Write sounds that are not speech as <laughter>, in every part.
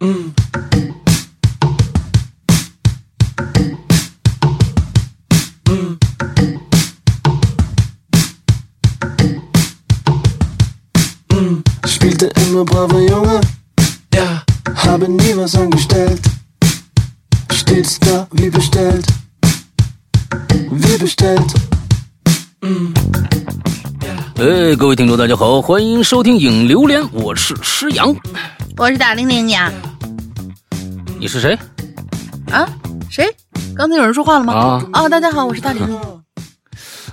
嗯。嗯。Mm. Spielte immer braver Junge, ja, habe nie was angestellt. Stets da wie bestellt, wie bestellt. Mm. 哎，各位听众，大家好，欢迎收听影榴莲，我是施阳，我是大玲玲呀。你是谁？啊？谁？刚才有人说话了吗？啊哦，大家好，我是大玲玲。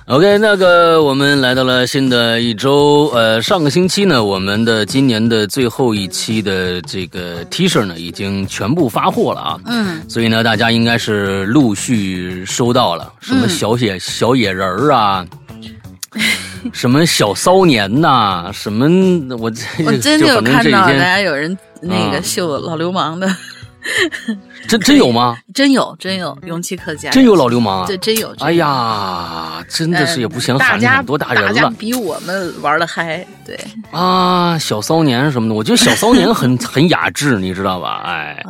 OK，那个我们来到了新的一周，呃，上个星期呢，我们的今年的最后一期的这个 T 恤呢，已经全部发货了啊，嗯，所以呢，大家应该是陆续收到了，什么小野、小野人儿啊。<laughs> <laughs> 什么小骚年呐、什么我我真的有就看到大家有人那个啊秀老流氓的，<laughs> 真真有吗？真有真有，勇气可嘉。真有老流氓啊！这真有。哎，呀，真的是也不想大家喊很多大人大家了比我们玩的嗨，对，啊！小骚年什么的，我觉得小骚年很 <laughs> 很雅致，你知道吧？哎，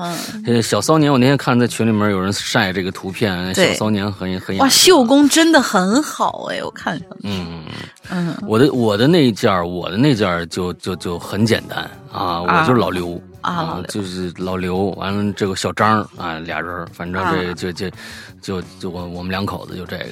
小骚年，我那天看在群里面有人晒这个图片，小骚年很很雅哇，致绣工真的很好哎，我看嗯，嗯我的我的那件儿我的那件儿就就就很简单啊，我啊就是老刘。啊老刘就是老刘，完了这个小张啊，俩人，反正这、啊就就就就我我们两口子就这个，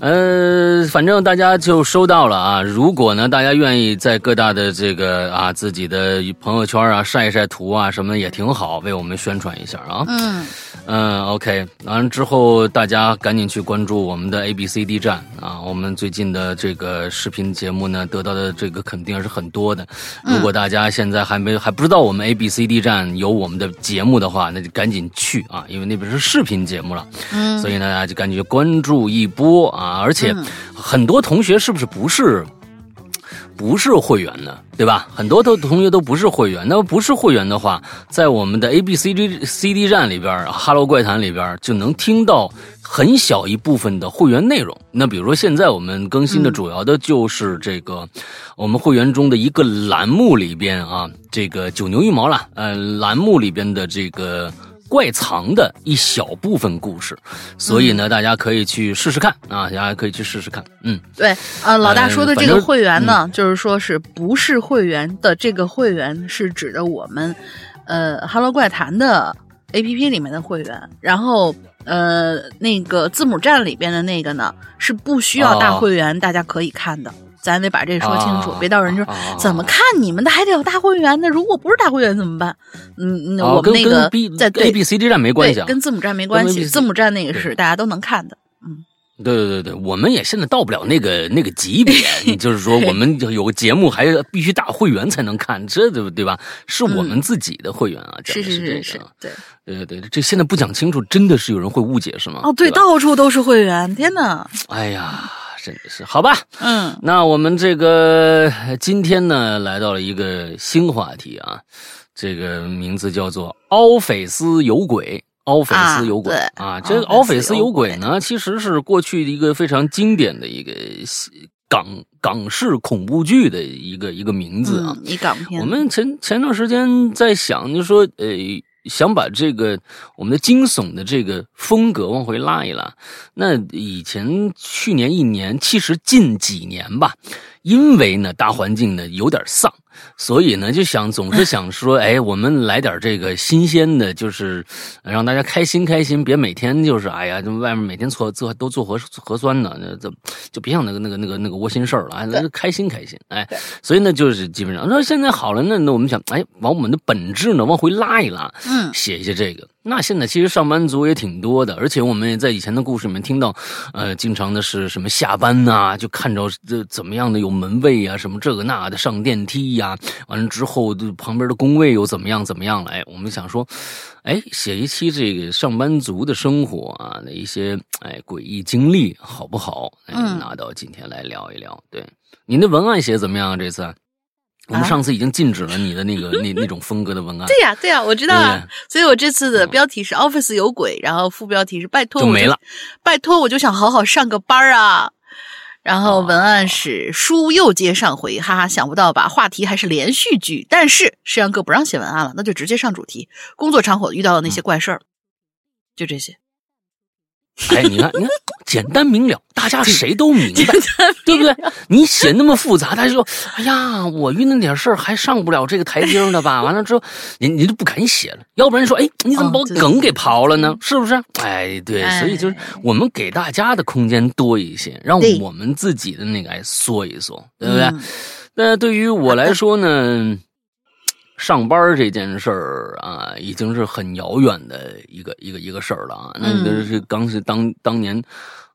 呃，反正大家就收到了啊。如果呢，大家愿意在各大的这个啊自己的朋友圈啊晒一晒图啊什么也挺好，为我们宣传一下啊。嗯嗯，OK，完了之后大家赶紧去关注我们的 A B C D 站啊，我们最近的这个视频节目呢，得到的这个肯定是很多的。如果大家现在还没还不知道我们 A B C D 站有我们的节目的话，那就赶紧去啊，因为那边是视频节目了，嗯，所以呢，大家就赶紧关注一波啊！而且嗯很多同学是不是不是？不是会员的，对吧？很多的同学都不是会员。那不是会员的话，在我们的 A B C D C D 站里边哈喽怪谈里边就能听到很小一部分的会员内容。那比如说现在我们更新的主要的就是这个、我们会员中的一个栏目里边啊，这个九牛一毛了，呃，栏目里边的这个。怪藏的一小部分故事，所以呢，大家可以去试试看啊，大家可以去试试看，嗯。对，呃，老大说的这个会员呢，就是说是不是会员的这个会员是指的我们，呃，Hello 怪谈的 A P P 里面的会员，然后呃，那个字母站里边的那个呢是不需要大哦会员，大家可以看的。咱得把这说清楚，啊别到人就说、啊怎么看你们的还得有大会员呢？如果不是大会员怎么办？嗯，我们那个跟 B 在对 A B C D 站没关系跟字母站没关系字母站那个是大家都能看的。对对对对，我们也现在到不了那个那个级别，你 <laughs> 就是说我们有个节目还必须打会员才能看，这对对吧？是我们自己的会员啊，讲是是这个是是啊，对。对对对，这现在不讲清楚，真的是有人会误解是吗？哦，对，吧到处都是会员，天哪！哎呀，真的是好吧。嗯。那我们这个今天呢，来到了一个新话题啊，这个名字叫做“奥菲斯有鬼”。奥菲斯有鬼。啊啊，这个奥菲斯有鬼鬼。呢，其实是过去的一个非常经典的一个港港式恐怖剧的一个一个名字啊。嗯，一港片，我们前前段时间在想，就说呃，想把这个我们的惊悚的这个风格往回拉一拉。那以前去年一年，其实近几年吧，因为呢大环境呢有点丧，所以呢就想总是想说，哎，我们来点这个新鲜的，就是让大家开心开心，别每天就是哎呀，这外面每天做做都做核核酸呢，那这就别想那个那个那个那个窝心事儿了，哎，那开心开心，哎，所以呢就是基本上说现在好了，那那我们想，哎，往我们的本质呢往回拉一拉，嗯。写一些这个。那现在其实上班族也挺多的，而且我们也在以前的故事里面听到，呃，经常的是什么下班呐、就看着这怎么样的有门卫啊，什么这个那的上电梯呀、完了之后旁边的工位又怎么样怎么样了？哎，我们想说，哎，写一期这个上班族的生活啊的一些哎诡异经历好不好？哎，嗯拿到今天来聊一聊。对，您的文案写怎么样啊？这次？我们啊上次已经禁止了你的那个那那种风格的文案，<laughs> 对呀对呀，我知道啊。所以我这次的标题是 “Office 有鬼”，然后副标题是“拜托就没了，拜托我就想好好上个班儿啊。”然后文案是书又接上回，哈哈，想不到吧？话题还是连续剧，但是诗阳哥不让写文案了，那就直接上主题。工作场所遇到的那些怪事儿，就这些。<laughs> 哎，你看，你看，简单明了，大家谁都明白，对不对？你写那么复杂，他就说：“哎呀，我遇那点事儿还上不了这个台阶呢吧？”完了之后，你你就不敢写了，要不然说：“哎，你怎么把我梗给刨了呢？是不是？”哎，对，所以就是我们给大家的空间多一些，让我们自己的那个哎缩一缩，对不对？那对于我来说呢？上班这件事儿啊，已经是很遥远的一个一个一个事儿了啊。那个是刚是当当年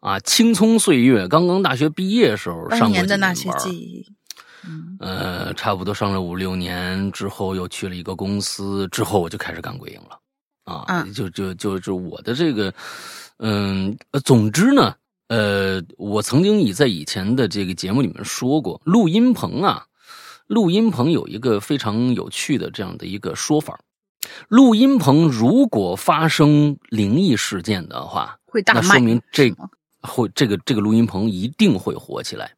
啊，青葱岁月，刚刚大学毕业时候上过的那些记忆。呃，差不多上了五六年之后，又去了一个公司，之后我就开始干鬼影了啊。就就就就我的这个，嗯，总之呢，呃，我曾经已在以前的这个节目里面说过，录音棚啊。录音棚有一个非常有趣的这样的一个说法：录音棚如果发生灵异事件的话，会大卖，那说明这会这个这个录音棚一定会火起来。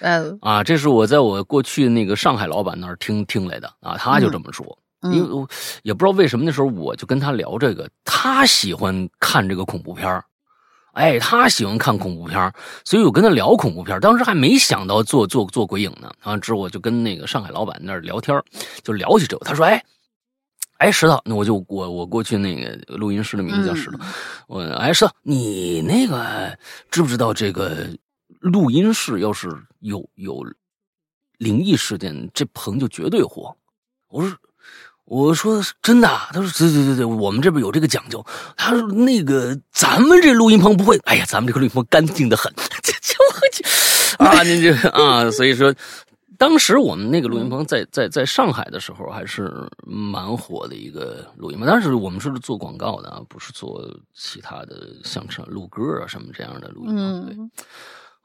呃啊，这是我在我过去那个上海老板那儿听听来的啊，他就这么说。因为也不知道为什么那时候我就跟他聊这个，他喜欢看这个恐怖片儿。哎，他喜欢看恐怖片所以我跟他聊恐怖片当时还没想到做做做鬼影呢。啊之后我就跟那个上海老板那儿聊天就聊起这个。他说：“哎，哎，石头，那我就我我过去那个录音师的名字叫石头。我哎，石头，你那个知不知道这个录音室要是有有灵异事件，这棚就绝对火。”我说。我说真的，他说对对对对，我们这边有这个讲究。他说那个咱们这录音棚不会，哎呀，咱们这个录音棚干净的很，<laughs> 这就啊，<laughs> 您这啊，所以说当时我们那个录音棚在在在上海的时候还是蛮火的一个录音棚，但是我们是做广告的啊，不是做其他的像什录歌啊什么这样的录音棚。对。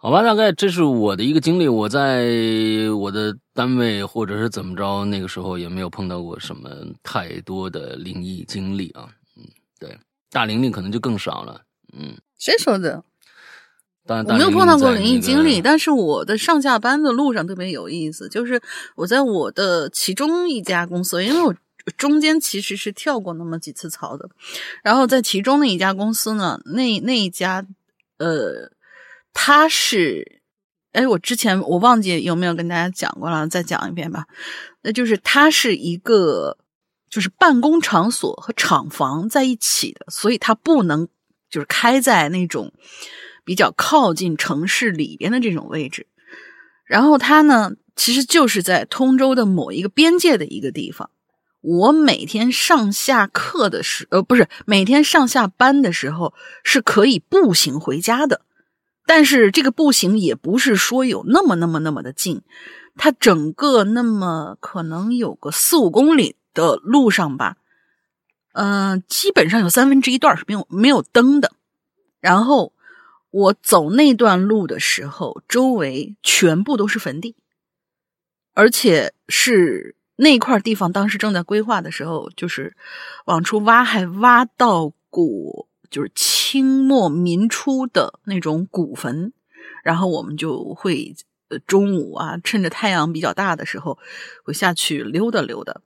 好吧，大概这是我的一个经历。我在我的单位或者是怎么着，那个时候也没有碰到过什么太多的灵异经历啊。嗯，对，大玲玲可能就更少了。嗯，谁说的？我没有碰到过灵异经历，但是我的上下班的路上特别有意思。就是我在我的其中一家公司，因为我中间其实是跳过那么几次槽的。然后在其中的一家公司呢，那那一家呃。他是，哎，我之前我忘记有没有跟大家讲过了，再讲一遍吧。那就是它是一个，就是办公场所和厂房在一起的，所以它不能就是开在那种比较靠近城市里边的这种位置。然后它呢，其实就是在通州的某一个边界的一个地方。我每天上下课的时，呃，不是每天上下班的时候是可以步行回家的。但是这个步行也不是说有那么那么那么的近，它整个那么可能有个四五公里的路上吧，嗯，基本上有三分之一段是没有没有灯的。然后我走那段路的时候，周围全部都是坟地，而且是那块地方当时正在规划的时候，就是往出挖，还挖到过。就是清末民初的那种古坟，然后我们就会呃中午啊，趁着太阳比较大的时候，会下去溜达溜达，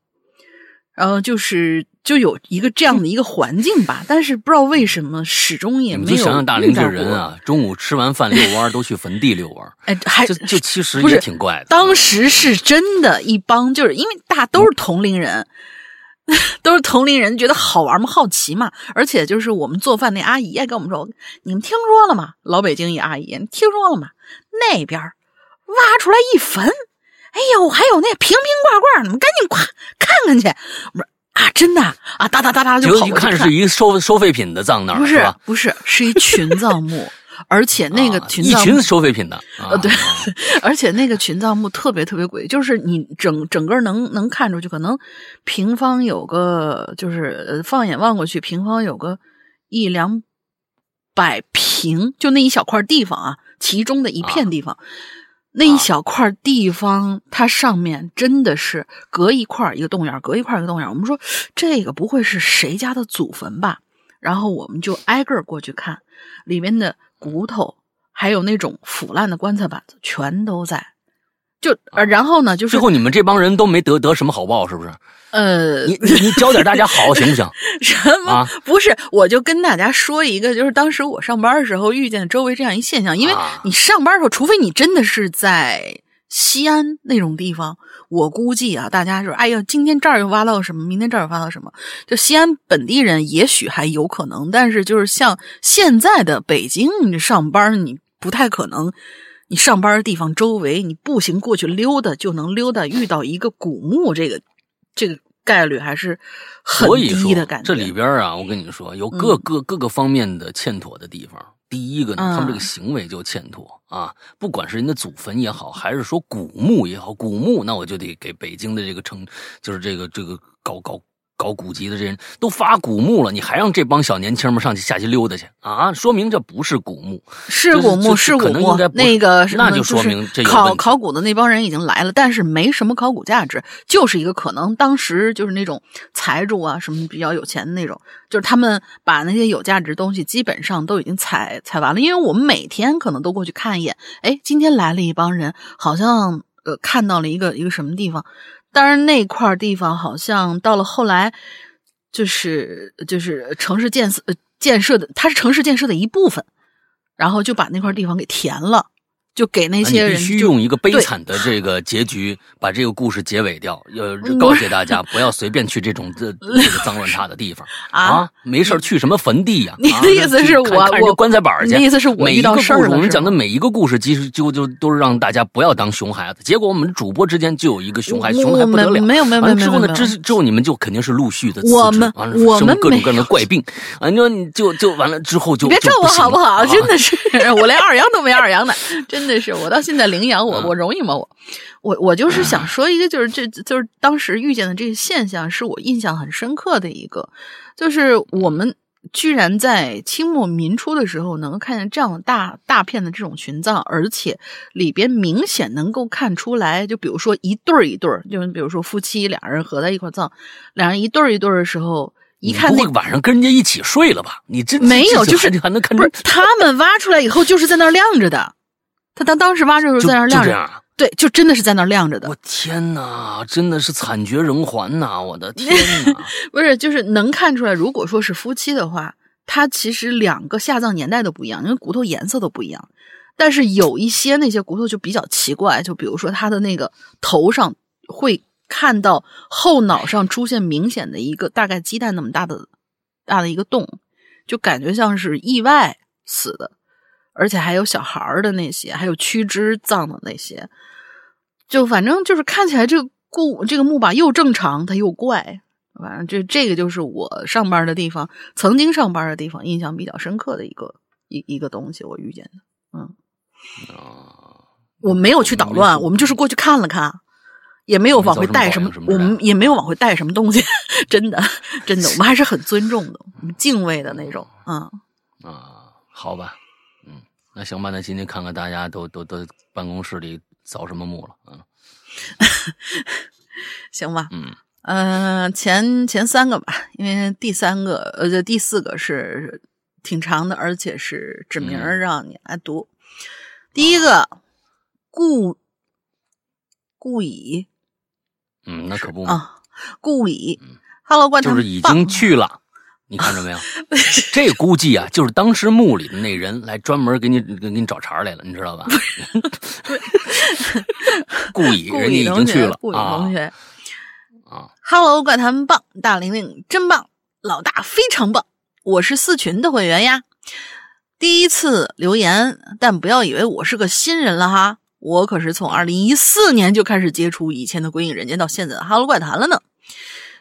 然后就是就有一个这样的一个环境吧。但是不知道为什么，始终也没有。你想想大龄这人啊，中午吃完饭遛弯都去坟地遛弯，<laughs> 哎，还就就其实也挺怪的。当时是真的一帮，就是因为大都是同龄人。<laughs> 都是同龄人，觉得好玩嘛，好奇嘛。而且就是我们做饭那阿姨也跟我们说：“你们听说了吗？老北京一阿姨，你听说了吗？那边挖出来一坟，哎呦，还有那瓶瓶罐罐，你们赶紧快看看去。”我说：“啊，真的啊，哒哒哒哒就跑一看是一收收废品的葬那儿，不是不是，是一群葬墓。”而且那个群葬一群收废品的，呃，对，<laughs> 而且那个群葬墓特别特别诡异，就是你整整个能能看出去，可能平方有个，就是放眼望过去，平方有个一两百平，就那一小块地方啊，其中的一片地方，那一小块地方，它上面真的是隔一块一个洞眼，隔一块一个洞眼。我们说这个不会是谁家的祖坟吧？然后我们就挨个过去看里面的。骨头，还有那种腐烂的棺材板子，全都在。就呃，然后呢，就是最后你们这帮人都没得得什么好报，是不是？呃，你你你教点大家好行不行？<laughs> 什么？啊不是，我就跟大家说一个，就是当时我上班的时候遇见周围这样一现象，因为啊你上班的时候，除非你真的是在西安那种地方，我估计啊，大家是，哎呀，今天这儿又挖到什么，明天这儿又挖到什么，就西安本地人也许还有可能，但是就是像现在的北京，你上班你不太可能。你上班的地方周围，你步行过去溜达就能溜达遇到一个古墓，这个这个概率还是很低的感觉。这里边啊，我跟你说，有各嗯个各个方面的欠妥的地方。第一个呢，嗯。他们这个行为就欠妥啊，不管是人的祖坟也好，还是说古墓也好，古墓那我就得给北京的这个城，就是这个这个搞搞搞古籍的这人都发古墓了，你还让这帮小年轻们上去下去溜达去啊？说明这不是古墓。是古墓，是古墓那个那就说明考考古的那帮人已经来了，但是没什么考古价值，就是一个可能当时就是那种财主啊，什么比较有钱的那种，就是他们把那些有价值的东西基本上都已经采采完了，因为我们每天可能都过去看一眼，哎，今天来了一帮人，好像呃看到了一个一个什么地方，当然那块地方好像到了后来。就是就是城市建设呃建设的，它是城市建设的一部分，然后就把那块地方给填了，就给那些人就须用一个悲惨的这个结局把这个故事结尾掉，呃，嗯告诫大家不要随便去这种这这个脏乱差的地方 <laughs> 啊没事儿去什么坟地呀、啊你的意思是我我棺材板儿去？你的意思是我遇到每一个故事，我们事儿了是吗讲的每一个故事，其实就就都是让大家不要当熊孩子。结果我们主播之间就有一个熊孩，子熊孩不得了。没有没有没有之后呢，之之后你们就肯定是陆续的我们完了我们生各种各样的怪病，啊，你说你就就完了之后就别咒我好不好？啊真的是，<laughs> 我连二阳都没二阳的，真的是，我到现在领养我，嗯我容易吗？我，我我就是想说一个，就是这就是当时遇见的这个现象，是我印象很深刻的一个，就是我们居然在清末民初的时候能够看见这样大大片的这种群葬，而且里边明显能够看出来，就比如说一对儿一对儿，就是比如说夫妻俩人合在一块儿葬，两人一对儿一对儿的时候，一看那你不会晚上跟人家一起睡了吧？你这没有，就是还还能看出不是他们挖出来以后就是在那儿晾着的。他当当时挖的时候在那儿晾着。对，就真的是在那儿晾着的我。天哪，真的是惨绝人寰呐！我的天 <laughs> 哪！不是，就是能看出来，如果说是夫妻的话，他其实两个下葬年代都不一样，因为骨头颜色都不一样。但是有一些那些骨头就比较奇怪，就比如说他的那个头上会看到后脑上出现明显的一个大概鸡蛋那么大的大的一个洞，就感觉像是意外死的，而且还有小孩儿的那些，还有屈肢葬的那些，就反正就是看起来这个故这个墓吧又正常，它又怪。反正这这个就是我上班的地方，曾经上班的地方，印象比较深刻的一个一一个东西，我遇见的。嗯，啊，我没有去捣乱，我们就是过去看了看，也没有往回带什么，我们也没有往回带什么东西，真的真的，我们还是很尊重的，敬畏的那种。嗯，啊，好吧，嗯，那行吧，那今天看看大家都都都办公室里扫什么墓了嗯？<laughs> 行吧。嗯嗯，前前三个吧，因为第三个呃，这第四个是挺长的，而且是指名让你来读。第一个，顾顾乙嗯，那可不嘛，啊，顾乙嗯，Hello，罐头就是已经去了。你看着没有？<laughs> 这估计啊，就是当时墓里的那人来专门给你给给你找茬来了，你知道吧？<laughs> 故意顾人家已经去了顾乙啊同学啊！，Hello，怪谈棒，大玲玲真棒，老大非常棒，我是四群的会员呀，第一次留言，但不要以为我是个新人了哈，我可是从二零一四年就开始接触以前的《鬼影人间》到现在的《Hello 怪谈》了呢。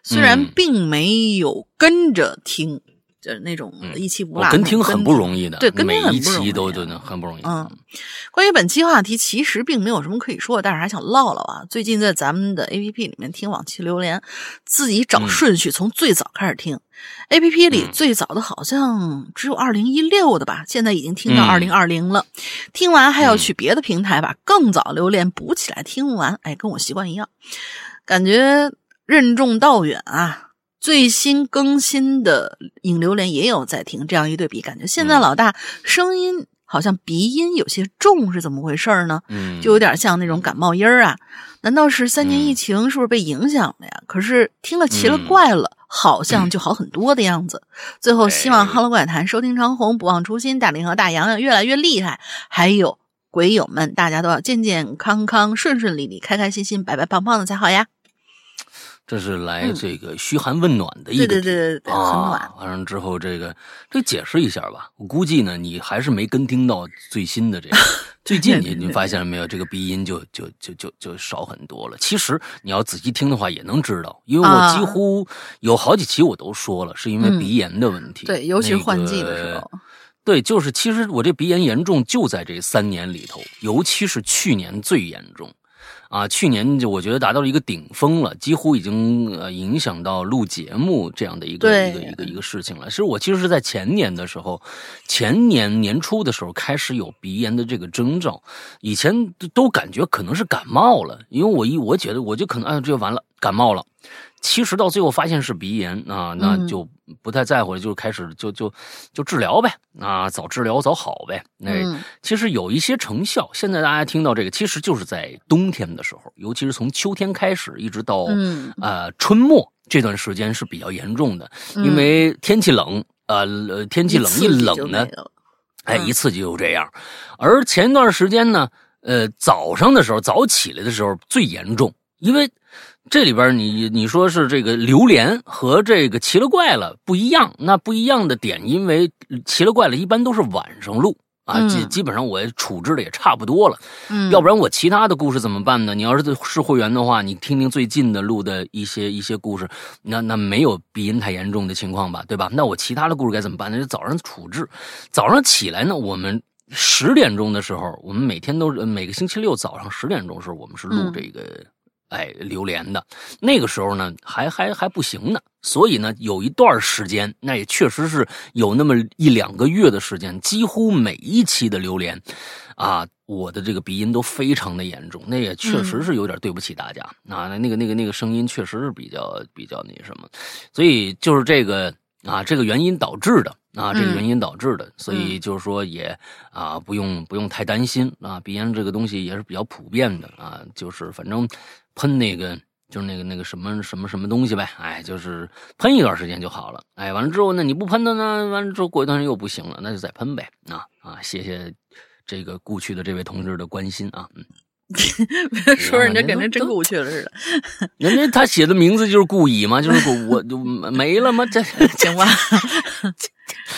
虽然嗯。并没有跟着听，就是那种嗯。一期不落，我跟听很不容易的，对跟每一听很不容易期都都能很不容易。嗯，关于本期话题，其实并没有什么可以说的，但是还想唠唠啊。最近在咱们的 A P P 里面听往期榴莲，自己找嗯。顺序，从最早开始听。A P P 里嗯。最早的好像只有二零一六的吧，现在已经听到嗯二零二零了。听完还要嗯。去别的平台把更早榴莲补起来听完，哎，跟我习惯一样，感觉任重道远啊。最新更新的影流连也有在听，这样一对比，感觉现在嗯老大声音好像鼻音有些重，是怎么回事呢？嗯，就有点像那种感冒音儿啊。难道是三年疫情是不是被影响了呀？可是听了奇了怪了，好像就好很多的样子。最后希望《哈喽怪谈》收听长虹，不忘初心，大林和大洋洋越来越厉害。还有鬼友们，大家都要健健康康、顺顺利利、开开心心、白白胖胖的才好呀。这是来这个嘘寒问暖的一个、嗯对对对对对，很暖。啊。完了之后，这个这解释一下吧。我估计呢，你还是没跟听到最新的这个。<laughs> 最近你你发现了没有？这个鼻音就就就就就少很多了。其实你要仔细听的话，也能知道，因为我几乎有好几期我都说了，是因为鼻炎的问题。对，尤其是换季的时候。对，就是其实我这鼻炎严重就在这三年里头，尤其是去年最严重。啊，去年就我觉得达到了一个顶峰了，几乎已经呃影响到录节目这样的一个一个一个一个事情了。其实我其实是在前年的时候，前年年初的时候开始有鼻炎的这个征兆，以前都感觉可能是感冒了，因为我一我觉得我就可能哎这就完了感冒了，其实到最后发现是鼻炎啊，那就不太在乎了，就开始就就就治疗呗啊，早治疗早好呗。那其实有一些成效。现在大家听到这个，其实就是在冬天的时候，尤其是从秋天开始一直到呃春末这段时间是比较严重的，因为天气冷，呃天气冷一冷呢，哎一刺激就这样。而前一段时间呢，呃早上的时候早起来的时候最严重，因为。这里边你你说是这个榴莲和这个奇了怪了不一样，那不一样的点，因为奇了怪了一般都是晚上录啊，基基本上我处置的也差不多了，嗯，要不然我其他的故事怎么办呢？你要是是会员的话，你听听最近的录的一些一些故事，那那没有鼻音太严重的情况吧，对吧？那我其他的故事该怎么办呢？就早上处置，早上起来呢，我们十点钟的时候，我们每天都是每个星期六早上十点钟时候，我们是录这个。哎，榴莲的。那个时候呢，还还还不行呢，所以呢，有一段时间，那也确实是有那么一两个月的时间，几乎每一期的榴莲，啊，我的这个鼻音都非常的严重，那也确实是有点对不起大家。啊，那个那个那个声音确实是比较比较那什么，所以就是这个啊，这个原因导致的啊，这个原因导致的，所以就是说也啊，不用不用太担心啊，鼻炎这个东西也是比较普遍的啊，就是反正。喷那个就是那个那个什么什么什么东西呗，哎，就是喷一段时间就好了，哎，完了之后呢，你不喷的呢，完了之后过一段时间又不行了，那就再喷呗，啊啊，谢谢这个故去的这位同志的关心啊，嗯，<laughs> 说人家感觉真故去了似的，<laughs> 人家他写的名字就是故意嘛，就是我就没了吗？这 <laughs> 行吧？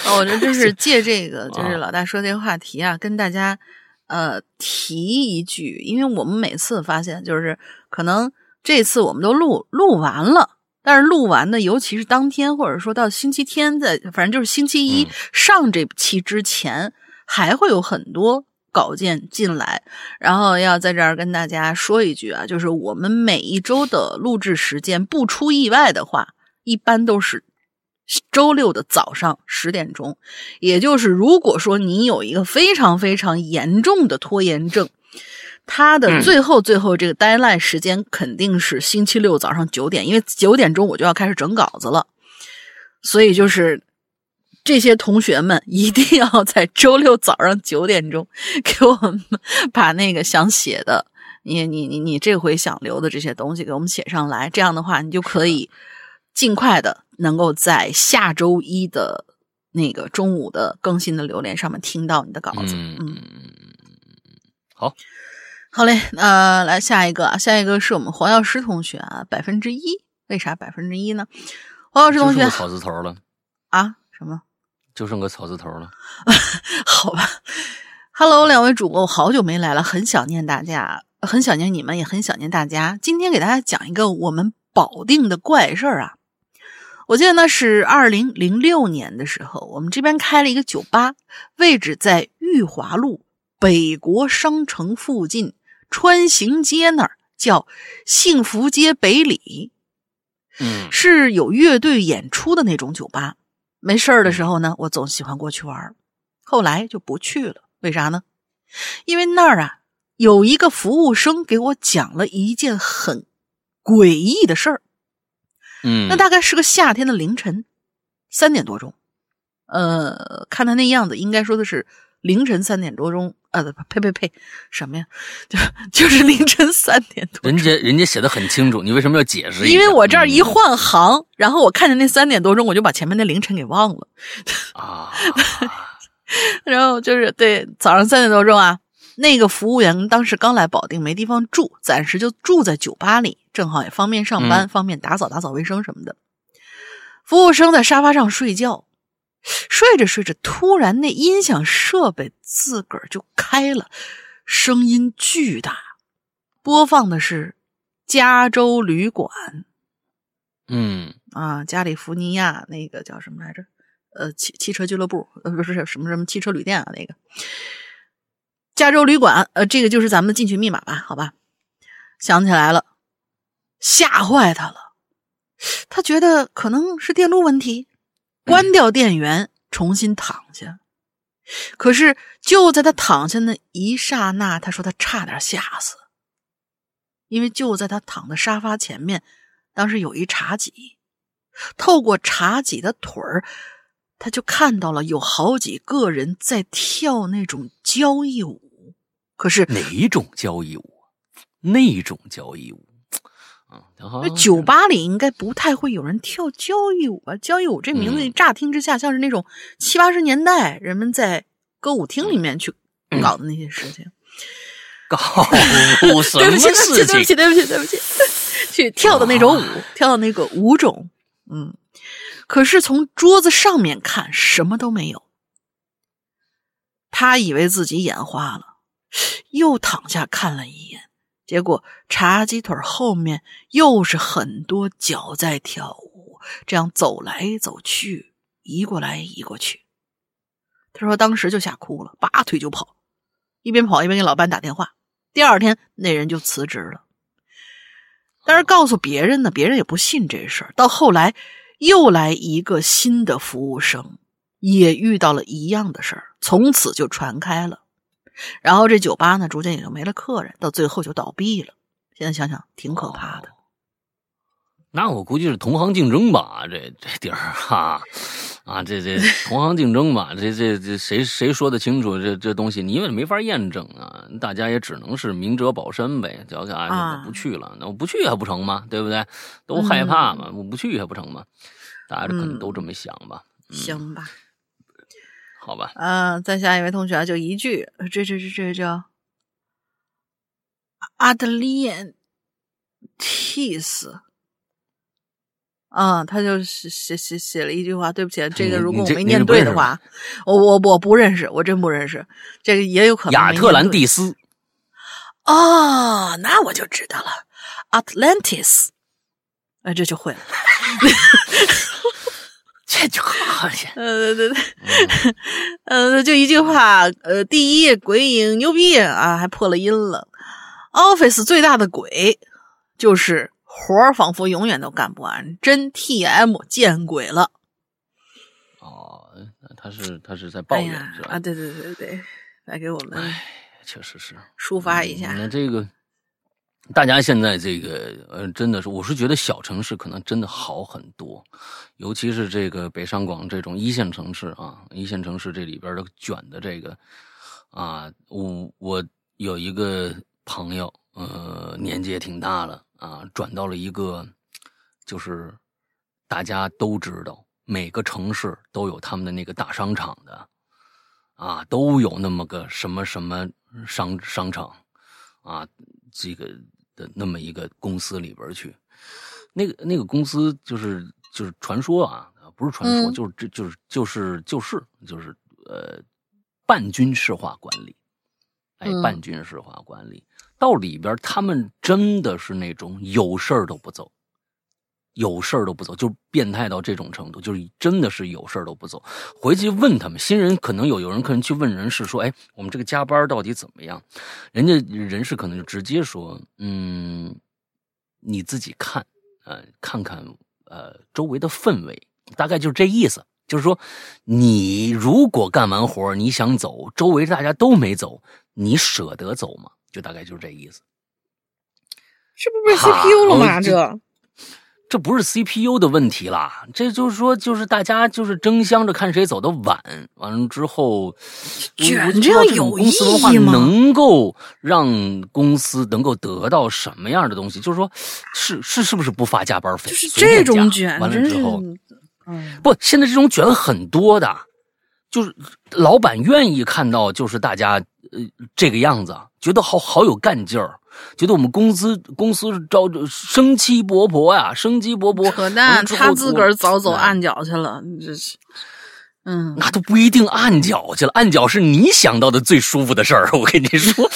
哦，我觉得就是借这个就是老大说这个话题啊，跟大家。呃，提一句，因为我们每次发现，就是可能这次我们都录录完了，但是录完的，尤其是当天，或者说到星期天，在反正就是星期一上这期之前，还会有很多稿件进来。然后要在这儿跟大家说一句啊，就是我们每一周的录制时间，不出意外的话，一般都是。周六的早上十点钟，也就是如果说你有一个非常非常严重的拖延症，他的最后最后这个 deadline 时间肯定是星期六早上九点，因为九点钟我就要开始整稿子了。所以就是这些同学们一定要在周六早上九点钟给我们把那个想写的，你你你你这回想留的这些东西给我们写上来，这样的话你就可以尽快的。能够在下周一的那个中午的更新的榴莲上面听到你的稿子，嗯，好，好嘞，那来下一个，下一个是我们黄药师同学啊，百分之一，为啥百分之一呢？黄药师同学草字头了啊？什么？就剩个草字头了？<laughs> 好吧，Hello，两位主播，我好久没来了，很想念大家，很想念你们，也很想念大家。今天给大家讲一个我们保定的怪事儿啊。我记得那是二零零六年的时候，我们这边开了一个酒吧，位置在裕华路北国商城附近穿行街那儿，叫幸福街北里。嗯，是有乐队演出的那种酒吧。没事儿的时候呢，我总喜欢过去玩。后来就不去了，为啥呢？因为那儿啊有一个服务生给我讲了一件很诡异的事儿。嗯，那大概是个夏天的凌晨三点多钟，呃，看他那样子，应该说的是凌晨三点多钟，呃，呸呸呸，什么呀？就就是 <laughs> 凌晨三点多钟。人家人家写的很清楚，你为什么要解释？因为我这儿一换行，然后我看见那三点多钟，我就把前面那凌晨给忘了。啊，<laughs> 然后就是对早上三点多钟啊，那个服务员当时刚来保定，没地方住，暂时就住在酒吧里，正好也方便上班，嗯方便打扫打扫卫生什么的。服务生在沙发上睡觉，睡着睡着，突然那音响设备自个儿就开了，声音巨大，播放的是加州旅馆嗯啊，加利福尼亚那个叫什么来着？呃，汽汽车俱乐部，呃，不是什么什么汽车旅店啊，那个加州旅馆，呃，这个就是咱们的进群密码吧？好吧，想起来了，吓坏他了，他觉得可能是电路问题，关掉电源，重新躺下。可是就在他躺下那一刹那，他说他差点吓死，因为就在他躺的沙发前面，当时有一茶几，透过茶几的腿儿，他就看到了有好几个人在跳那种交谊舞。可是哪一种交谊舞？那种交谊舞，啊，好那酒吧里应该不太会有人跳交谊舞吧？交谊舞这名字嗯乍听之下像是那种七八十年代人们在歌舞厅里面去搞的那些事情。<laughs> 搞 <laughs> 什么对不起，对不起，对不起，对不起，对不起，去跳的那种舞，跳的那个舞种，嗯。可是从桌子上面看，什么都没有。他以为自己眼花了，又躺下看了一眼，结果茶几腿后面又是很多脚在跳舞，这样走来走去，移过来移过去。他说当时就吓哭了，拔腿就跑，一边跑一边给老板打电话。第二天，那人就辞职了。但是告诉别人呢，别人也不信这事儿。到后来，又来一个新的服务生，也遇到了一样的事儿，从此就传开了。然后这酒吧呢，逐渐也就没了客人，到最后就倒闭了。现在想想，挺可怕的。那我估计是同行竞争吧，这这地儿哈，啊，这这 <laughs> 同行竞争吧，这这这谁谁说得清楚这这东西？你因为没法验证啊，大家也只能是明哲保身呗，就啊，啊我不去了，那我不去还不成吗？对不对？都害怕嘛，我不去还不成吗？大家可能都这么想吧。嗯行吧，好吧，呃，再下一位同学啊就一句，这这这这叫阿德利安蒂斯。啊，他就写写写写了一句话，对不起，这个如果我没念对的话，我我我不认识，我真不认识，这个也有可能亚特兰蒂斯，哦，那我就知道了，Atlantis，哎，这就会了。<laughs> 这就好些。呃，对对对，嗯呃，就一句话，呃，第一鬼影牛逼啊，还破了音了。Office 最大的鬼就是活儿仿佛永远都干不完，真 TM 见鬼了！哦，那他是他是在抱怨、哎是吧？啊，对对对对，来给我们哎，确实是。抒发一下。那这个，大家现在这个呃，真的是，我是觉得小城市可能真的好很多，尤其是这个北上广这种一线城市啊，一线城市这里边的卷的这个啊，我我有一个朋友，呃，年纪也挺大了啊，转到了一个就是大家都知道，每个城市都有他们的那个大商场的。啊，都有那么个什么什么商商场，啊，这个的那么一个公司里边去，那个那个公司就是就是传说啊，不是传说，嗯。就是这就是就是就是就是呃半军事化管理，哎，嗯。半军事化管理，到里边他们真的是那种有事儿都不走。有事儿都不走，就变态到这种程度，就是真的是有事儿都不走。回去问他们，新人可能有有人可能去问人事说：“哎，我们这个加班到底怎么样？”人家人事可能就直接说：“嗯，你自己看，呃，看看呃周围的氛围，大概就是这意思。就是说，你如果干完活你想走，周围大家都没走，你舍得走吗？就大概就是这意思。这不被 CPU 了吗？这这这不是 CPU 的问题啦，这就是说，就是大家就是争相着看谁走的晚，完了之后，卷这样有意义吗？能够让公司能够得到什么样的东西？就是说，是是是不是不发加班费？就是这种卷，完了之后，嗯，不，现在这种卷很多的，就是老板愿意看到，就是大家呃这个样子，觉得好好有干劲儿。觉得我们公司公司招着生机勃勃呀，生机勃勃。扯淡，他自个儿早走暗角去了，这是。嗯，那都不一定暗脚去了，暗脚是你想到的最舒服的事儿。我跟你说，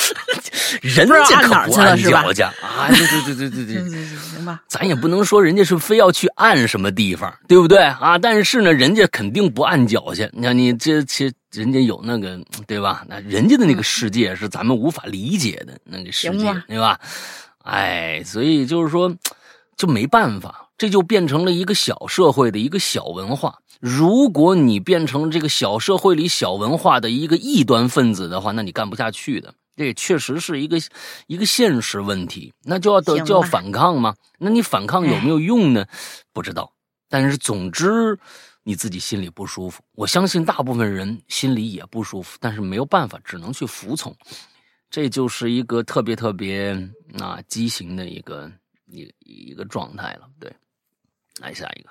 人家可不按脚去啊！对对对对对对，<laughs> 行吧。咱也不能说人家是非要去按什么地方，对不对啊？但是呢，人家肯定不按脚去。你看，你这其实人家有那个，对吧？那人家的那个世界是咱们无法理解的那个世界，对吧？哎，所以就是说，就没办法，这就变成了一个小社会的一个小文化。如果你变成这个小社会里小文化的一个异端分子的话，那你干不下去的。这也确实是一个一个现实问题，那就要得就要反抗吗？那你反抗有没有用呢？不知道。但是总之你自己心里不舒服，我相信大部分人心里也不舒服，但是没有办法，只能去服从。这就是一个特别特别啊畸形的一个一一个状态了。对，来下一个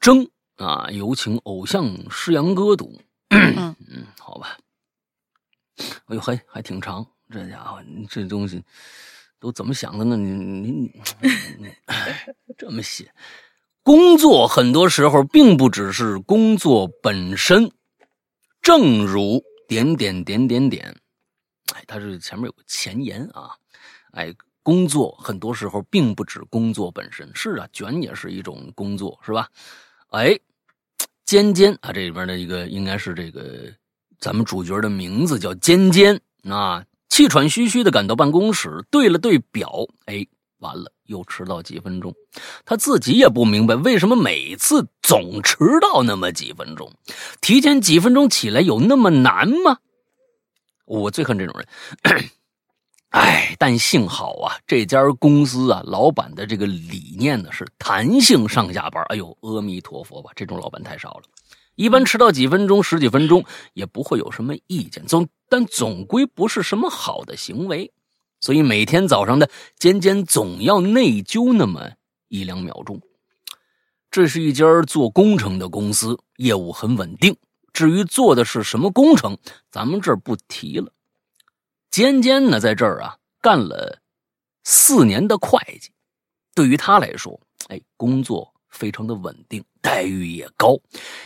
争。啊，有请偶像诗阳哥读。嗯嗯，好吧。哎呦嘿，还挺长，这家伙，这东西都怎么想的呢？你你你，这么写，工作很多时候并不只是工作本身，正如点点点点点。哎，它是前面有个前言啊。哎，工作很多时候并不止工作本身，是啊，卷也是一种工作，是吧？哎。尖尖啊，这里边的一个应该是这个咱们主角的名字叫尖尖啊，气喘吁吁的赶到办公室，对了对表，哎，完了又迟到几分钟，他自己也不明白为什么每次总迟到那么几分钟，提前几分钟起来有那么难吗？我最恨这种人。<coughs> 哎，但幸好啊，这家公司啊，老板的这个理念呢是弹性上下班。哎呦，阿弥陀佛吧，这种老板太少了。一般迟到几分钟、十几分钟也不会有什么意见，总但总归不是什么好的行为。所以每天早上的尖尖总要内疚那么一两秒钟。这是一家做工程的公司，业务很稳定。至于做的是什么工程，咱们这儿不提了。尖尖呢，在这儿啊干了四年的会计，对于他来说，哎，工作非常的稳定，待遇也高，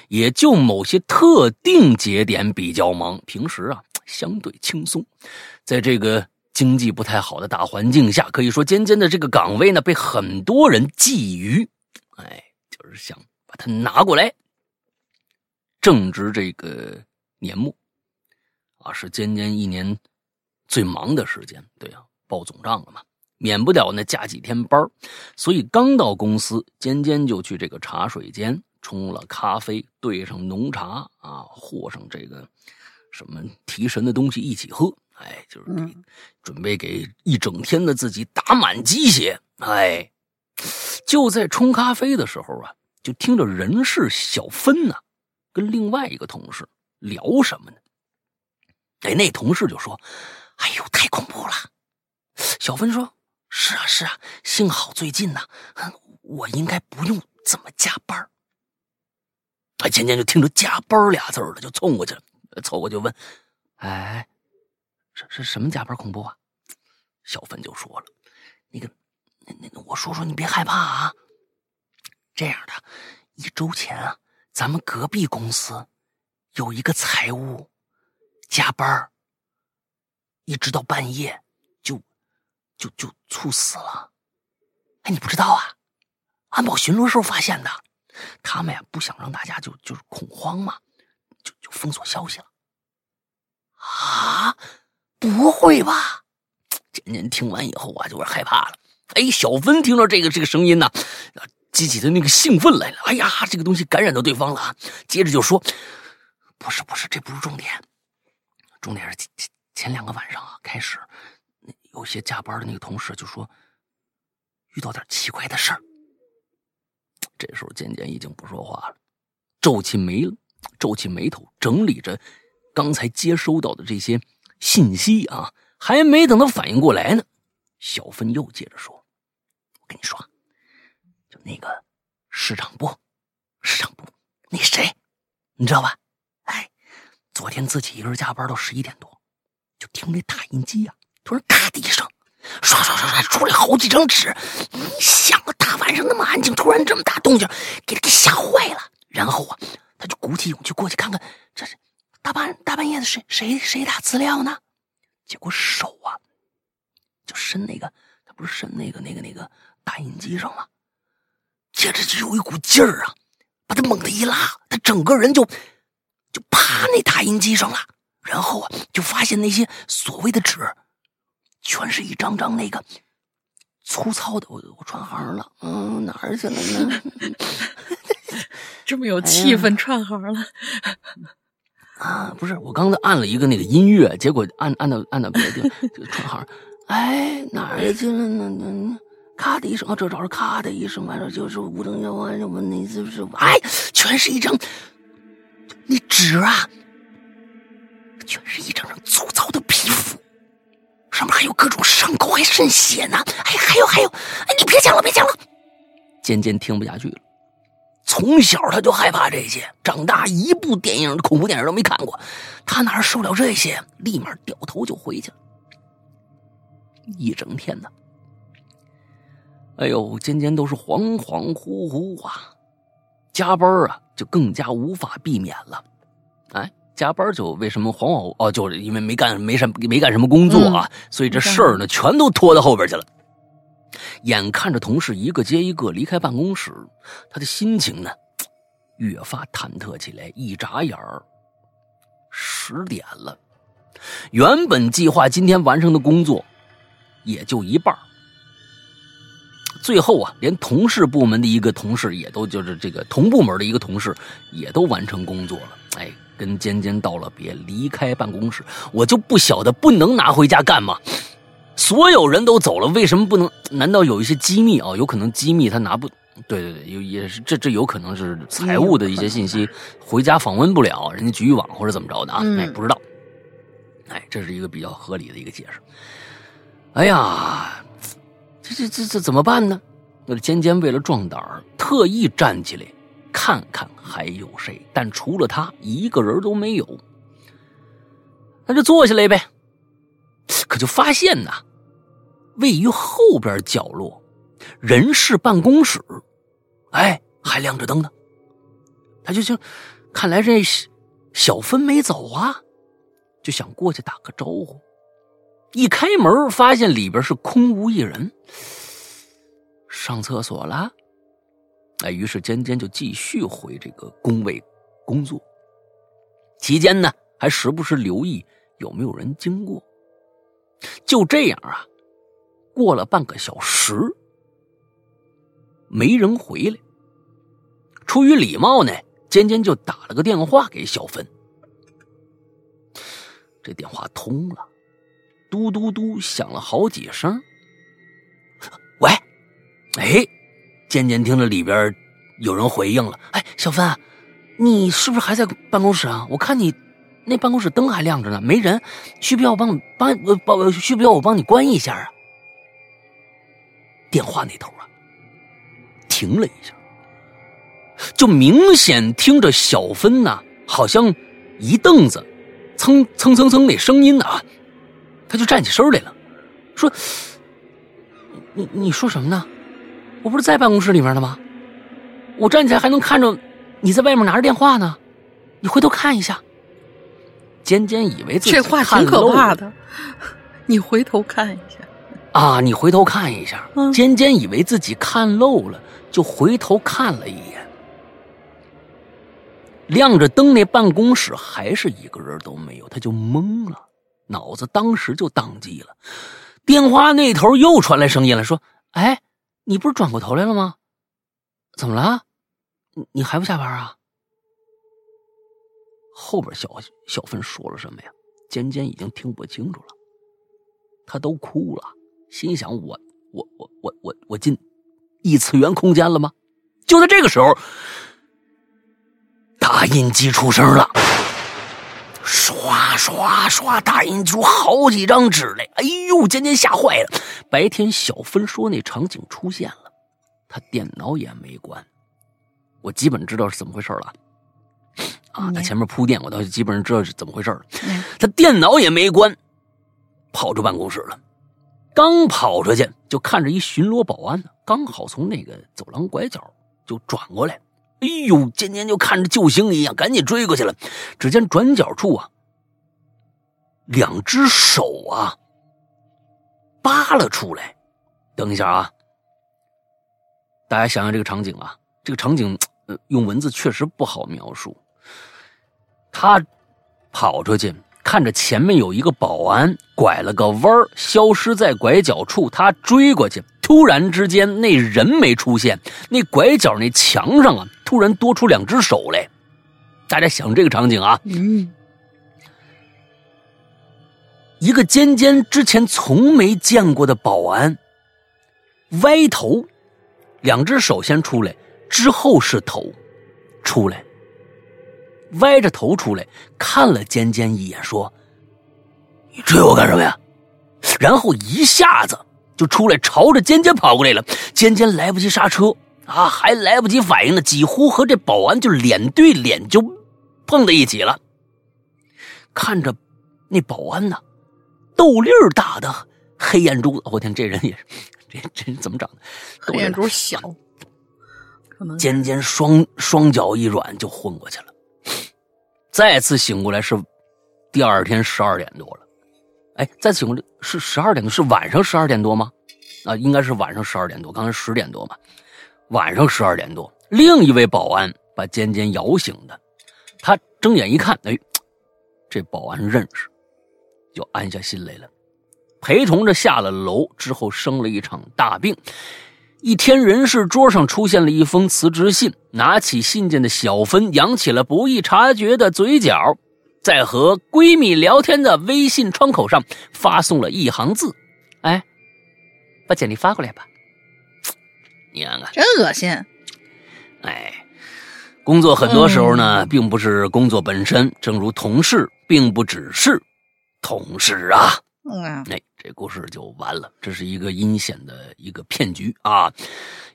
也就某些特定节点比较忙，平时啊相对轻松。在这个经济不太好的大环境下，可以说尖尖的这个岗位呢被很多人觊觎，哎，就是想把它拿过来。正值这个年末啊，是尖尖一年。最忙的时间，对啊，报总账了嘛，免不了呢加几天班所以刚到公司，尖尖就去这个茶水间冲了咖啡，兑上浓茶啊，和上这个什么提神的东西一起喝，哎，就是给准备给一整天的自己打满鸡血，哎，就在冲咖啡的时候啊，就听着人事小芬呢，跟另外一个同事聊什么呢？哎，那同事就说。哎呦，太恐怖了！小芬说：“是啊，是啊，幸好最近呢，我应该不用怎么加班。”他渐渐就听着“加班”俩字了，就冲过去了，凑过去问：“哎，这是什么加班恐怖啊？”小芬就说了：“那个，那那我说说，你别害怕啊。这样的，一周前啊，咱们隔壁公司有一个财务加班。”一直到半夜，就就猝死了。哎，你不知道啊？安保巡逻时候发现的。他们呀，不想让大家就就是恐慌嘛，就就封锁消息了。啊？不会吧？渐渐听完以后啊，就有点害怕了。哎，小芬听到这个这个声音呢，激起的那个兴奋来了。哎呀，这个东西感染到对方了。接着就说：“不是，不是，这不是重点，重点是前。”前两个晚上啊，开始有些加班的那个同事就说遇到点奇怪的事儿，这时候渐渐已经不说话了，皱起眉，皱起眉头，整理着刚才接收到的这些信息啊。还没等他反应过来呢，小芬又接着说：“我跟你说，就那个市场部，市场部那谁，你知道吧？哎，昨天自己一个人加班到十一点多，就听那打印机呀，突然咔的一声，刷刷刷刷出来好几张纸。你想啊，大晚上那么安静，突然这么大动静，给他给吓坏了。然后啊，他就鼓起勇气过去看看，这是大半大半夜的，谁谁谁打资料呢？”结果手啊，就伸那个，他不是伸那个那个那个打印机上吗？接着就有一股劲儿啊，把他猛地一拉，他整个人就就趴那打印机上了。然后啊，就发现那些所谓的纸，全是一张张那个粗糙的。我我串行了，嗯，哪儿去了呢？<laughs> 这么有气氛，串行了。啊，不是，我刚才按了一个那个音乐，结果按按到按到别的地方，就串行，哎，哪儿去了呢？那咔的一声，啊，这找着咔的一声，完了就是无灯妖啊什么那是不是？哎，全是一张那纸啊，全是一张张粗糙的皮肤，上面还有各种伤口，还渗血呢。哎，还有还有，哎，你别讲了，别讲了，渐渐听不下去了。从小他就害怕这些，长大一部电影恐怖电影都没看过，他哪受了这些？立马掉头就回去了。一整天呢，哎呦，尖尖都是恍恍惚惚啊，加班啊就更加无法避免了。哎，加班就为什么恍恍哦，就是因为没干没什没干什么工作啊，所以这事儿呢全都拖到后边去了。眼看着同事一个接一个离开办公室，他的心情呢，越发忐忑起来。一眨眼儿，十点了。原本计划今天完成的工作，也就一半最后啊，连同事部门的一个同事也都就是这个同部门的一个同事也都完成工作了。哎，跟尖尖道了别，离开办公室。我就不晓得不能拿回家干嘛？所有人都走了，为什么不能？难道有一些机密啊？有可能机密他拿不？对对对，有也是这这有可能是财务的一些信息，回家访问不了，人家局域网或者怎么着的啊？哎，不知道。哎，这是一个比较合理的一个解释。哎呀，这这这这怎么办呢？那尖尖为了壮胆儿，特意站起来看看还有谁，但除了他一个人都没有。那就坐下来呗。可就发现呐。位于后边角落，人事办公室，哎，还亮着灯呢。他就就，看来这小芬没走啊，就想过去打个招呼。一开门，发现里边是空无一人。上厕所了，哎，于是尖尖就继续回这个工位工作。期间呢，还时不时留意有没有人经过。就这样啊。过了半个小时，没人回来。出于礼貌呢，尖尖就打了个电话给小芬。这电话通了，嘟嘟嘟响了好几声。喂，哎，渐渐听着里边有人回应了。哎，小芬，你是不是还在办公室啊？我看你那办公室灯还亮着呢，没人，需不要我帮你帮帮？需不要我帮你关一下啊？电话那头啊，停了一下，就明显听着小芬呐，好像一凳子，蹭蹭蹭蹭那声音啊，他就站起身来了，说：“你你说什么呢？我不是在办公室里面的吗？我站起来还能看着你在外面拿着电话呢，你回头看一下。”尖尖以为自己这话挺可怕的，<laughs> 你回头看一下。啊！你回头看一下，尖尖以为自己看漏了，就回头看了一眼。亮着灯那办公室还是一个人都没有，他就懵了，脑子当时就宕机了。电话那头又传来声音了，说：“哎，你不是转过头来了吗？怎么了？你你还不下班啊？”后边小小芬说了什么呀？尖尖已经听不清楚了，他都哭了。心想：我我我我我我进异次元空间了吗？就在这个时候，打印机出声了，刷刷刷，打印出好几张纸来。哎呦，尖尖吓坏了。白天小芬说那场景出现了，他电脑也没关，我基本知道是怎么回事了。啊，他前面铺垫，我倒基本上知道是怎么回事了。他电脑也没关，跑出办公室了。刚跑出去，就看着一巡逻保安呢，刚好从那个走廊拐角就转过来。哎呦，尖尖就看着救星一样，赶紧追过去了。只见转角处啊，两只手啊扒了出来。等一下啊，大家想想这个场景啊，这个场景呃用文字确实不好描述。他跑出去。看着前面有一个保安拐了个弯儿，消失在拐角处。他追过去，突然之间那人没出现，那拐角那墙上啊，突然多出两只手来。大家想这个场景啊，一个尖尖之前从没见过的保安，歪头，两只手先出来，之后是头，出来。歪着头出来，看了尖尖一眼，说：“你追我干什么呀？”然后一下子就出来，朝着尖尖跑过来了。尖尖来不及刹车啊，还来不及反应呢，几乎和这保安就脸对脸就碰在一起了。看着那保安呢，豆粒儿大的黑眼珠子，我天，这人也是，这这人怎么长的？黑眼珠小，可能尖尖双双脚一软就昏过去了。再次醒过来是第二天十二点多了，哎，再次醒过来是十二点多，是晚上十二点多吗？啊，应该是晚上十二点多，刚才十点多嘛，晚上十二点多，另一位保安把尖尖摇醒的，他睁眼一看，哎，这保安认识，就安下心来了，陪同着下了楼之后生了一场大病。一天，人事桌上出现了一封辞职信。拿起信件的小芬扬起了不易察觉的嘴角，在和闺蜜聊天的微信窗口上发送了一行字：“哎，把简历发过来吧。<tsk> ”你看看，真恶心。哎，工作很多时候呢，并不是工作本身，正如同事，并不只是同事啊。嗯，哎。这故事就完了，这是一个阴险的一个骗局啊！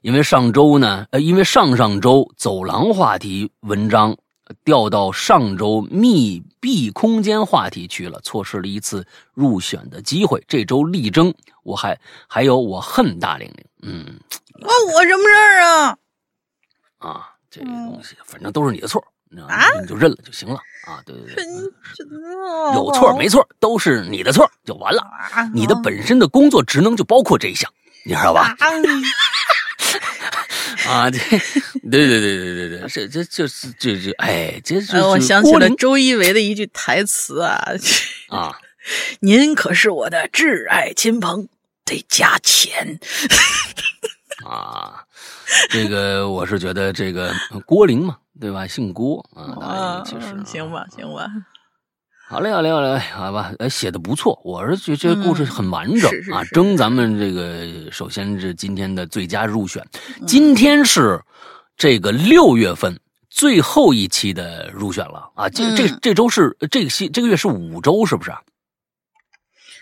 因为上周呢，呃，因为上上周走廊话题文章调到上周密闭空间话题去了，错失了一次入选的机会。这周力争，我还还有我恨大玲玲，嗯，关我什么事儿啊？啊，这个东西反正都是你的错，啊，你就认了就行了。啊，对对对，有错没错都是你的错，就完了。你的本身的工作职能就包括这一项，你知道吧？啊，<laughs> <laughs> 这，对对对对对对，这这就是这这，哎，这是我想起了周一围的一句台词啊 <laughs> 啊，您可是我的挚爱亲朋，得加钱啊。这个我是觉得这个郭玲嘛。对吧？姓郭啊，<laughs> 其实行吧，行吧。好嘞，好嘞，好嘞，好吧。哎，写的不错，我是觉得这故事很完整啊。争咱们这个，首先是今天的最佳入选，今天是这个六月份最后一期的入选了啊。这这这周是这个期这个月是五周，是不是？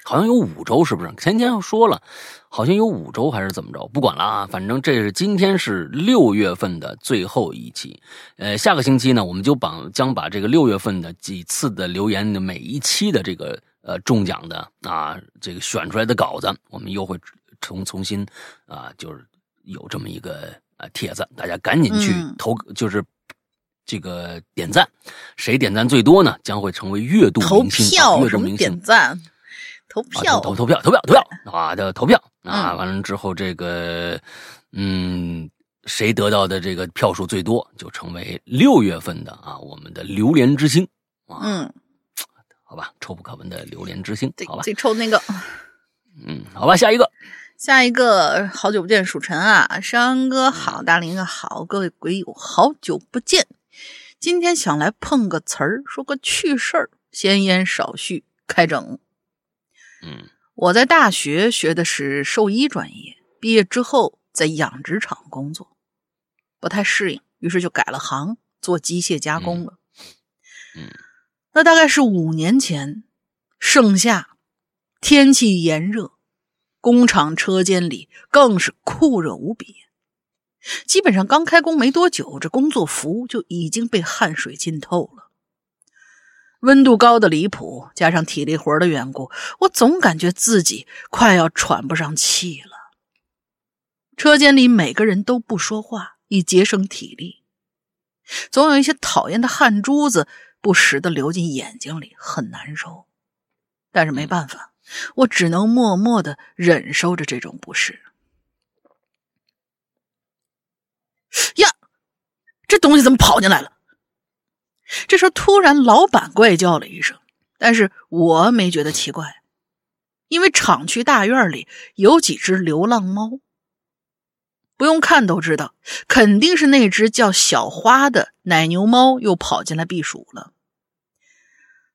好像有五周，是不是？前天又说了。好像有五周还是怎么着？不管了啊，反正这是今天是六月份的最后一期。呃，下个星期呢，我们就把将把这个六月份的几次的留言的每一期的这个呃中奖的啊这个选出来的稿子，我们又会重重新啊，就是有这么一个呃帖子，大家赶紧去投，就是这个点赞，谁点赞最多呢，将会成为月度明星，月度明星点赞。投票，投投票，投票，投票啊！的投票啊！完了之后，这个，嗯，谁得到的这个票数最多，就成为六月份的啊，我们的榴莲之星啊！嗯，好吧，臭不可闻的榴莲之星，好吧，最臭那个，<laughs> 嗯，好吧，下一个，下一个，好久不见，蜀辰啊，山哥好，大林哥好，各位鬼友，好久不见，今天想来碰个词儿，说个趣事儿，闲言少叙，开整。嗯，我在大学学的是兽医专业，毕业之后在养殖场工作。不太适应，于是就改了行，做机械加工了。嗯，那大概是五年前，盛夏，天气炎热，工厂车间里更是酷热无比。基本上刚开工没多久，这工作服就已经被汗水浸透了。温度高的离谱，加上体力活的缘故，我总感觉自己快要喘不上气了。车间里每个人都不说话，以节省体力。总有一些讨厌的汗珠子不时的流进眼睛里，很难受。但是没办法，我只能默默的忍受着这种不适。呀，这东西怎么跑进来了？这时候突然，老板怪叫了一声，但是我没觉得奇怪，因为厂区大院里有几只流浪猫，不用看都知道，肯定是那只叫小花的奶牛猫又跑进来避暑了。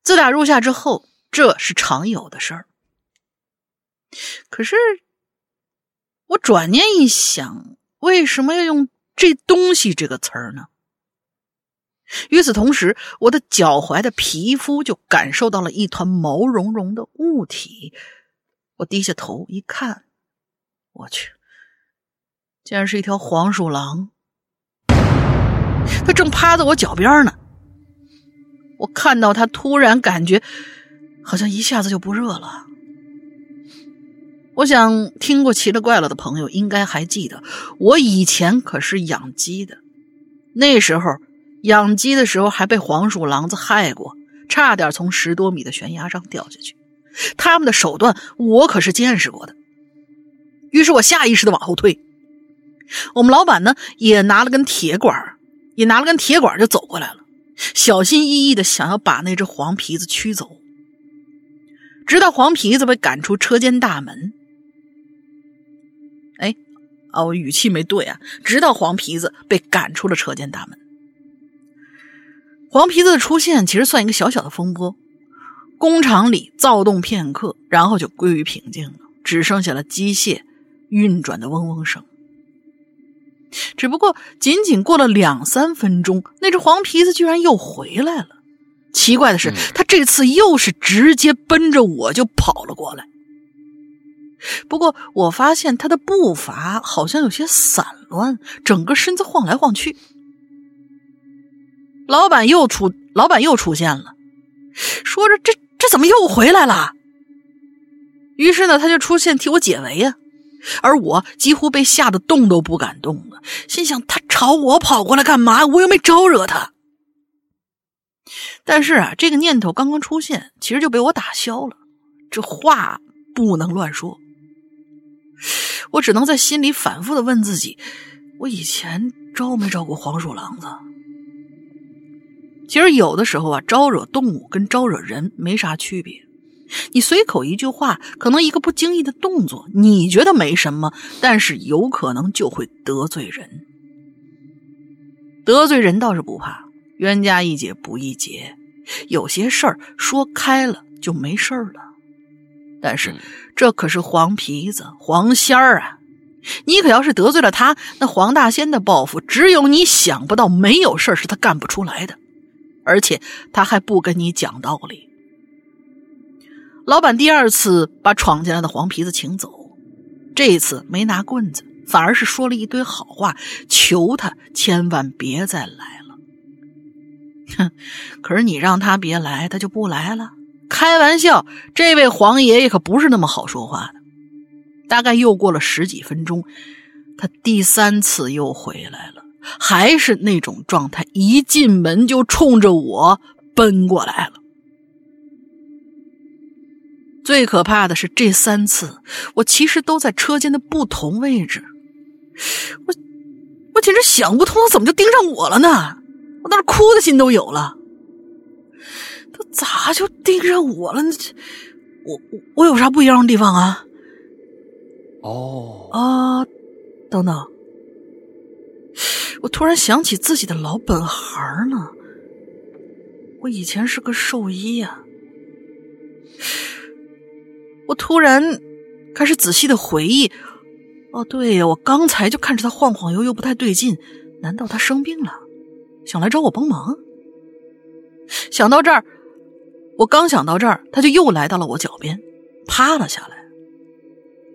自打入夏之后，这是常有的事儿。可是我转念一想，为什么要用“这东西”这个词儿呢？与此同时，我的脚踝的皮肤就感受到了一团毛茸茸的物体。我低下头一看，我去，竟然是一条黄鼠狼！它正趴在我脚边呢。我看到它，突然感觉好像一下子就不热了。我想听过奇了怪了的朋友应该还记得，我以前可是养鸡的，那时候。养鸡的时候还被黄鼠狼子害过，差点从十多米的悬崖上掉下去。他们的手段我可是见识过的。于是我下意识的往后退。我们老板呢也拿了根铁管，也拿了根铁管就走过来了，小心翼翼的想要把那只黄皮子驱走。直到黄皮子被赶出车间大门。哎，啊，我语气没对啊！直到黄皮子被赶出了车间大门。黄皮子的出现其实算一个小小的风波，工厂里躁动片刻，然后就归于平静了，只剩下了机械运转的嗡嗡声。只不过仅仅过了两三分钟，那只黄皮子居然又回来了。奇怪的是，他这次又是直接奔着我就跑了过来。不过我发现他的步伐好像有些散乱，整个身子晃来晃去。老板又出，老板又出现了，说着这这怎么又回来了？于是呢，他就出现替我解围呀，而我几乎被吓得动都不敢动了，心想他朝我跑过来干嘛？我又没招惹他。但是啊，这个念头刚刚出现，其实就被我打消了。这话不能乱说，我只能在心里反复的问自己：我以前招没招过黄鼠狼子？其实有的时候啊，招惹动物跟招惹人没啥区别。你随口一句话，可能一个不经意的动作，你觉得没什么，但是有可能就会得罪人。得罪人倒是不怕，冤家宜解不宜结。有些事儿说开了就没事儿了。但是这可是黄皮子、黄仙儿啊！你可要是得罪了他，那黄大仙的报复，只有你想不到，没有事儿是他干不出来的。而且他还不跟你讲道理。老板第二次把闯进来的黄皮子请走，这一次没拿棍子，反而是说了一堆好话，求他千万别再来了。哼，可是你让他别来，他就不来了。开玩笑，这位黄爷爷可不是那么好说话的。大概又过了十几分钟，他第三次又回来了。还是那种状态，一进门就冲着我奔过来了。最可怕的是这三次，我其实都在车间的不同位置，我我简直想不通，他怎么就盯上我了呢？我当时哭的心都有了。他咋就盯上我了呢？我我有啥不一样的地方啊？哦啊，等等。我突然想起自己的老本行呢，我以前是个兽医呀。我突然开始仔细的回忆，哦，对呀，我刚才就看着他晃晃悠悠不太对劲，难道他生病了，想来找我帮忙？想到这儿，我刚想到这儿，他就又来到了我脚边，趴了下来。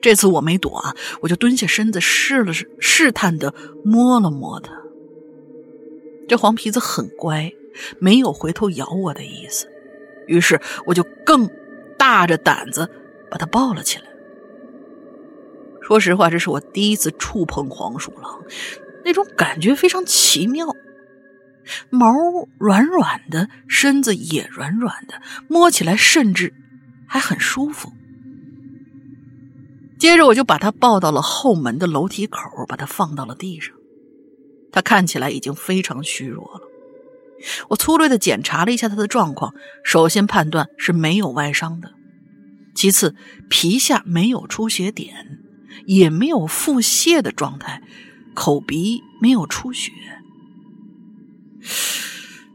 这次我没躲啊，我就蹲下身子试了试，试探的摸了摸它。这黄皮子很乖，没有回头咬我的意思，于是我就更大着胆子把它抱了起来。说实话，这是我第一次触碰黄鼠狼，那种感觉非常奇妙。毛软软的，身子也软软的，摸起来甚至还很舒服。接着我就把他抱到了后门的楼梯口，把他放到了地上。他看起来已经非常虚弱了。我粗略的检查了一下他的状况，首先判断是没有外伤的，其次皮下没有出血点，也没有腹泻的状态，口鼻没有出血。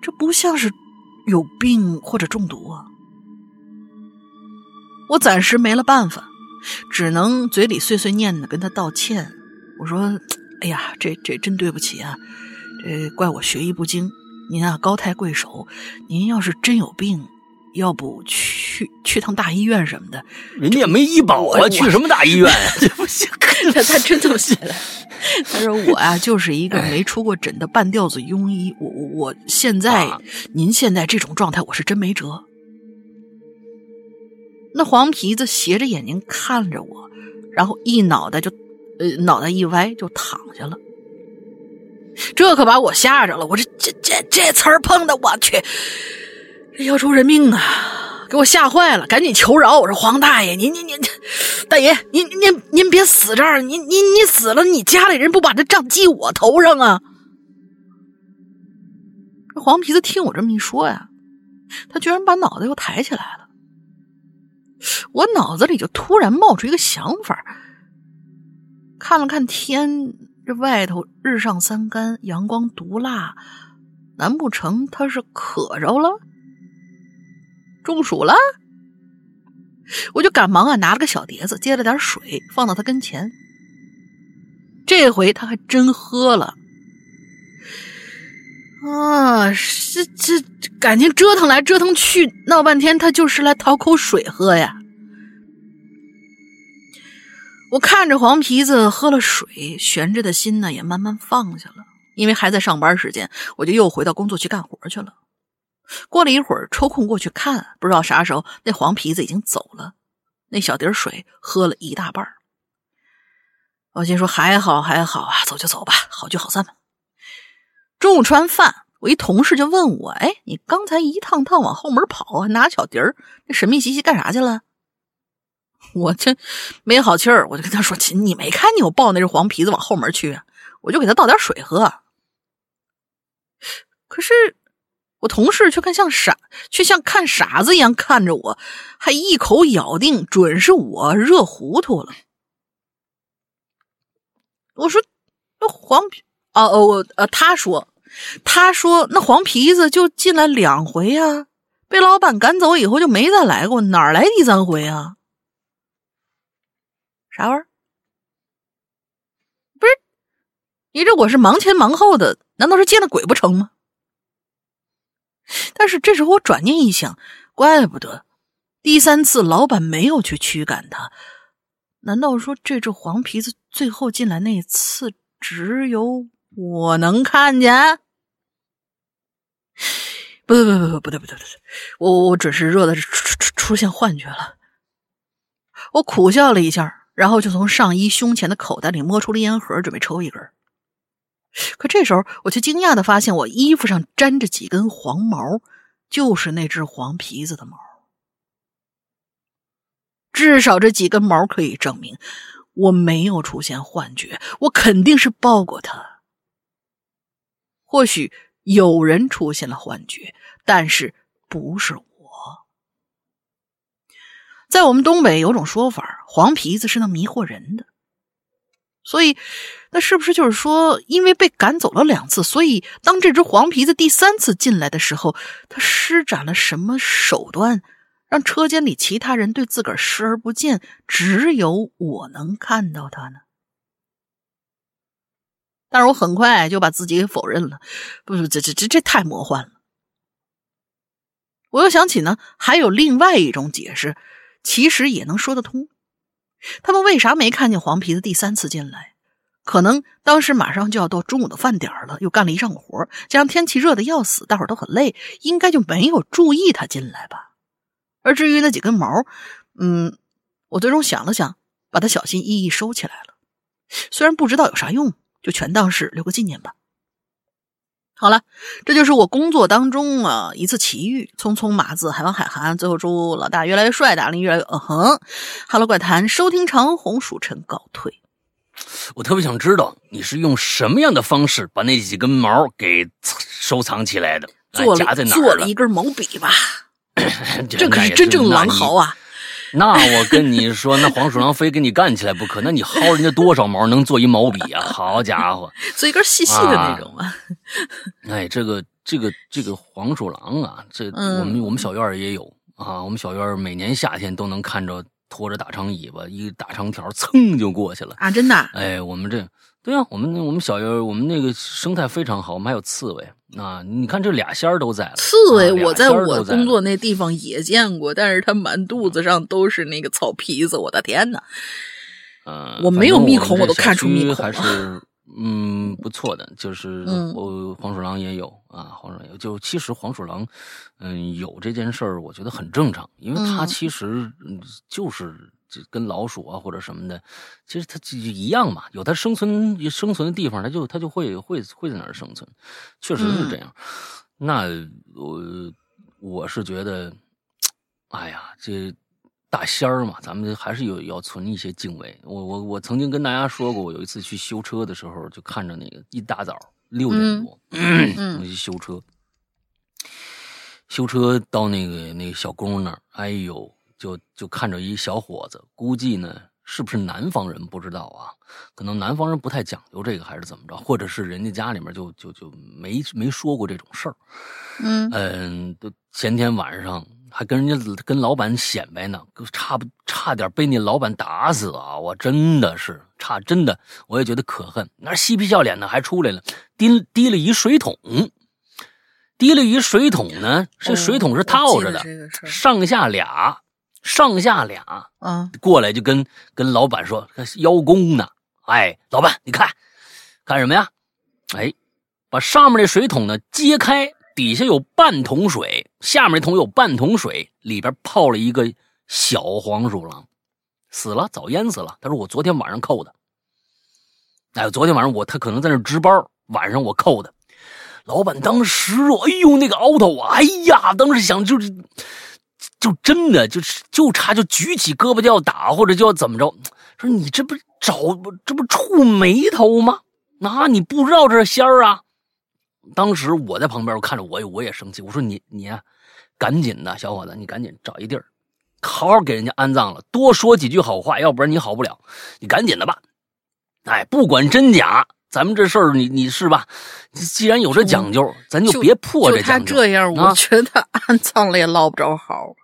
这不像是有病或者中毒啊！我暂时没了办法，只能嘴里碎碎念的跟他道歉。我说：“哎呀，这这真对不起啊，这怪我学艺不精。您啊高抬贵手，您要是真有病，要不去去趟大医院什么的。人家也没医保啊，去什么大医院啊？<laughs> 这不行，他他真这么写的。”他说：“我啊，就是一个没出过诊的半吊子庸医。我我我现在，您现在这种状态，我是真没辙。”那黄皮子斜着眼睛看着我，然后一脑袋就，呃，脑袋一歪就躺下了。这可把我吓着了。我这这这这词儿碰的，我去，要出人命啊！给我吓坏了，赶紧求饶！我说黄大爷，您您您，大爷，您您您别死这儿！您您你死了，你家里人不把这账记我头上啊？这黄皮子听我这么一说呀，他居然把脑袋又抬起来了。我脑子里就突然冒出一个想法，看了看天，这外头日上三竿，阳光毒辣，难不成他是渴着了？中暑了，我就赶忙啊，拿了个小碟子，接了点水，放到他跟前。这回他还真喝了啊！这这感情折腾来折腾去，闹半天，他就是来讨口水喝呀。我看着黄皮子喝了水，悬着的心呢也慢慢放下了，因为还在上班时间，我就又回到工作去干活去了。过了一会儿，抽空过去看，不知道啥时候那黄皮子已经走了，那小碟水喝了一大半我心说还好还好啊，走就走吧，好聚好散吧。中午吃完饭，我一同事就问我：“哎，你刚才一趟趟往后门跑，还拿小碟儿，那神秘兮兮干啥去了？” <laughs> 我这没好气儿，我就跟他说：“亲，你没看见我抱那只黄皮子往后门去？我就给他倒点水喝。”可是。我同事却看像傻，却像看傻子一样看着我，还一口咬定准是我热糊涂了。我说：“那黄皮……哦哦，我呃，他说，他说那黄皮子就进来两回啊，被老板赶走以后就没再来过，哪来第三回啊？啥玩意儿？不是，你这我是忙前忙后的，难道是见了鬼不成吗？”但是这时候我转念一想，怪不得第三次老板没有去驱赶他，难道说这只黄皮子最后进来那次只有我能看见？<sighs> 不对不对不对不对不对不对，我我准是热的出出出现幻觉了。我苦笑了一下，然后就从上衣胸前的口袋里摸出了烟盒，准备抽一根。可这时候，我却惊讶的发现，我衣服上沾着几根黄毛，就是那只黄皮子的毛。至少这几根毛可以证明我没有出现幻觉，我肯定是抱过它。或许有人出现了幻觉，但是不是我。在我们东北有种说法，黄皮子是能迷惑人的。所以，那是不是就是说，因为被赶走了两次，所以当这只黄皮子第三次进来的时候，他施展了什么手段，让车间里其他人对自个儿视而不见，只有我能看到他呢？但是我很快就把自己给否认了，不是这这这这太魔幻了。我又想起呢，还有另外一种解释，其实也能说得通。他们为啥没看见黄皮子第三次进来？可能当时马上就要到中午的饭点了，又干了一上午活，加上天气热的要死，大伙都很累，应该就没有注意他进来吧。而至于那几根毛，嗯，我最终想了想，把它小心翼翼收起来了。虽然不知道有啥用，就全当是留个纪念吧。好了，这就是我工作当中啊一次奇遇，匆匆码字，海王海涵，最后祝老大越来越帅，大林越来越嗯哼。哈喽怪谈，收听长虹，蜀臣告退。我特别想知道你是用什么样的方式把那几根毛给收藏起来的，做夹在哪儿了做了一根毛笔吧，<clears throat> 这可是真正狼那你嚎啊！<laughs> 那我跟你说，那黄鼠狼非跟你干起来不可。那你薅人家多少毛能做一毛笔啊？好家伙！<laughs> 做一根细细的那种啊。哎，这个这个这个黄鼠狼啊，这嗯我们我们小院儿也有啊。我们小院儿每年夏天都能看着拖着大长尾巴，一个大长条噌就过去了。啊，真的啊哎，我们这对啊，我们我们小院儿我们那个生态非常好，我们还有刺猬啊。你看这俩仙儿都在了，刺猬，我在我工作那地方也见过，但是它满肚子上都是那个草皮子，我的天呐！嗯，我没有密孔我都看出密孔还是嗯不错的，就是嗯我黄鼠狼也有啊，黄鼠狼有。就其实黄鼠狼，嗯，有这件事儿，我觉得很正常，因为它嗯其实嗯就是这跟老鼠啊或者什么的，其实它就一样嘛，有它生存生存的地方，它就它就会会会在那儿生存，确实是这嗯样。那我我是觉得，哎呀，这大仙儿嘛，咱们还是有要存一些敬畏。我我我曾经跟大家说过，我有一次去修车的时候，就看着那个一大早六点多，嗯 <clears throat> 我去修车，修车到那个那个小工那儿，哎呦，就就看着一小伙子，估计呢是不是南方人不知道啊？可能南方人不太讲究这个，还是怎么着？或者是人家家里面就就就没没说过这种事儿。嗯嗯，都前天晚上还跟人家跟老板显摆呢，差不差点被那老板打死啊！我真的是差，真的我也觉得可恨。那嬉皮笑脸的还出来了，提提了一水桶，提了一水桶呢，这水桶是套着的，上下俩，上下俩，啊，过来就跟跟老板说邀功呢。哎，老板，你看看什么呀？哎，把上面那水桶呢揭开，底下有半桶水，下面那桶有半桶水，里边泡了一个小黄鼠狼，死了，早淹死了。他说我昨天晚上扣的。哎，昨天晚上我他可能在那值班，晚上我扣的。老板当时哦，哎呦那个凹头啊，哎呀，当时想就是。就真的就是就差就举起胳膊就要打或者就要怎么着，说你这不找这不触眉头吗？那、你不知道这是仙儿啊？当时我在旁边，我看着我也我也生气，我说你你呀、赶紧的小伙子，你赶紧找一地儿，好好给人家安葬了，多说几句好话，要不然你好不了，你赶紧的吧。哎，不管真假，咱们这事儿你你是吧？既然有这讲究，咱就别破这讲究。这样，啊我觉得安葬了也捞不着好。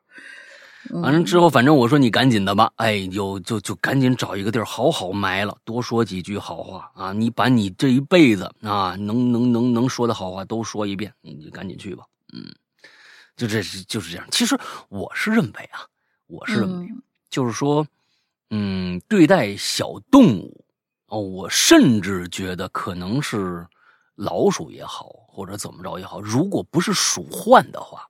完了之后，反正我说你赶紧的吧，哎，有就就赶紧找一个地儿好好埋了，多说几句好话啊！你把你这一辈子啊能能能能说的好话都说一遍，你就赶紧去吧，嗯，就这是就是这样。其实我是认为啊，我是认为，嗯就是说，嗯，对待小动物哦，我甚至觉得可能是老鼠也好，或者怎么着也好，如果不是鼠患的话。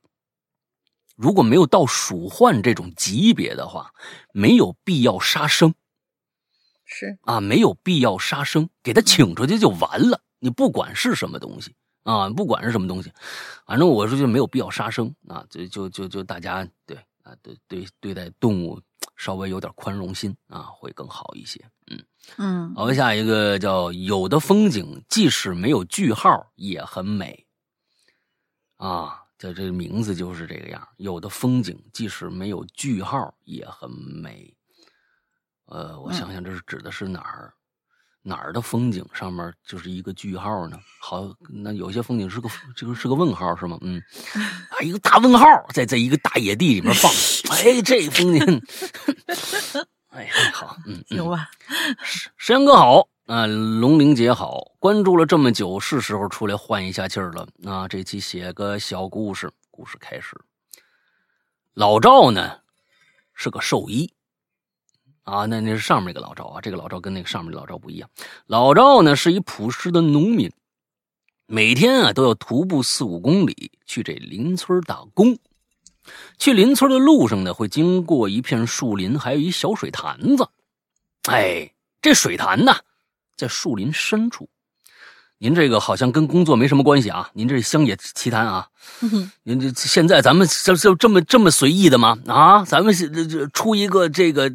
如果没有到鼠患这种级别的话，没有必要杀生是，啊，没有必要杀生，给它请出去就完了。你不管是什么东西啊，不管是什么东西，反正我说就没有必要杀生啊，就就就就大家对啊对对对待动物稍微有点宽容心啊，会更好一些。嗯，嗯好，下一个叫有的风景即使没有句号也很美啊。这这名字就是这个样，有的风景即使没有句号也很美。呃，我想想，这是指的是哪儿？哪儿的风景上面就是一个句号呢？好，那有些风景是个这个是个问号是吗？嗯，<laughs> 啊，一个大问号在在一个大野地里面放，<laughs> 哎，这风景，<laughs> 哎呀，好，嗯，嗯行吧，石阳哥好，啊，龙玲姐好，关注了这么久，是时候出来换一下气儿了。啊，这期写个小故事，故事开始。老赵呢是个兽医，啊，那那是上面那个老赵啊，这个老赵跟那个上面老赵不一样。老赵呢是一朴实的农民，每天啊都要徒步四五公里去这邻村打工。去邻村的路上呢，会经过一片树林，还有一小水潭子。哎，这水潭呢，在树林深处。您这个好像跟工作没什么关系啊？您这是乡野奇谈啊？您这现在咱们就就这么这么随意的吗？啊，咱们这这出一个这个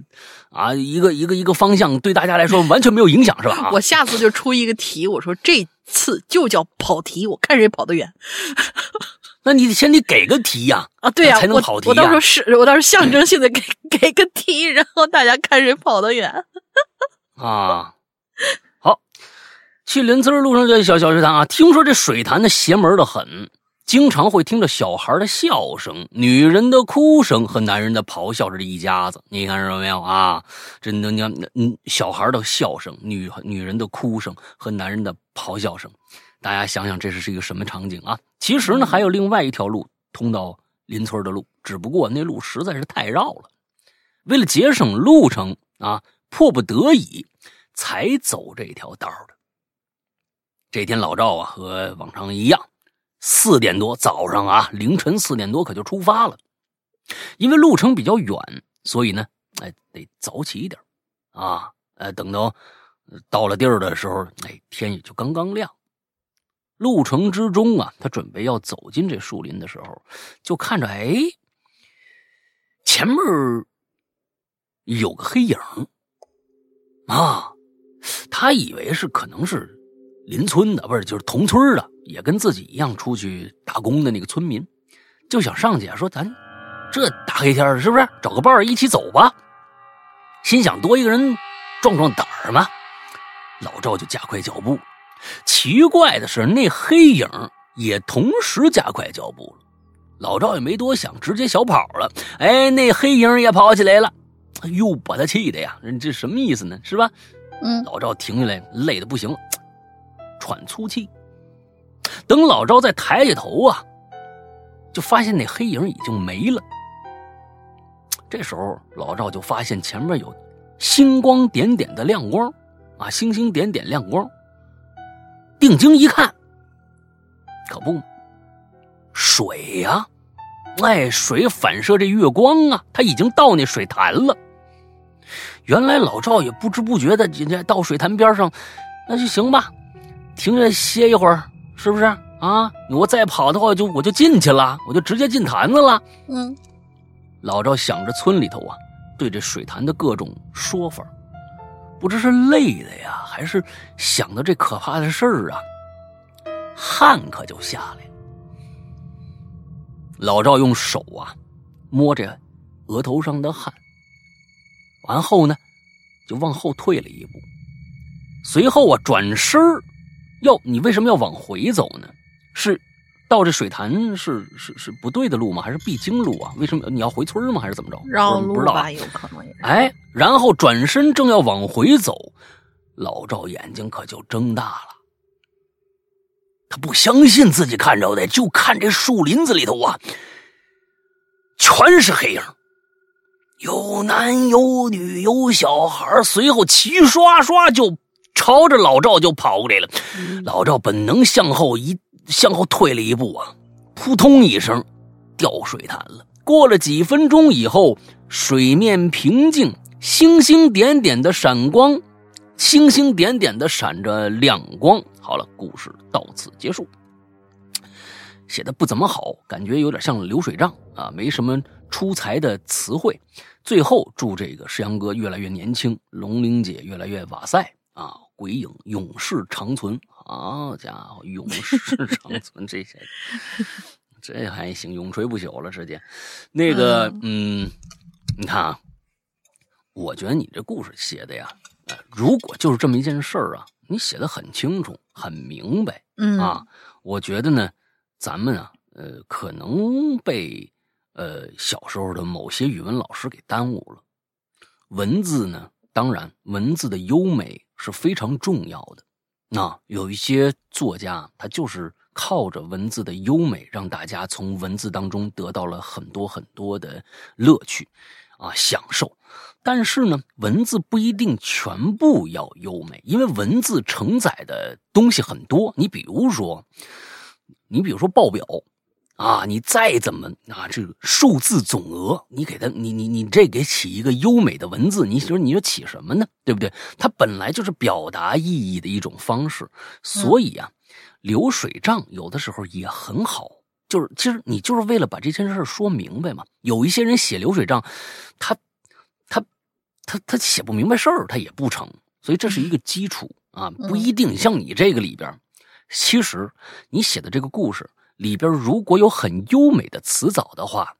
啊，一个一个一个方向，对大家来说完全没有影响是吧？我下次就出一个题，我说这次就叫跑题，我看谁跑得远。<laughs> 那你先得给个题呀！啊，对呀，才能跑题我到时候是，我到时候象征性的给 <laughs> 给个题，然后大家看谁跑得远。啊，好，去邻村路上这小小水潭啊，听说这水潭的邪门的很，经常会听着小孩的笑声、女人的哭声和男人的咆哮着这一家子。你看着没有啊？真的，你看，嗯，小孩的笑声、女女人的哭声和男人的咆哮声。大家想想，这是是一个什么场景啊？其实呢，还有另外一条路通到邻村的路，只不过那路实在是太绕了。为了节省路程啊，迫不得已才走这条道的。这天，老赵啊和往常一样，四点多早上啊，凌晨四点多可就出发了。因为路程比较远，所以呢，哎，得早起一点啊。呃，等到到了地儿的时候，哎，天也就刚刚亮。路程之中啊，他准备要走进这树林的时候，就看着哎，前面有个黑影啊，他以为是可能是邻村的，不是就是同村的，也跟自己一样出去打工的那个村民，就想上去说咱这大黑天的，是不是找个伴儿一起走吧？心想多一个人壮壮胆儿嘛，老赵就加快脚步。奇怪的是，那黑影也同时加快脚步了。老赵也没多想，直接小跑了。哎，那黑影也跑起来了。哎呦，把他气的呀！这什么意思呢？是吧？嗯。老赵停下来，累的不行了，喘粗气。等老赵再抬起头啊，就发现那黑影已经没了。这时候，老赵就发现前面有星光点点的亮光，啊，星星点点亮光。定睛一看，可不，水呀，哎，水反射这月光啊，他已经到那水潭了。原来老赵也不知不觉的，今天到水潭边上，那就行吧，停下歇一会儿，是不是啊？我再跑的话，就我就进去了，我就直接进坛子了。嗯，老赵想着村里头啊，对这水潭的各种说法。不知是累的呀，还是想到这可怕的事儿啊，汗可就下来了。老赵用手啊摸着额头上的汗，完后呢就往后退了一步，随后啊转身要你为什么要往回走呢？是。到这水潭是是是不对的路吗？还是必经路啊？为什么你要回村吗？还是怎么着？绕路吧，有可能也。哎，然后转身正要往回走，老赵眼睛可就睁大了。他不相信自己看着的，就看这树林子里头啊，全是黑影，有男有女有小孩，随后齐刷刷就朝着老赵就跑过来了。老赵本能向后一。向后退了一步啊，扑通一声，掉水潭了。过了几分钟以后，水面平静，星星点点的闪光，星星点点的闪着亮光。好了，故事到此结束。写的不怎么好，感觉有点像流水账啊，没什么出彩的词汇。最后祝这个石阳哥越来越年轻，龙玲姐越来越哇塞啊，鬼影永世长存。好家伙，永世长存这些，这还行，永垂不朽了，直接。那个，嗯，你看啊，我觉得你这故事写的呀，如果就是这么一件事儿啊，你写的很清楚、很明白，嗯啊，我觉得呢，咱们啊，呃，可能被呃小时候的某些语文老师给耽误了。文字呢，当然，文字的优美是非常重要的。那有一些作家，他就是靠着文字的优美，让大家从文字当中得到了很多很多的乐趣，啊，享受。但是呢，文字不一定全部要优美，因为文字承载的东西很多。你比如说，你比如说报表。啊，你再怎么啊，这个数字总额，你给他，你你你这给起一个优美的文字，你说你说起什么呢？对不对？它本来就是表达意义的一种方式，所以啊，流水账有的时候也很好，就是其实你就是为了把这件事说明白嘛。有一些人写流水账，他他他他写不明白事儿，他也不成，所以这是一个基础啊，不一定像你这个里边，其实你写的这个故事。里边如果有很优美的词藻的话，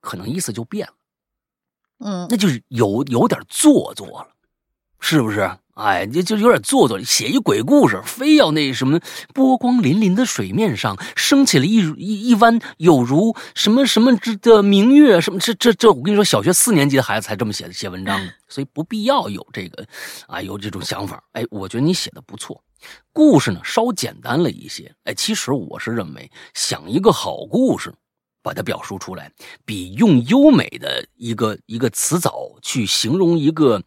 可能意思就变了，嗯，那就是有有点做作了，是不是？哎，就就有点做作，写一鬼故事，非要那什么波光粼粼的水面上升起了一一一弯有如什么什么之的明月，什么这这这，我跟你说，小学四年级的孩子才这么写写文章的，所以不必要有这个啊，有这种想法。哎，我觉得你写的不错。故事呢稍简单了一些，哎，其实我是认为想一个好故事，把它表述出来，比用优美的一个一个词藻去形容一个，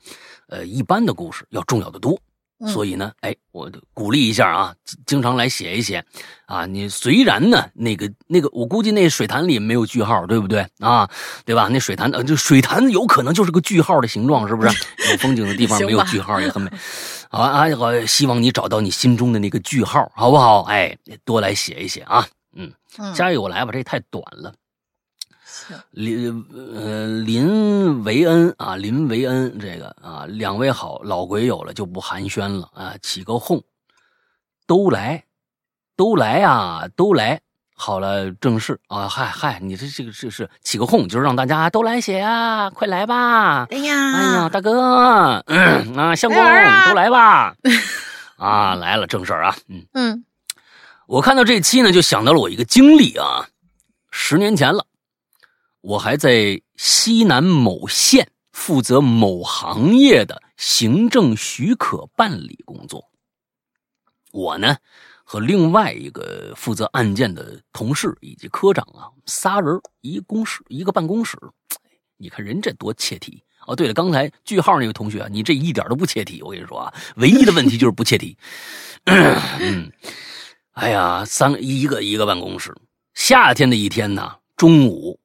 呃，一般的故事要重要的多。所以呢，哎，我鼓励一下啊，经常来写一写，啊，你虽然呢，那个那个，我估计那水潭里没有句号，对不对啊？对吧？那水潭呃，就水潭有可能就是个句号的形状，是不是？<laughs> 有风景的地方没有句号也很美。好啊，好，希望你找到你心中的那个句号，好不好？哎，多来写一写啊。嗯，下一个我来吧，这太短了。林呃林维恩啊，林维恩这个啊，两位好，老鬼友了就不寒暄了啊，起个哄，都来，都来啊，都来。好了，正式啊，嗨嗨，你这这个这是起个哄，就是让大家都来写啊，快来吧！哎呀，哎呀，大哥，啊，相公都来吧！<laughs> 啊，来了，正事儿啊，嗯嗯，我看到这期呢，就想到了我一个经历啊，十年前了，我还在西南某县负责某行业的行政许可办理工作，我呢。和另外一个负责案件的同事以及科长啊，仨人一公室一个办公室，<tsk> 你看人这多切题哦。对了，刚才句号那位同学啊，你这一点都不切题，我跟你说啊，唯一的问题就是不切题。嗯，哎呀，三一个一个办公室，夏天的一天呢，中午，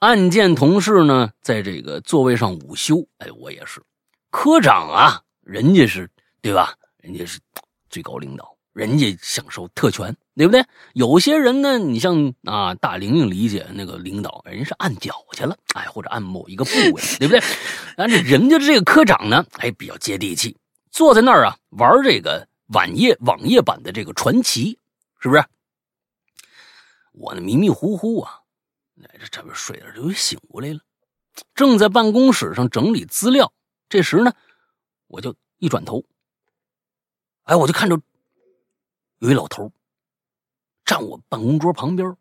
案件同事呢在这个座位上午休，哎，我也是，科长啊，人家是对吧？人家是最高领导。人家享受特权，对不对？有些人呢，你像啊，大玲玲理解那个领导，人家是按脚去了，哎，或者按某一个部位，<laughs> 对不对？但是人家这个科长呢，哎，比较接地气，坐在那儿啊，玩这个网页网页版的这个传奇，是不是？我呢，迷迷糊糊啊，这这边睡着就醒过来了，正在办公室上整理资料，这时呢，我就一转头，哎，我就看着。有一老头站我办公桌旁边，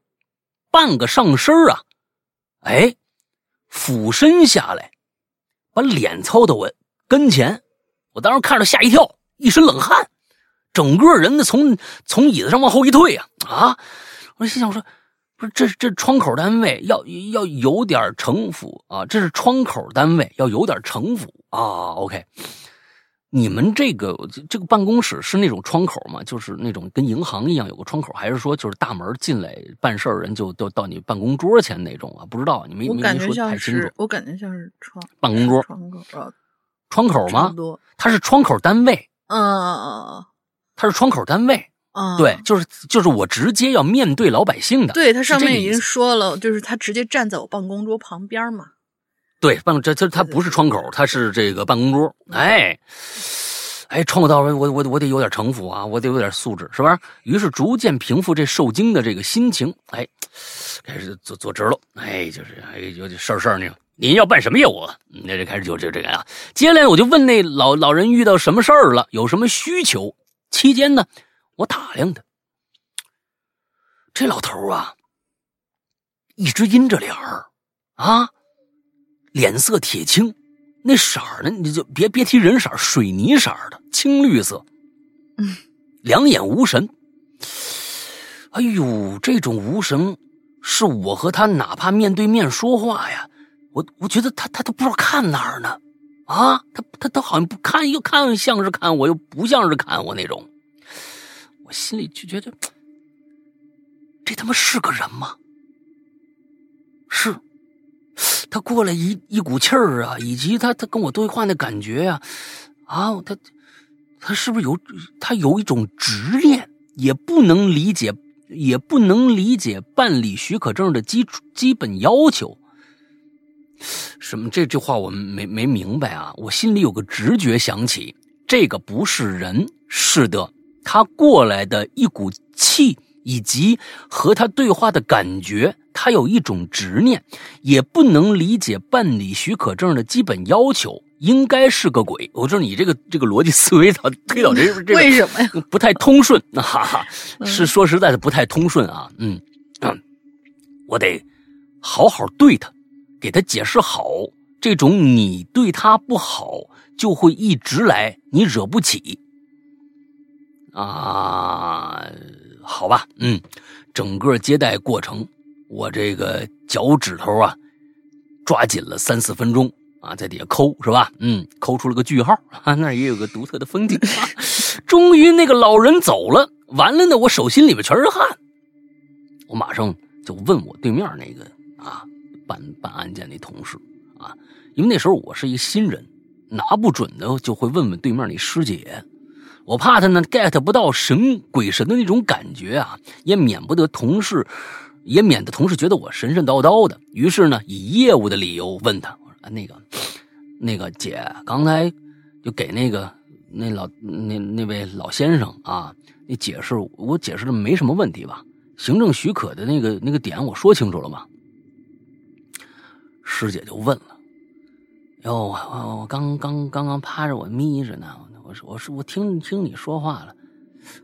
半个上身啊，哎，俯身下来，把脸凑到我跟前。我当时看着吓一跳，一身冷汗，整个人呢从从椅子上往后一退啊啊！我心想说，不是这这窗口单位要要有点城府啊，这是窗口单位要有点城府啊。OK。你们这个这个办公室是那种窗口吗？就是那种跟银行一样有个窗口，还是说就是大门进来办事儿人就都到你办公桌前那种啊？不知道，你没没说太清楚。我感觉像是窗办公桌窗口窗口吗？它是窗口单位。嗯嗯嗯它是窗口单位。嗯，对，就是就是我直接要面对老百姓的。对，他上面已经说了，就是他直接站在我办公桌旁边嘛。对，办公这这他不是窗口，他是这个办公桌。哎，哎，窗口到位，我我我得有点城府啊，我得有点素质，是吧？于是逐渐平复这受惊的这个心情，哎，开始坐坐直了。哎，就是哎，有点事儿事儿那种。您要办什么业务？那就开始就就这个啊。接下来我就问那老老人遇到什么事儿了，有什么需求？期间呢，我打量他，这老头啊，一直阴着脸儿啊。脸色铁青，那色儿呢，你就别别提人色儿，水泥色儿的，青绿色，嗯，两眼无神。哎呦，这种无神，是我和他哪怕面对面说话呀，我我觉得他他都不知道看哪儿呢，啊，他他他好像不看，又看像是看我，又不像是看我那种。心里就觉得，<tsk> 这他妈是个人吗？是，他过来一一股气儿啊，以及他他跟我对话的感觉呀、啊，他他是不是有他有一种执念，也不能理解，也不能理解办理许可证的基基本要求。什么？这句话我没没明白啊！我心里有个直觉想起，这个不是人，是的，他过来的一股气，以及和他对话的感觉，他有一种执念，也不能理解办理许可证的基本要求，应该是个鬼。我说你这个这个逻辑思维导推导这这个为什么呀？不太通顺，哈哈，是说实在的不太通顺啊。嗯，我得好好对他，给他解释好，这种你对他不好，就会一直来，你惹不起啊。好吧，嗯，整个接待过程，我这个脚趾头啊，抓紧了三四分钟啊，在底下抠是吧？嗯，抠出了个句号啊，那也有个独特的风景。终于那个老人走了，完了呢，我手心里面全是汗，我马上就问我对面那个啊办办案件那同事啊，因为那时候我是一新人，拿不准的就会问问对面那师姐。我怕他呢 get 不到神鬼神的那种感觉啊，也免不得同事，也免得同事觉得我神神叨叨的。于是呢，以业务的理由问他，我说、啊、那个，那个姐，刚才就给那个那老那那位老先生啊，那解释我解释的没什么问题吧？行政许可的那个那个点我说清楚了吗？师姐就问了，哟，我我刚刚刚刚趴着我眯着呢。我说：“我听听你说话了，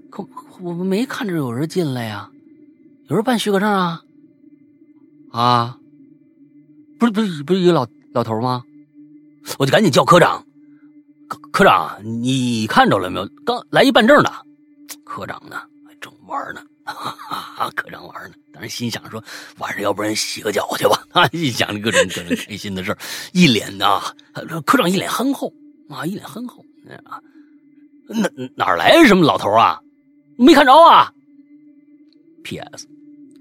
可我们没看着有人进来呀，有人办许可证啊？啊，不是不是不是一个老老头吗？我就赶紧叫科长，科科长，你看着了没有？刚来一办证的，科长呢正玩呢，哈哈，科长玩呢。当时心想说，晚上要不然洗个脚去吧？啊，<laughs> 一想着各种各种开心的事一脸啊，科长一脸憨厚啊，一脸憨厚啊。”哪哪来什么老头啊？没看着啊？P.S.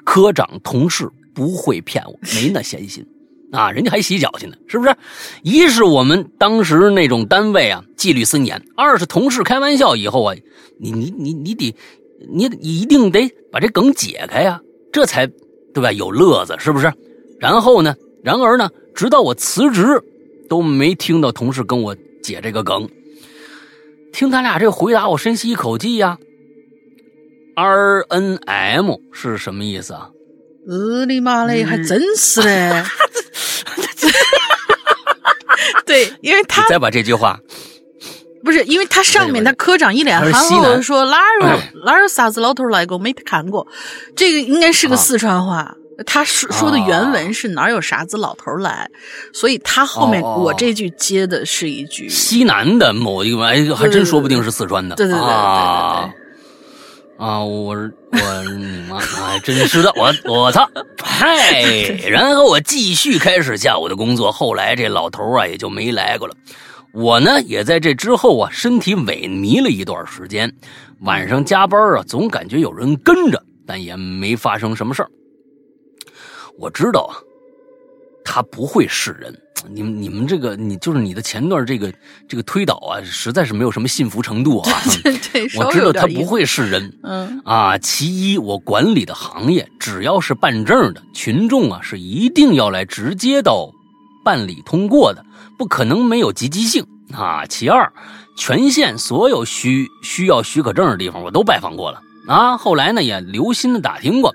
科长同事不会骗我，没那闲心啊！人家还洗脚去呢，是不是？一是我们当时那种单位啊，纪律森严；二是同事开玩笑以后啊，你你你你得你一定得把这梗解开呀，这才对吧？有乐子，是不是？然后呢？然而呢？直到我辞职，都没听到同事跟我解这个梗。听他俩这回答，我深吸一口气呀、啊。R N M 是什么意思啊？日，你妈嘞，还真是嘞！<laughs> 对，因为他再把这句话，不是因为他上面他科长一脸憨厚说哪有 <clears throat> 哪有啥子老头来过，没看过。这个应该是个四川话。啊他说说的原文是哪有傻子老头来，所以他后面我这句接的是一句西南的某一个，哎，还真说不定是四川的。对对对对对啊！啊，我我你妈，哎，真是的，我我操，嗨！然后我继续开始下午的工作，后来这老头啊也就没来过了。我呢也在这之后啊身体萎靡了一段时间，晚上加班啊总感觉有人跟着，但也没发生什么事儿。我知道啊，他不会是人。你们你们这个，你就是你的前段这个这个推导啊，实在是没有什么信服程度啊。我知道他不会是人。嗯啊，其一，我管理的行业只要是办证的群众啊，是一定要来直接到办理通过的，不可能没有积极性啊。其二，全县所有需需要许可证的地方，我都拜访过了啊。后来呢，也留心的打听过。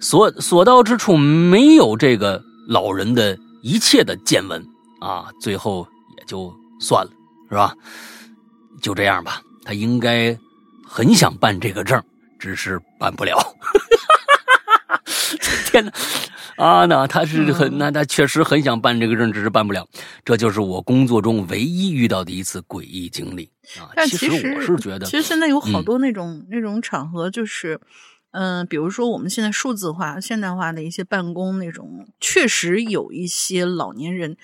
所所到之处没有这个老人的一切的见闻啊，最后也就算了，是吧？就这样吧。他应该很想办这个证，只是办不了。<laughs> 天哪！啊，那他是很，那他确实很想办这个证，只是办不了。这就是我工作中唯一遇到的一次诡异经历啊。但其实我是觉得，其实现在有好嗯多那种、那种场合，就是，嗯、比如说我们现在数字化、现代化的一些办公那种，确实有一些老年人。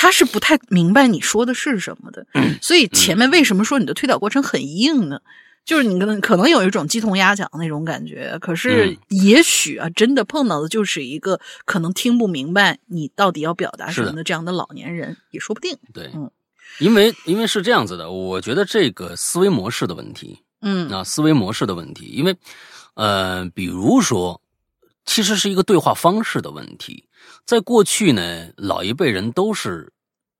他是不太明白你说的是什么的，嗯所以前面为什么说你的推导过程很硬呢？就是你可能可能有一种鸡同鸭讲的那种感觉，可是嗯也许啊，真的碰到的就是一个可能听不明白你到底要表达什么的这样的老年人，也说不定。对嗯，因为因为是这样子的，我觉得这个思维模式的问题，嗯啊，思维模式的问题，因为呃，比如说，其实是一个对话方式的问题。在过去呢，老一辈人都是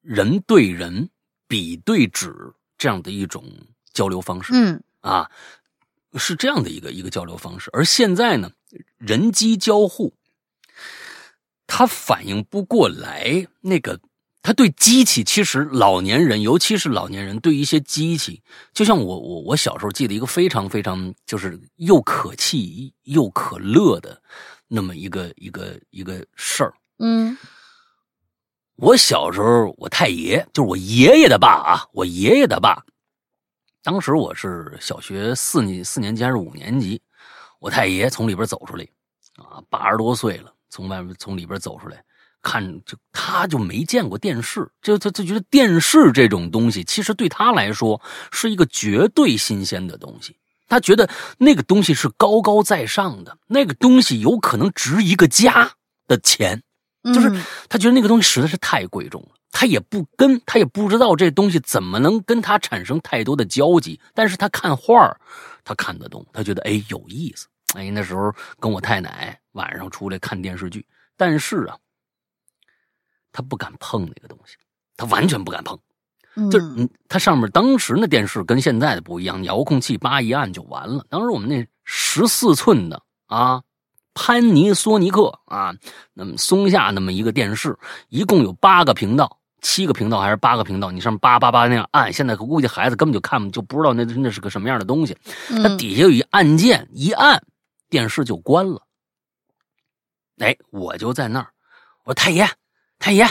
人对人、笔对纸这样的一种交流方式。嗯啊，是这样的一个一个交流方式。而现在呢，人机交互，他反应不过来那个。他对机器，其实老年人，尤其是老年人，对一些机器，就像我我我小时候记得一个非常非常就是又可气又可乐的那么一个一个一个事儿。嗯我小时候，我太爷就是我爷爷的爸啊，我爷爷的爸。当时我是小学四年四年级还是五年级，我太爷从里边走出来，啊，八十多岁了，从外面从里边走出来，看就他就没见过电视，就他他觉得电视这种东西，其实对他来说是一个绝对新鲜的东西。他觉得那个东西是高高在上的，那个东西有可能值一个家的钱。就是嗯他觉得那个东西实在是太贵重了，他也不跟他也不知道这东西怎么能跟他产生太多的交集，但是他看画儿他看得懂，他觉得哎有意思，哎那时候跟我太奶晚上出来看电视剧，但是啊，他不敢碰那个东西，他完全不敢碰，就是嗯嗯，它上面当时那电视跟现在的不一样，遥控器叭一按就完了。当时我们那十四寸的啊，潘尼索尼克啊，那么松下那么一个电视，一共有八个频道，七个频道还是八个频道？你上面叭叭叭那样按，现在估计孩子根本就看就不知道那那是个什么样的东西。它嗯底下有一按键，一按电视就关了。哎，我就在那儿，我说太爷，太爷，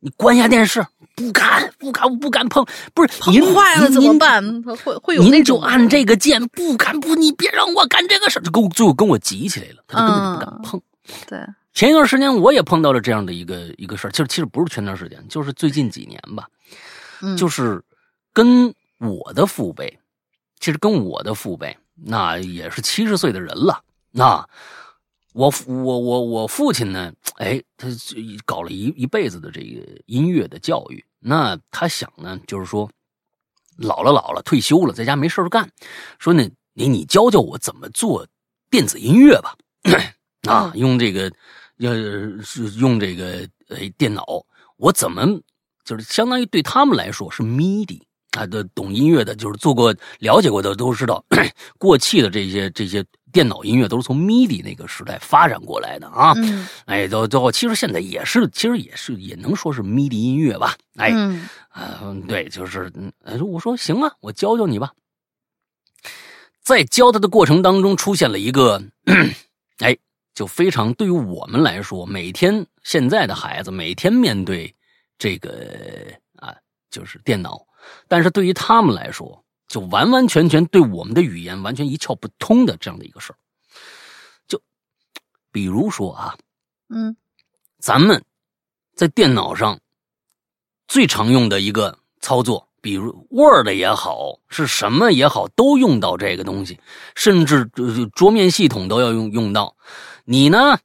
你关一下电视，不敢，不敢，我不敢碰，不是您碰坏了怎么办？他会会有您就按这个键，不敢不，你别让我干这个事儿，就跟我最后跟我急起来了，他就根本就不敢嗯碰。对，前一段时间我也碰到了这样的一个一个事儿，其实其实不是前段时间，就是最近几年吧，嗯就是跟我的父辈，其实跟我的父辈，那也是七十岁的人了。那我我我我父亲呢，哎，他搞了一一辈子的这个音乐的教育。那他想呢，就是说，老了老了，退休了，在家没事儿干，说呢，你你教教我怎么做电子音乐吧。啊，用这个，呃，是用这个呃电脑，我怎么就是相当于对他们来说是 MIDI 啊，的懂音乐的，就是做过了解过的都知道，<coughs> 过气的这些这些电脑音乐都是从 MIDI 那个时代发展过来的啊。嗯哎，都都其实现在也是，其实也是也能说是 MIDI 音乐吧。哎，嗯啊，对，就是，我说行啊，我教教你吧。在教他的过程当中，出现了一个，<clears throat> 哎，就非常对于我们来说，每天现在的孩子每天面对这个啊，就是电脑，但是对于他们来说，就完完全全对我们的语言完全一窍不通的这样的一个事儿。就比如说啊，嗯咱们在电脑上最常用的一个操作，比如 Word 也好，是什么也好，都用到这个东西，甚至呃桌面系统都要用用到。你呢，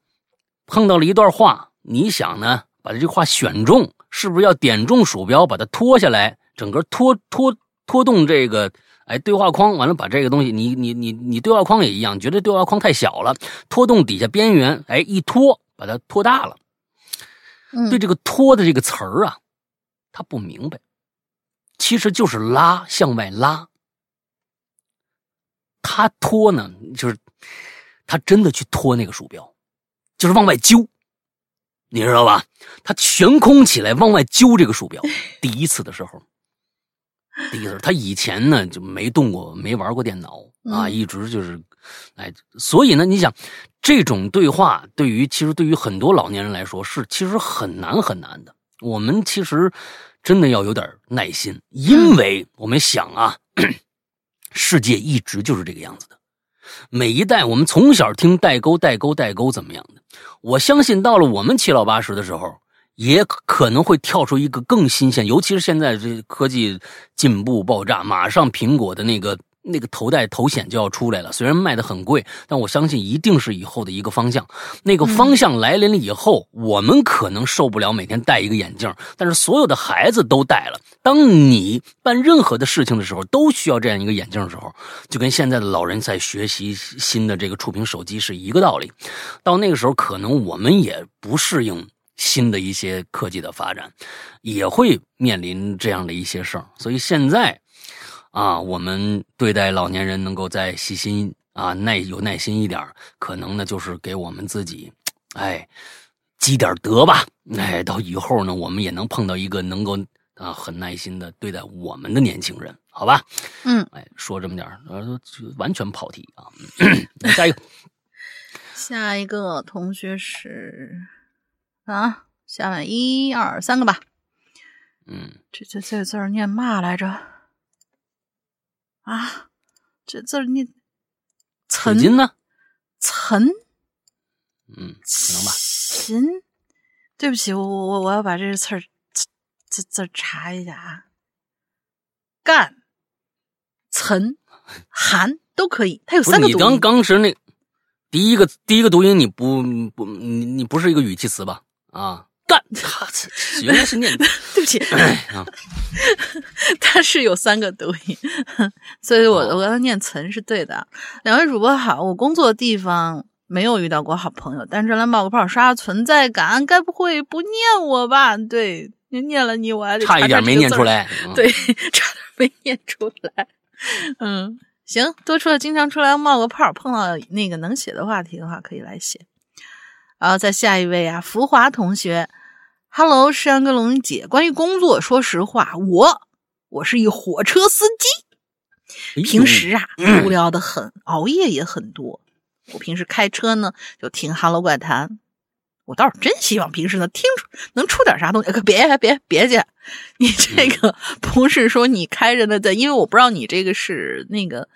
碰到了一段话，你想呢，把这句话选中，是不是要点中鼠标把它拖下来，整个拖拖拖动这个哎对话框，完了把这个东西，你你你你对话框也一样，觉得对话框太小了，拖动底下边缘，哎一拖把它拖大了。嗯，对这个“拖”的这个词儿啊，他不明白，其实就是拉，向外拉。他拖呢，就是他真的去拖那个鼠标，就是往外揪，你知道吧？他悬空起来往外揪这个鼠标。第一次的时候，第一次，他以前呢就没动过，没玩过电脑啊，嗯一直就是，哎，所以呢，你想这种对话对于其实对于很多老年人来说是其实很难很难的。我们其实真的要有点耐心，因为我们想啊，世界一直就是这个样子的。每一代我们从小听代沟代沟代沟怎么样的，我相信到了我们七老八十的时候，也可能会跳出一个更新鲜，尤其是现在这科技进步爆炸，马上苹果的那个。那个头戴头显就要出来了，虽然卖的很贵，但我相信一定是以后的一个方向。那个方向来临了以后，我们可能受不了每天戴一个眼镜，但是所有的孩子都戴了。当你办任何的事情的时候，都需要这样一个眼镜的时候，就跟现在的老人在学习新的这个触屏手机是一个道理。到那个时候，可能我们也不适应新的一些科技的发展，也会面临这样的一些事儿。所以现在。啊，我们对待老年人能够再细心啊，耐有耐心一点可能呢就是给我们自己，哎，积点德吧。哎，到以后呢，我们也能碰到一个能够啊很耐心的对待我们的年轻人，好吧？嗯，哎，说这么点呃，完全跑题啊。<coughs> 下一个，下一个同学是啊，下面一二三个吧。嗯，这这这字念嘛来着？啊，这字念“岑”呢？岑，嗯，可能吧。秦，对不起，我我我我要把这个字儿字字查一下啊。干、岑、韩都可以，它有三个读音。你刚刚时那第一个第一个读音，你不不你你不是一个语气词吧？啊。干，<laughs> 他原来是念，<laughs> 对不起，<laughs> 他是有三个读音，所以我我刚才念“岑”是对的。两位主播好，我工作的地方没有遇到过好朋友，但是来冒个泡刷存在感，该不会不念我吧？对，念了你，我还得差一点没念出来，对，差点没念出来。嗯，行，多出来经常出来冒个泡，碰到那个能写的话题的话，可以来写。然后再下一位啊，福华同学。Hello，山哥龙姐，关于工作，说实话，我我是一火车司机，平时啊无聊的很，熬夜也很多。我平时开车呢，就听《Hello 怪谈》，我倒是真希望平时能听出能出点啥东西。可别别别介，你这个不是说你开着呢，在，因为我不知道你这个是那个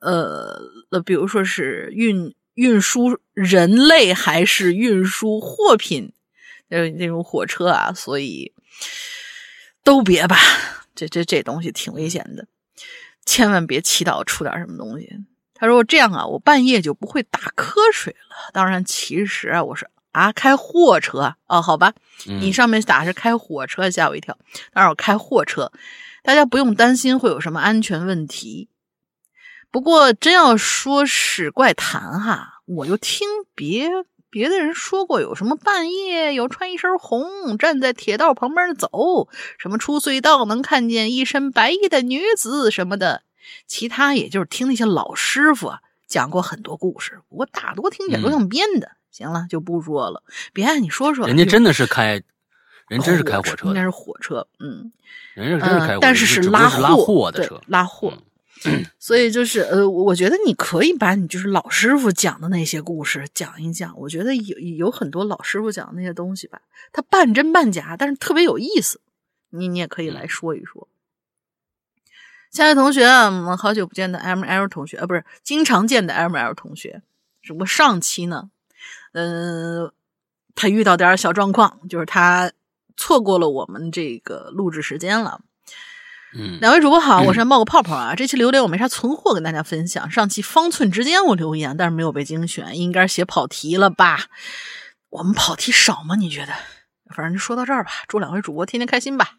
呃，比如说是运运输人类还是运输货品。呃，那种火车啊，所以都别吧，这这这东西挺危险的，千万别祈祷出点什么东西。他说这样啊，我半夜就不会打瞌睡了。当然，其实啊，我是啊，开货车哦，好吧，你上面打是开火车，吓我一跳。当然，我开货车，大家不用担心会有什么安全问题。不过，真要说是怪谈哈，我就听别。别的人说过有什么半夜有穿一身红站在铁道旁边走，什么出隧道能看见一身白衣的女子什么的，其他也就是听那些老师傅讲过很多故事，不过大多听起来都像编的。行了，就不说了。别，你说说，人家真的是开，人真是开火车，应该是火车，嗯，人家真是开，但是是拉货的车，拉货。所以就是呃，我觉得你可以把你就是老师傅讲的那些故事讲一讲。我觉得有有很多老师傅讲的那些东西吧，它半真半假，但是特别有意思。你你也可以来说一说。亲爱的同学，我们好久不见的 M L 同学，呃，不是经常见的 M L 同学，只不过上期呢，嗯，他遇到点小状况，就是他错过了我们这个录制时间了。嗯，两位主播好，我是冒个泡泡啊。这期榴莲我没啥存货跟大家分享。上期方寸之间我留言，但是没有被精选，应该是写跑题了吧？我们跑题少吗？你觉得？反正就说到这儿吧。祝两位主播天天开心吧，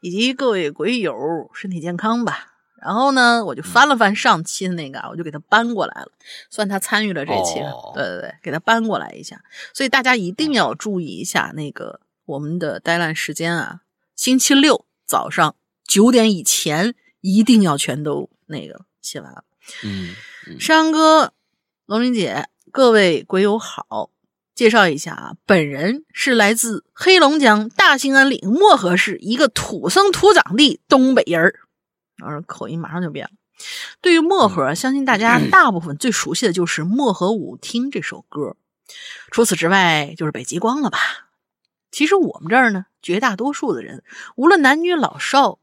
以及各位鬼友身体健康吧。然后呢，我就翻了翻上期的那个，我就给他搬过来了，算他参与了这期。对对对，给他搬过来一下。所以大家一定要注意一下那个我们的呆烂时间啊，星期六早上。九点以前一定要全都那个写完。嗯，山哥、龙玲姐，各位鬼友好，介绍一下啊，本人是来自黑龙江大兴安岭漠河市一个土生土长的东北人儿，然口音马上就变了。对于漠河，相信大家大部分最熟悉的就是《漠河舞厅》这首歌，除此之外就是北极光了吧？其实我们这儿呢，绝大多数的人，无论男女老少，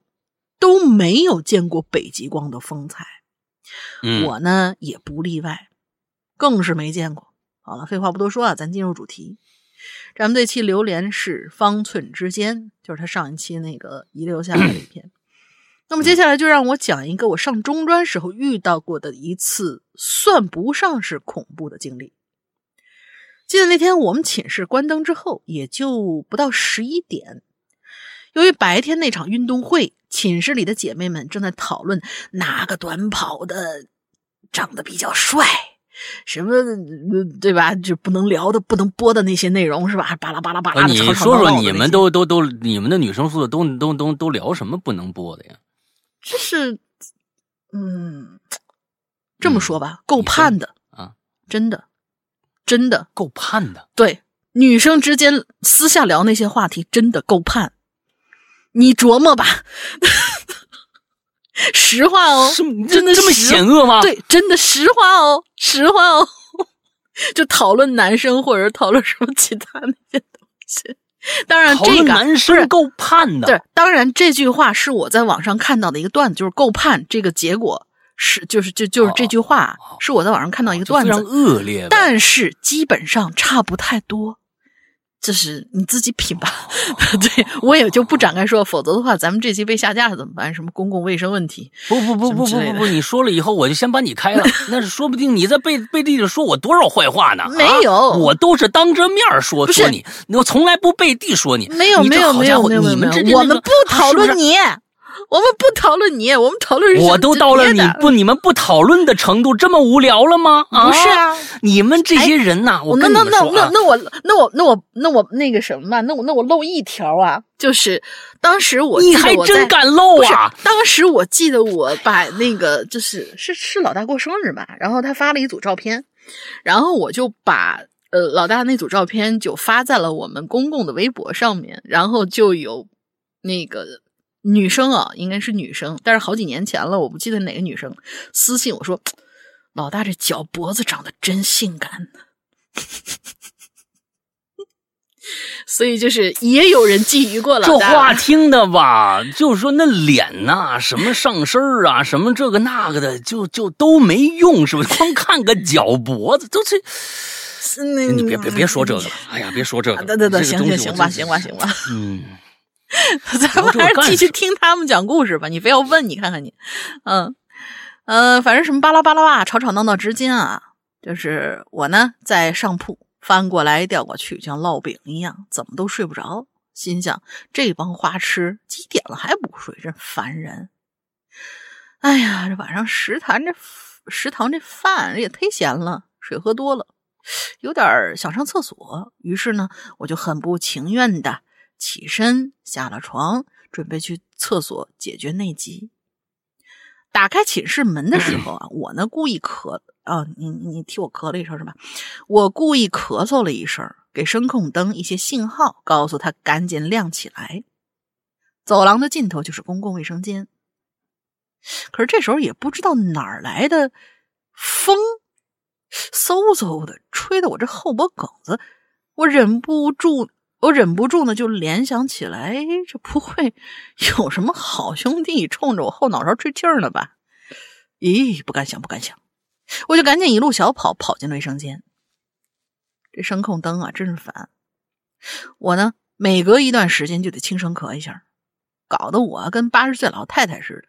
都没有见过北极光的风采。嗯，我呢也不例外，更是没见过。好了，废话不多说啊，咱进入主题。咱们这期榴莲是方寸之间，就是他上一期那个遗留下来的一篇。那么接下来就让我讲一个我上中专时候遇到过的一次算不上是恐怖的经历。记得那天我们寝室关灯之后，也就不到十一点。由于白天那场运动会，寝室里的姐妹们正在讨论哪个短跑的长得比较帅，什么对吧？就不能聊的、不能播的那些内容是吧？巴拉巴拉巴拉的。你说说你们都都都，你们的女生宿舍都都都都聊什么不能播的呀？这是，嗯，这么说吧，够盼的啊，真的，真的够盼的。对，女生之间私下聊那些话题，真的够盼。你琢磨吧，<laughs> 实话哦，真的这么险恶吗？对，真的实话哦，实话哦，<laughs> 就讨论男生或者讨论什么其他那些东西。当然，这个男生够判的。对，当然这句话是我在网上看到的一个段子，就是够判。这个结果是，就是就就是这句话是我在网上看到一个段子，非常恶劣，但是基本上差不太多。这是你自己品吧，<laughs> 对我也就不展开说，否则的话，咱们这期被下架了怎么办？什么公共卫生问题？不不不不不不不，你说了以后，我就先把你开了。<laughs> 那是说不定你在背背地里说我多少坏话呢？没有，我都是当着面说说你，我从来不背地说你。没有没有没有没有，你们我们不讨论你。我们不讨论你，我们讨论我都到了你不你们不讨论的程度，这么无聊了吗？不是啊，你们这些人呐，我那那那那那我那我那我那我那个什么吧，那我那我漏一条啊，就是当时我你还真敢漏啊！当时我记得我把那个就是是是老大过生日吧，然后他发了一组照片，然后我就把呃老大那组照片就发在了我们公共的微博上面，然后就有那个。女生啊，应该是女生，但是好几年前了，我不记得哪个女生私信我说：“老大这脚脖子长得真性感。<laughs> ”所以就是也有人觊觎过了。这话听的吧，就是说那脸呐，什么上身啊，什么这个那个的，就就都没用，是不是？光看个脚脖子都是。你别别别说这个了，哎呀，别说这个。对对对，行行行吧，行吧，行吧。嗯。<laughs> 咱们还是继续听他们讲故事吧。你非要问，你看看你，嗯，呃，反正什么巴拉巴拉啊，吵吵闹闹之间啊，就是我呢在上铺翻过来调过去，像烙饼一样，怎么都睡不着。心想这帮花痴几点了还不睡，真烦人。哎呀，这晚上食堂这食堂这饭也忒咸了，水喝多了，有点想上厕所。于是呢，我就很不情愿的。起身下了床，准备去厕所解决内急。打开寝室门的时候啊，我呢故意咳啊，你你替我咳了一声是吧？我故意咳嗽了一声，给声控灯一些信号，告诉他赶紧亮起来。走廊的尽头就是公共卫生间。可是这时候也不知道哪儿来的风，嗖嗖的吹得我这后脖梗子，我忍不住。我忍不住呢，就联想起来，这不会有什么好兄弟冲着我后脑勺吹气儿呢吧？咦，不敢想，不敢想，我就赶紧一路小跑跑进卫生间。这声控灯啊，真是烦！我呢，每隔一段时间就得轻声咳一下，搞得我跟八十岁老太太似的。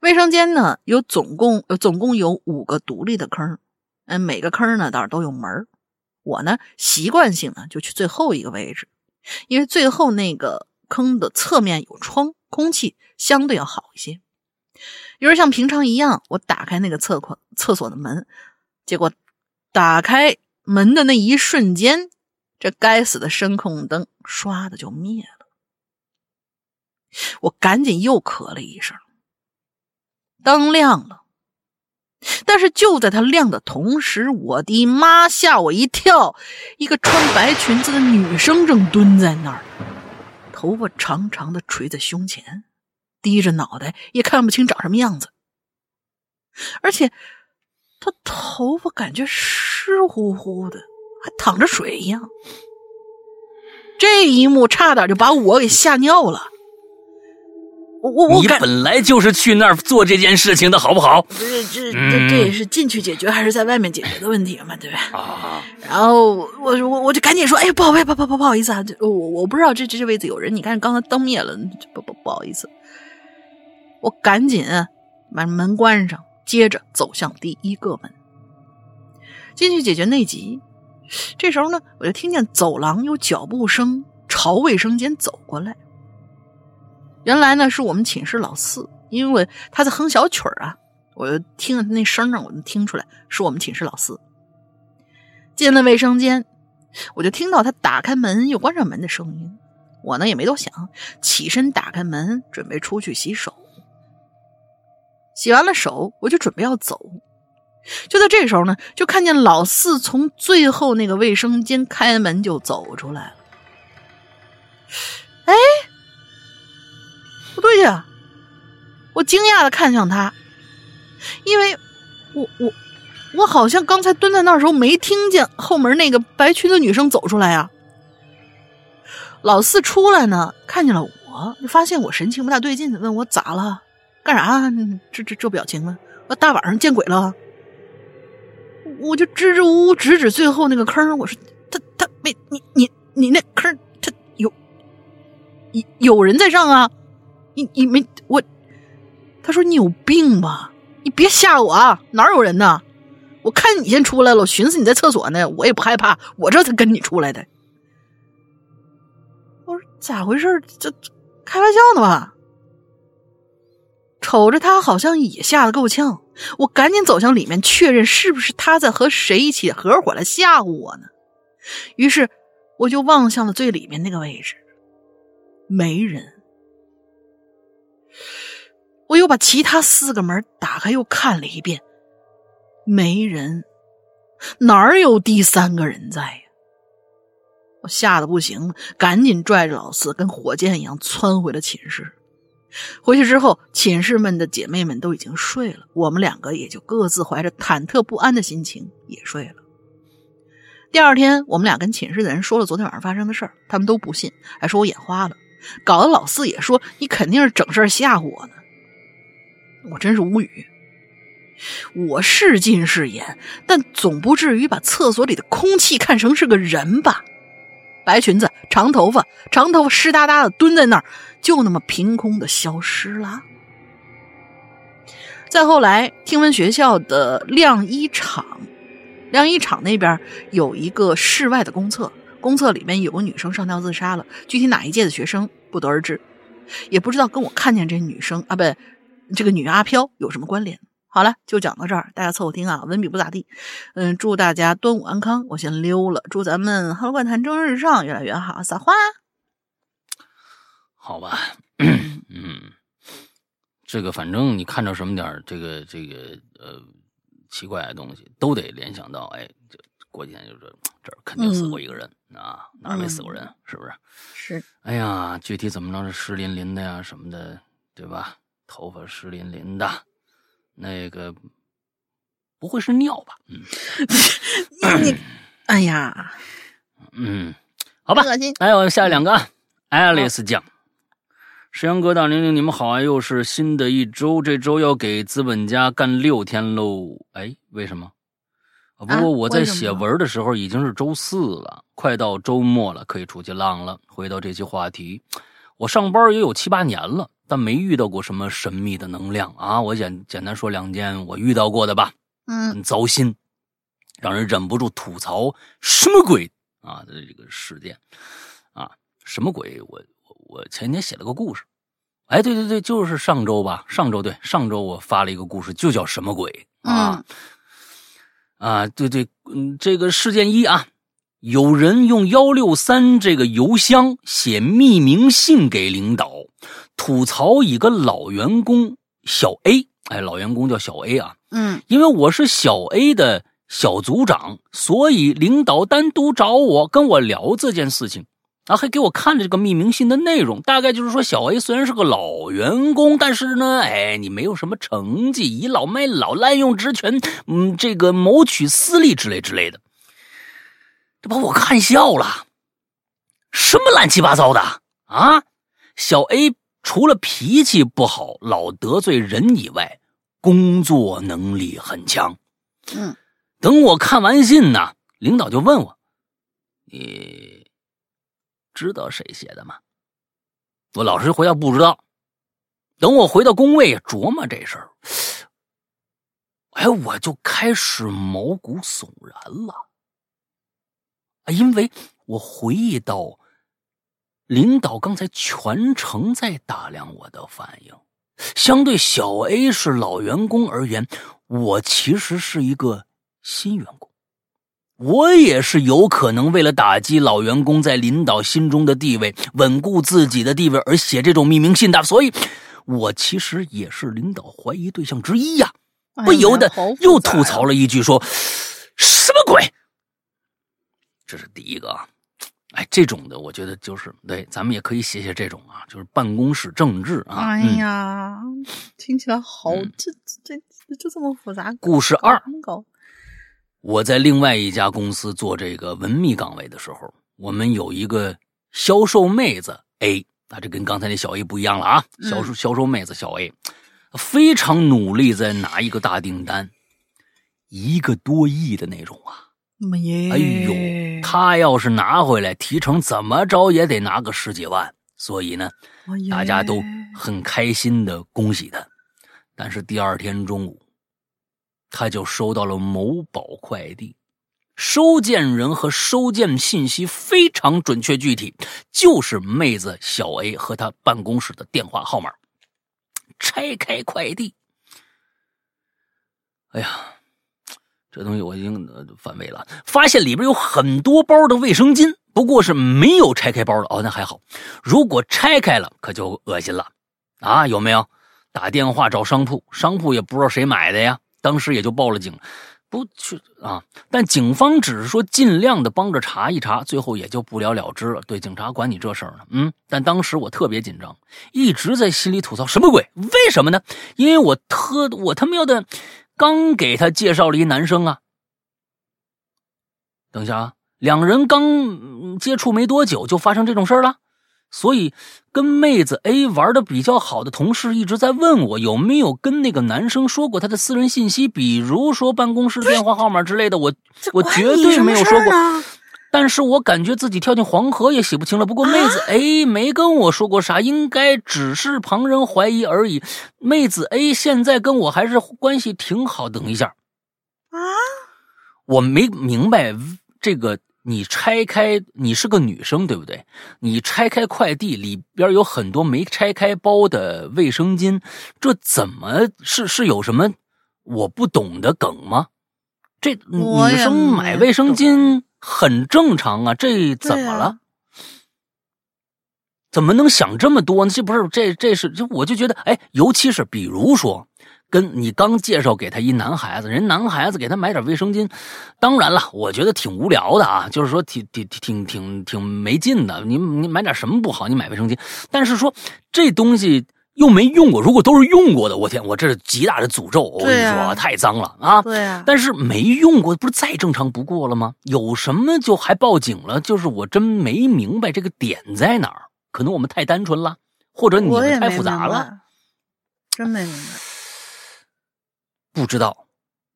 卫生间呢，有总共总共有五个独立的坑，嗯，每个坑呢倒是都有门儿。我呢，习惯性呢就去最后一个位置，因为最后那个坑的侧面有窗，空气相对要好一些。于是像平常一样，我打开那个厕所厕所的门，结果打开门的那一瞬间，这该死的声控灯唰的就灭了。我赶紧又咳了一声，灯亮了。但是就在它亮的同时，我的妈！吓我一跳！一个穿白裙子的女生正蹲在那儿，头发长长的垂在胸前，低着脑袋，也看不清长什么样子。而且他头发感觉湿乎乎的，还淌着水一样。这一幕差点就把我给吓尿了。我我我你本来就是去那儿做这件事情的，好不好？不是这这这也是进去解决还是在外面解决的问题嘛，对吧？啊，然后我我我就赶紧说，哎，不好不不不不好意思啊，我我不知道这这这位置有人，你看刚才灯灭了，不不不好意思，我赶紧把门关上，接着走向第一个门，进去解决内急。这时候呢，我就听见走廊有脚步声朝卫生间走过来。原来呢，是我们寝室老四，因为他在哼小曲儿啊，我就听着他那声儿呢，我能听出来是我们寝室老四。进了卫生间，我就听到他打开门又关上门的声音。我呢也没多想，起身打开门，准备出去洗手。洗完了手，我就准备要走。就在这时候呢，就看见老四从最后那个卫生间开门就走出来了。哎，对呀！我惊讶的看向他，因为我我我好像刚才蹲在那儿时候没听见后门那个白裙子女生走出来呀。老四出来呢，看见了我，就发现我神情不大对劲，问我咋了，干啥？<laughs> 这这这表情呢？我大晚上见鬼了！我就支支吾吾指指最后那个坑，我说他他没你你你那坑他有有有人在上啊！你你没我？他说你有病吧？你别吓我啊！哪有人呢？我看你先出来了，我寻思你在厕所呢，我也不害怕，我这才跟你出来的。我说咋回事？这这开玩笑呢吧？瞅着他好像也吓得够呛，我赶紧走向里面确认是不是他在和谁一起合伙来吓唬我呢？于是我就望向了最里面那个位置，没人。我又把其他四个门打开，又看了一遍，没人，哪儿有第三个人在呀？我吓得不行，赶紧拽着老四，跟火箭一样窜回了寝室。回去之后，寝室们的姐妹们都已经睡了，我们两个也就各自怀着忐忑不安的心情也睡了。第二天，我们俩跟寝室的人说了昨天晚上发生的事儿，他们都不信，还说我眼花了，搞得老四也说你肯定是整事儿吓唬我呢。我真是无语。我是近视眼，但总不至于把厕所里的空气看成是个人吧？白裙子、长头发，长头发湿哒哒的蹲在那儿，就那么凭空的消失了。再后来，听闻学校的晾衣场，晾衣场那边有一个室外的公厕，公厕里面有个女生上吊自杀了，具体哪一届的学生不得而知，也不知道跟我看见这女生啊，不，这个女阿飘有什么关联。好了，就讲到这儿，大家凑合听啊，文笔不咋地。嗯，祝大家端午安康，我先溜了。祝咱们《哈喽怪谈》蒸日上越来越好，撒花。好吧，嗯，这个反正你看着什么点儿这个这个呃奇怪的东西，都得联想到，哎，这过几天就说这儿肯定死过一个人、啊，哪儿没死过人，是不是？是，哎呀，具体怎么着是湿淋淋的呀什么的，对吧？头发湿淋淋的，那个不会是尿吧？嗯你 <laughs> 你，哎呀，<clears throat> 嗯，好吧。恶心。还有下两个啊，Alice 讲。石阳哥、大玲玲，你们好啊！又是新的一周，这周要给资本家干六天喽。哎，为什么？啊，不啊过我在写文的时候已经是周四了，快到周末了，可以出去浪了。回到这期话题，我上班也有七八年了，但没遇到过什么神秘的能量啊。我简简单说两件我遇到过的吧。嗯很糟心，让人忍不住吐槽什么鬼啊的这个事件啊，什么鬼？我我我前天写了个故事，哎，对对对，就是上周吧，上周对上周我发了一个故事，就叫什么鬼啊、啊，对对，嗯，这个事件一啊，有人用幺六三这个邮箱写匿名信给领导，吐槽一个老员工小 A，哎，老员工叫小 A 啊，嗯因为我是小 A 的小组长，所以领导单独找我跟我聊这件事情。然后还给我看了这个匿名信的内容，大概就是说小 A 虽然是个老员工，但是呢，哎，你没有什么成绩，倚老卖老，滥用职权，嗯，这个谋取私利之类之类的，这把我看笑了。什么乱七八糟的啊！小 A 除了脾气不好、老得罪人以外，工作能力很强。嗯，等我看完信呢，领导就问我：“你知道谁写的吗？”我老实回答不知道。等我回到工位琢磨这事儿，哎，我就开始毛骨悚然了！因为我回忆到。领导刚才全程在打量我的反应，相对小 A 是老员工而言，我其实是一个新员工，我也是有可能为了打击老员工在领导心中的地位，稳固自己的地位而写这种匿名信的，所以，我其实也是领导怀疑对象之一呀，不由得又吐槽了一句说：“什么鬼？”这是第一个啊。哎，这种的，我觉得就是对，咱们也可以写写这种啊，就是办公室政治啊。哎呀，听起来好，这这这就这么复杂。故事二，我在另外一家公司做这个文秘岗位的时候，我们有一个销售妹子 A，啊，这跟刚才那小 A 不一样了啊。销售销售妹子小 A，非常努力在拿一个大订单，一个多亿的那种啊。哎呦，他要是拿回来提成，怎么着也得拿个十几万。所以呢，大家都很开心的恭喜他。但是第二天中午，他就收到了某宝快递，收件人和收件信息非常准确具体，就是妹子小 A 和他办公室的电话号码。拆开快递，哎呀！这东西我已经反胃了，发现里边有很多包的卫生巾，不过是没有拆开包的哦，那还好。如果拆开了，可就恶心了啊！有没有打电话找商铺？商铺也不知道谁买的呀，当时也就报了警，不去啊。但警方只是说尽量的帮着查一查，最后也就不了了之了。对，警察管你这事儿呢，嗯。但当时我特别紧张，一直在心里吐槽：什么鬼？为什么呢？因为我特我他喵的。刚给他介绍了一男生啊，等一下啊，两人刚接触没多久就发生这种事儿了，所以跟妹子 A 玩的比较好的同事一直在问我有没有跟那个男生说过他的私人信息，比如说办公室电话号码之类的，我我绝对没有说过。但是我感觉自己跳进黄河也洗不清了。不过妹子 A 没跟我说过啥，应该只是旁人怀疑而已。妹子 A 现在跟我还是关系挺好。等一下，啊，我没明白这个。你拆开，你是个女生对不对？你拆开快递里边有很多没拆开包的卫生巾，这怎么是是有什么我不懂的梗吗？这女生买卫生巾。很正常啊，这怎么了？怎么能想这么多呢？这不是这这是就我就觉得，哎，尤其是比如说，跟你刚介绍给他一男孩子，人男孩子给他买点卫生巾，当然了，我觉得挺无聊的啊，就是说挺挺挺挺挺没劲的。你你买点什么不好？你买卫生巾，但是说这东西。又没用过，如果都是用过的，我天，我这是极大的诅咒！我跟你说，太脏了啊！对啊，但是没用过，不是再正常不过了吗？有什么就还报警了？就是我真没明白这个点在哪儿。可能我们太单纯了，或者你们太复杂了，真没明白。不知道，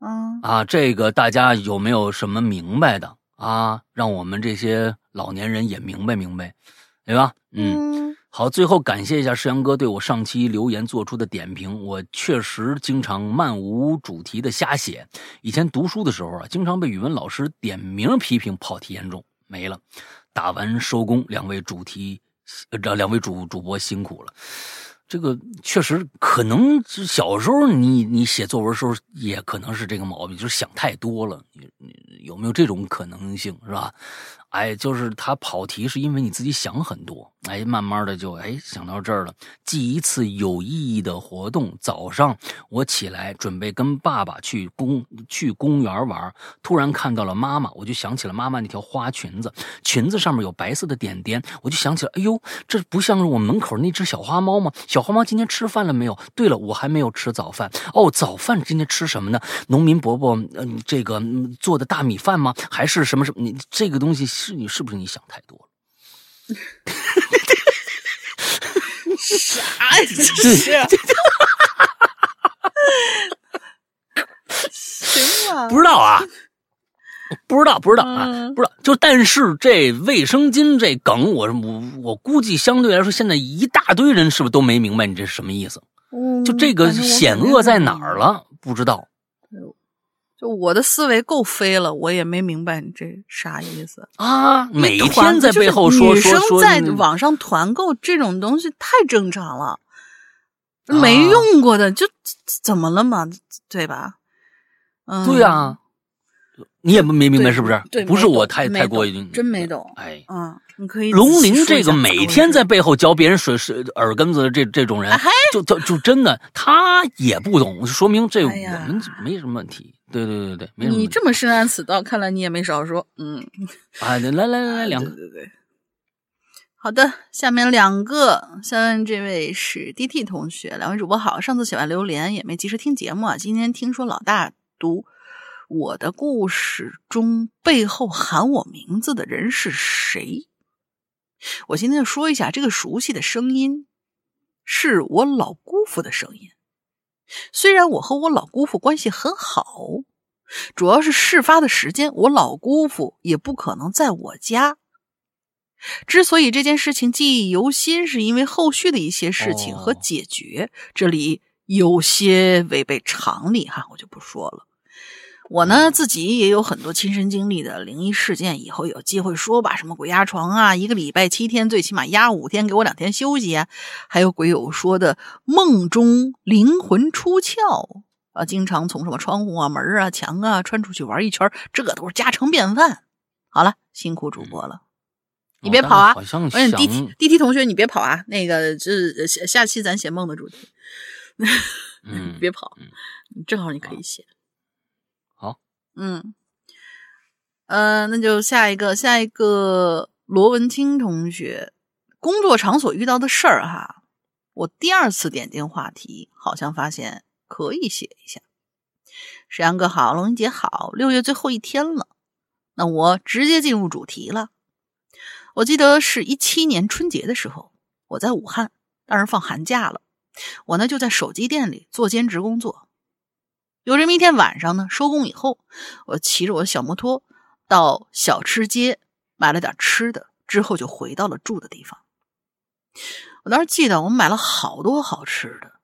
嗯啊，这个大家有没有什么明白的啊？让我们这些老年人也明白明白，对吧？嗯。好，最后感谢一下世阳哥对我上期留言做出的点评。我确实经常漫无主题的瞎写。以前读书的时候啊，经常被语文老师点名批评跑题严重。没了，打完收工，两位主题，这两位主主播辛苦了。这个确实可能小时候你你写作文时候也可能是这个毛病，就是想太多了。你你有没有这种可能性是吧？哎，就是他跑题，是因为你自己想很多。哎，慢慢的就哎想到这儿了。记一次有意义的活动。早上我起来准备跟爸爸去公去公园玩，突然看到了妈妈，我就想起了妈妈那条花裙子，裙子上面有白色的点点，我就想起了，哎呦，这不像是我门口那只小花猫吗？小花猫今天吃饭了没有？对了，我还没有吃早饭。哦，早饭今天吃什么呢？农民伯伯嗯这个做的大米饭吗？还是什么什么？你这个东西是你是不是你想太多了？啥呀？这是？行吧，不知道啊，不知道，不知道啊，嗯不知道。就但是这卫生巾这梗，我我我估计相对来说，现在一大堆人是不是都没明白你这是什么意思？嗯就这个险恶在哪儿了？不知道。就我的思维够飞了，我也没明白你这啥意思。啊，每一天在背后说就是女生在网上团购这种东西太正常了，啊没用过的就怎么了嘛，对吧？嗯，对呀、你也没明白是不是？对，不是我太太过于真没懂。哎，嗯，你可以龙鳞这个每天在背后嚼别人水水耳根子的这这种人哎，就就就真的他也不懂，说明这我们没什么问题。对对对对。你这么深谙此道，看来你也没少说。嗯，<laughs> 啊，来来来来两个，对对对。好的，下面两个，下面这位是 DT 同学，两位主播好。上次写完榴莲也没及时听节目啊，今天听说老大读我的故事中背后喊我名字的人是谁？我今天就说一下，这个熟悉的声音是我老姑父的声音。虽然我和我老姑父关系很好，主要是事发的时间，我老姑父也不可能在我家。之所以这件事情记忆犹新，是因为后续的一些事情和哦解决，这里有些违背常理哈，我就不说了。我呢自己也有很多亲身经历的灵异事件，以后有机会说吧。什么鬼压床啊，一个礼拜七天，最起码压五天，给我两天休息啊。还有鬼友说的梦中灵魂出窍啊，经常从什么窗户啊、门啊、墙啊穿出去玩一圈，这都是家常便饭。好了，辛苦主播了，你别哦跑啊！好像而且想 D T D T 同学，你别跑啊！那个这下下期咱写梦的主题，<laughs> 嗯别跑嗯，正好你可以写。好，嗯，呃，那就下一个，下一个罗文清同学，工作场所遇到的事儿哈，我第二次点进话题，好像发现可以写一下。沈阳哥好，龙英姐好，六月最后一天了，那我直接进入主题了。我记得是一七年春节的时候，我在武汉，当时放寒假了，我呢就在手机店里做兼职工作。有这么一天晚上呢，收工以后，我骑着我的小摩托到小吃街买了点吃的，之后就回到了住的地方。我当时记得我买了好多好吃的，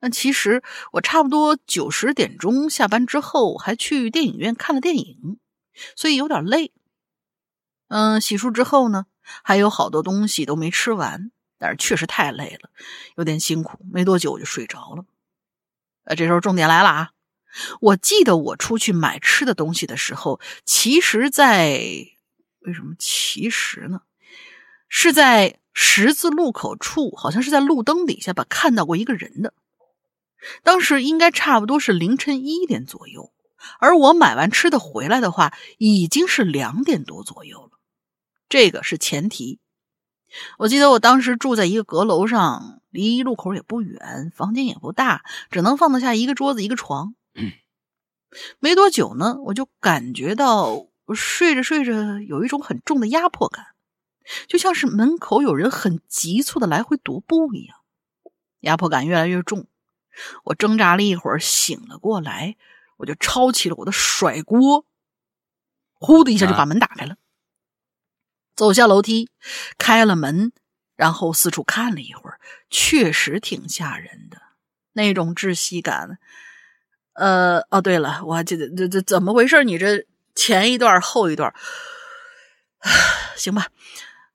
但其实我差不多九十点钟下班之后，还去电影院看了电影，所以有点累。嗯，洗漱之后呢，还有好多东西都没吃完，但是确实太累了，有点辛苦。没多久我就睡着了。呃，这时候重点来了啊！我记得我出去买吃的东西的时候，其实在为什么其实呢？是在十字路口处，好像是在路灯底下吧，看到过一个人的。当时应该差不多是凌晨一点左右，而我买完吃的回来的话，已经是两点多左右了。这个是前提。我记得我当时住在一个阁楼上，离路口也不远，房间也不大，只能放得下一个桌子一个床。没多久呢，我就感觉到我睡着睡着有一种很重的压迫感，就像是门口有人很急促的来回踱步一样。压迫感越来越重，我挣扎了一会儿，醒了过来，我就抄起了我的甩锅，呼的一下就把门打开了。走下楼梯，开了门，然后四处看了一会儿，确实挺吓人的，那种窒息感。呃，哦，对了，我还记得这这怎么回事？你这前一段后一段，行吧？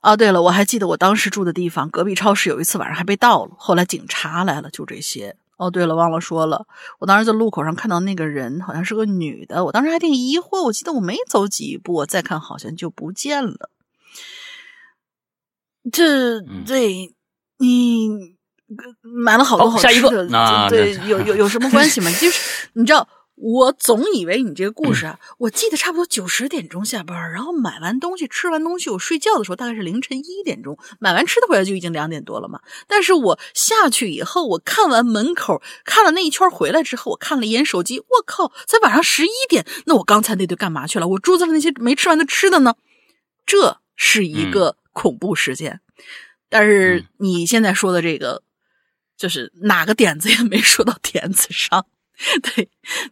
哦，对了，我还记得我当时住的地方隔壁超市有一次晚上还被盗了，后来警察来了，就这些。哦，对了，忘了说了，我当时在路口上看到那个人，好像是个女的，我当时还挺疑惑，我记得我没走几步，我再看好像就不见了。这嗯对你呃买了好多好好下一个吃的，那对，有有有什么关系吗？就是你知道，我总以为你这个故事啊，我记得差不多九十点钟下班，然后买完东西、吃完东西，我睡觉的时候大概是凌晨一点钟，买完吃的回来就已经两点多了嘛。但是我下去以后，我看完门口看了那一圈回来之后，我看了一眼手机，我靠，才晚上十一点，那我刚才那堆干嘛去了？我桌子上那些没吃完的吃的呢？这是一个恐怖事件。但是嗯你现在说的这个，就是哪个点子也没说到点子上，对，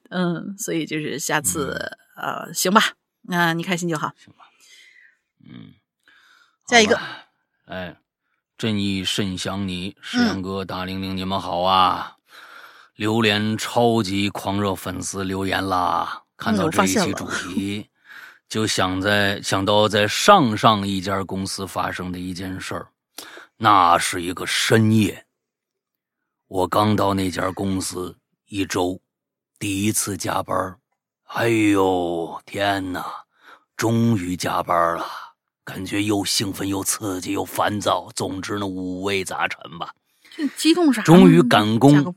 嗯，所以就是下次、呃，行吧，那、你开心就好。嗯，下一个哎，正义甚想你，石嗯阳哥、大玲玲，你们好啊！榴莲超级狂热粉丝留言啦，看嗯到这一期主 <laughs> 题，就想在想到在上上一家公司发生的一件事儿，那是一个深夜，我刚到那家公司一周，第一次加班儿，哎呦天哪！终于加班了，感觉又兴奋又刺激又烦躁，总之呢五味杂陈吧。这激动啥？终于赶工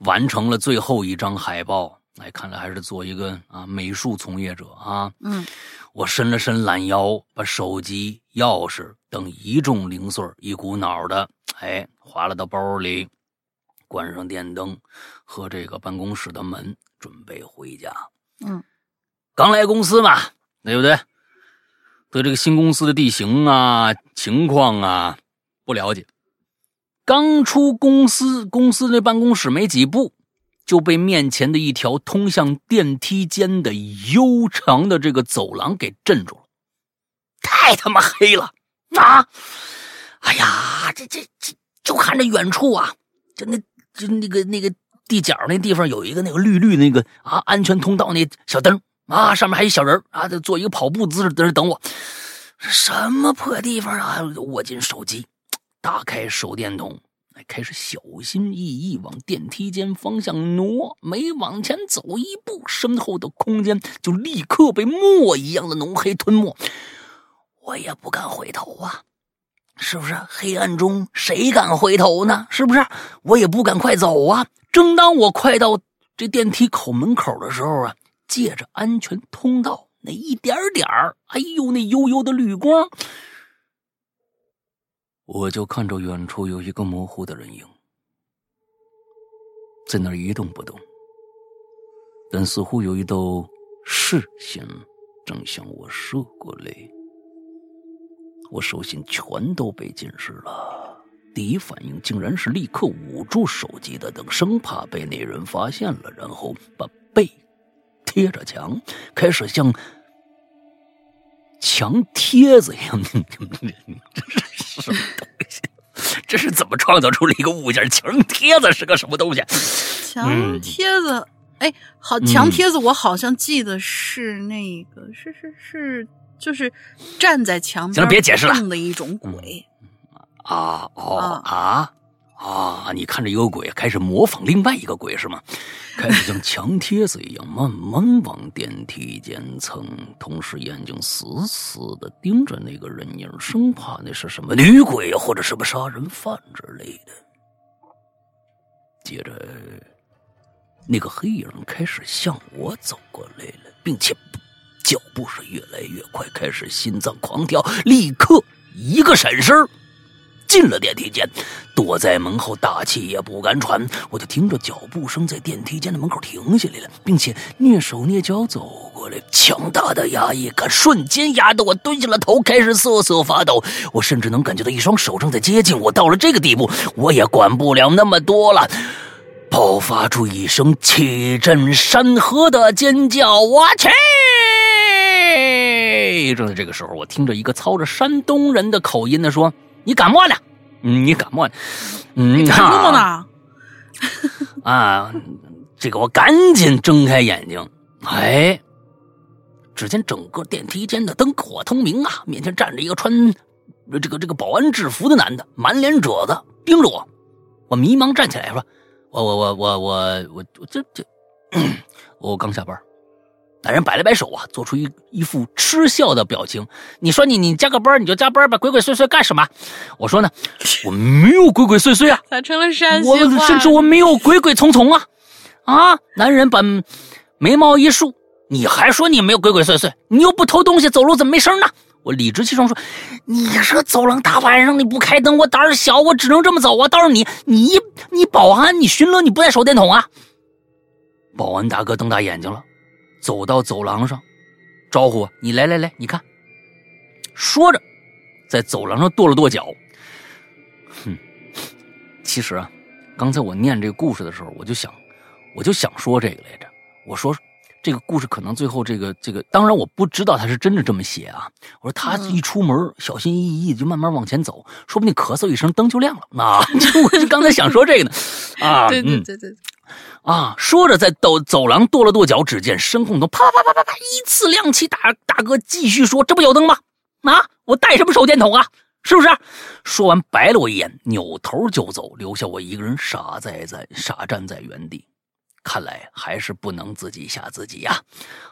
完成了最后一张海报，哎，看来还是做一个啊美术从业者啊。嗯，我伸了伸懒腰，把手机、钥匙等一众零碎一股脑的哎划拉到包里，关上电灯和这个办公室的门，准备回家。嗯，刚来公司嘛，对不对？对这个新公司的地形啊、情况啊不了解，刚出公司，公司那办公室没几步，就被面前的一条通向电梯间的悠长的这个走廊给镇住了。太他妈黑了啊！哎呀，这这这，就看着远处啊，就那就那个那个地角那地方有一个那个绿绿那个啊安全通道那小灯啊，上面还有一小人啊，在做一个跑步姿势在那等我。什么破地方啊！握紧手机，打开手电筒，开始小心翼翼往电梯间方向挪。每往前走一步，身后的空间就立刻被墨一样的浓黑吞没。我也不敢回头啊，是不是？黑暗中谁敢回头呢？是不是？我也不敢快走啊。正当我快到这电梯口门口的时候啊，借着安全通道那一点点儿，哎呦，那悠悠的绿光，我就看着远处有一个模糊的人影，在那儿一动不动，但似乎有一道视线正向我射过来。我手心全都被浸湿了，第一反应竟然是立刻捂住手机的灯，生怕被那人发现了，然后把背贴着墙，开始像墙贴子一样。<laughs> 这是什么东西？这是怎么创造出了一个物件？墙贴子是个什么东西？墙嗯贴子，哎，好，墙贴子，我好像记得是那个，是是是，就是站在墙边别解释了动的一种鬼。啊哦啊啊！你看着一个鬼，开始模仿另外一个鬼是吗？<laughs> 开始像墙贴子一样慢慢往电梯间蹭，同时眼睛死死的盯着那个人影，生怕那是什么女鬼或者什么杀人犯之类的。接着，那个黑影开始向我走过来了，并且脚步是越来越快，开始心脏狂跳，立刻一个闪身进了电梯间，躲在门后大气也不敢喘。我就听着脚步声在电梯间的门口停下来了，并且蹑手蹑脚走过来。强大的压抑感瞬间压得我蹲下了头，开始瑟瑟发抖。我甚至能感觉到一双手正在接近我。到了这个地步，我也管不了那么多了。爆发出一声气震山河的尖叫！我去！正在这个时候，我听着一个操着山东人的口音的说：“你感冒呢？嗯，你感冒了？嗯，你干什么呢？啊，这个我赶紧睁开眼睛，哎，只见整个电梯间的灯火通明啊，面前站着一个穿这个这个保安制服的男的，满脸褶子，盯着我。我迷茫站起来说：“我我我我我我我这这，<clears throat> 我刚下班。男人摆了摆手啊，做出一一副嗤笑的表情。你说你你加个班你就加班吧，鬼鬼祟祟干什么？我说呢，我没有鬼鬼祟祟啊，咋成了山西我？甚至我没有鬼鬼祟祟啊啊！男人把眉毛一竖，你还说你没有鬼鬼祟祟？你又不偷东西，走路怎么没声呢？我理直气壮说：“你说走廊大晚上你不开灯，我胆儿小，我只能这么走啊。倒是你，你你保安，你巡逻你不带手电筒啊？”保安大哥瞪大眼睛了，走到走廊上，招呼我：“你来来来，你看。”说着，在走廊上跺了跺脚。哼，其实啊，刚才我念这个故事的时候，我就想，我就想说这个来着。我说这个故事可能最后这个这个，当然我不知道他是真的这么写啊。我说他一出门小心翼翼就慢慢往前走，说不定咳嗽一声灯就亮了。啊，<laughs> 就我就刚才想说这个呢。啊，对对嗯对对，啊，说着在走走廊跺了跺脚，只见声控灯啪啪啪啪啪依次亮起。大大哥继续说：“这不有灯吗？啊，我带什么手电筒啊？是不是？”说完白了我一眼，扭头就走，留下我一个人傻在在傻站在原地。看来还是不能自己吓自己呀、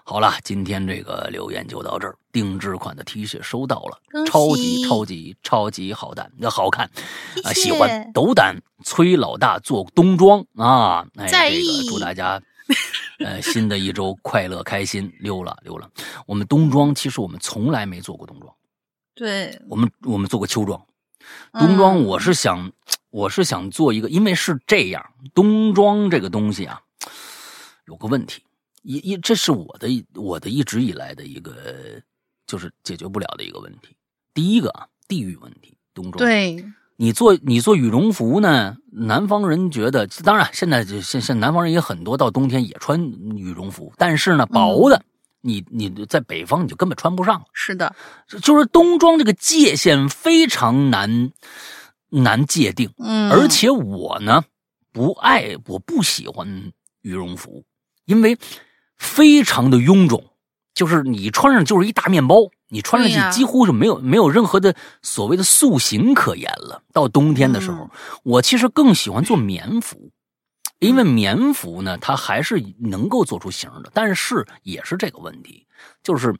好了，今天这个留言就到这儿。定制款的 T 恤收到了超级超级超级好看，那好看啊！喜欢斗胆崔老大做冬装啊！哎，这个祝大家 <laughs> 呃新的一周快乐开心。溜了溜了，我们冬装其实我们从来没做过冬装，对，我们我们做过秋装。冬装嗯我是想，我是想做一个，因为是这样，冬装这个东西啊，有个问题，一一这是我的我的一直以来的一个就是解决不了的一个问题。第一个啊，地域问题，冬装。对，你做你做羽绒服呢，南方人觉得，当然现在就现现南方人也很多，到冬天也穿羽绒服，但是呢，薄的，你你在北方你就根本穿不上了。是的，就是冬装这个界限非常难难界定，嗯，而且我呢不爱，我不喜欢羽绒服，因为非常的臃肿，就是你穿上就是一大面包，你穿上去几乎是没有没有任何的所谓的塑形可言了。到冬天的时候，嗯我其实更喜欢做棉服。因为棉服呢，它还是能够做出型的，但是也是这个问题，就是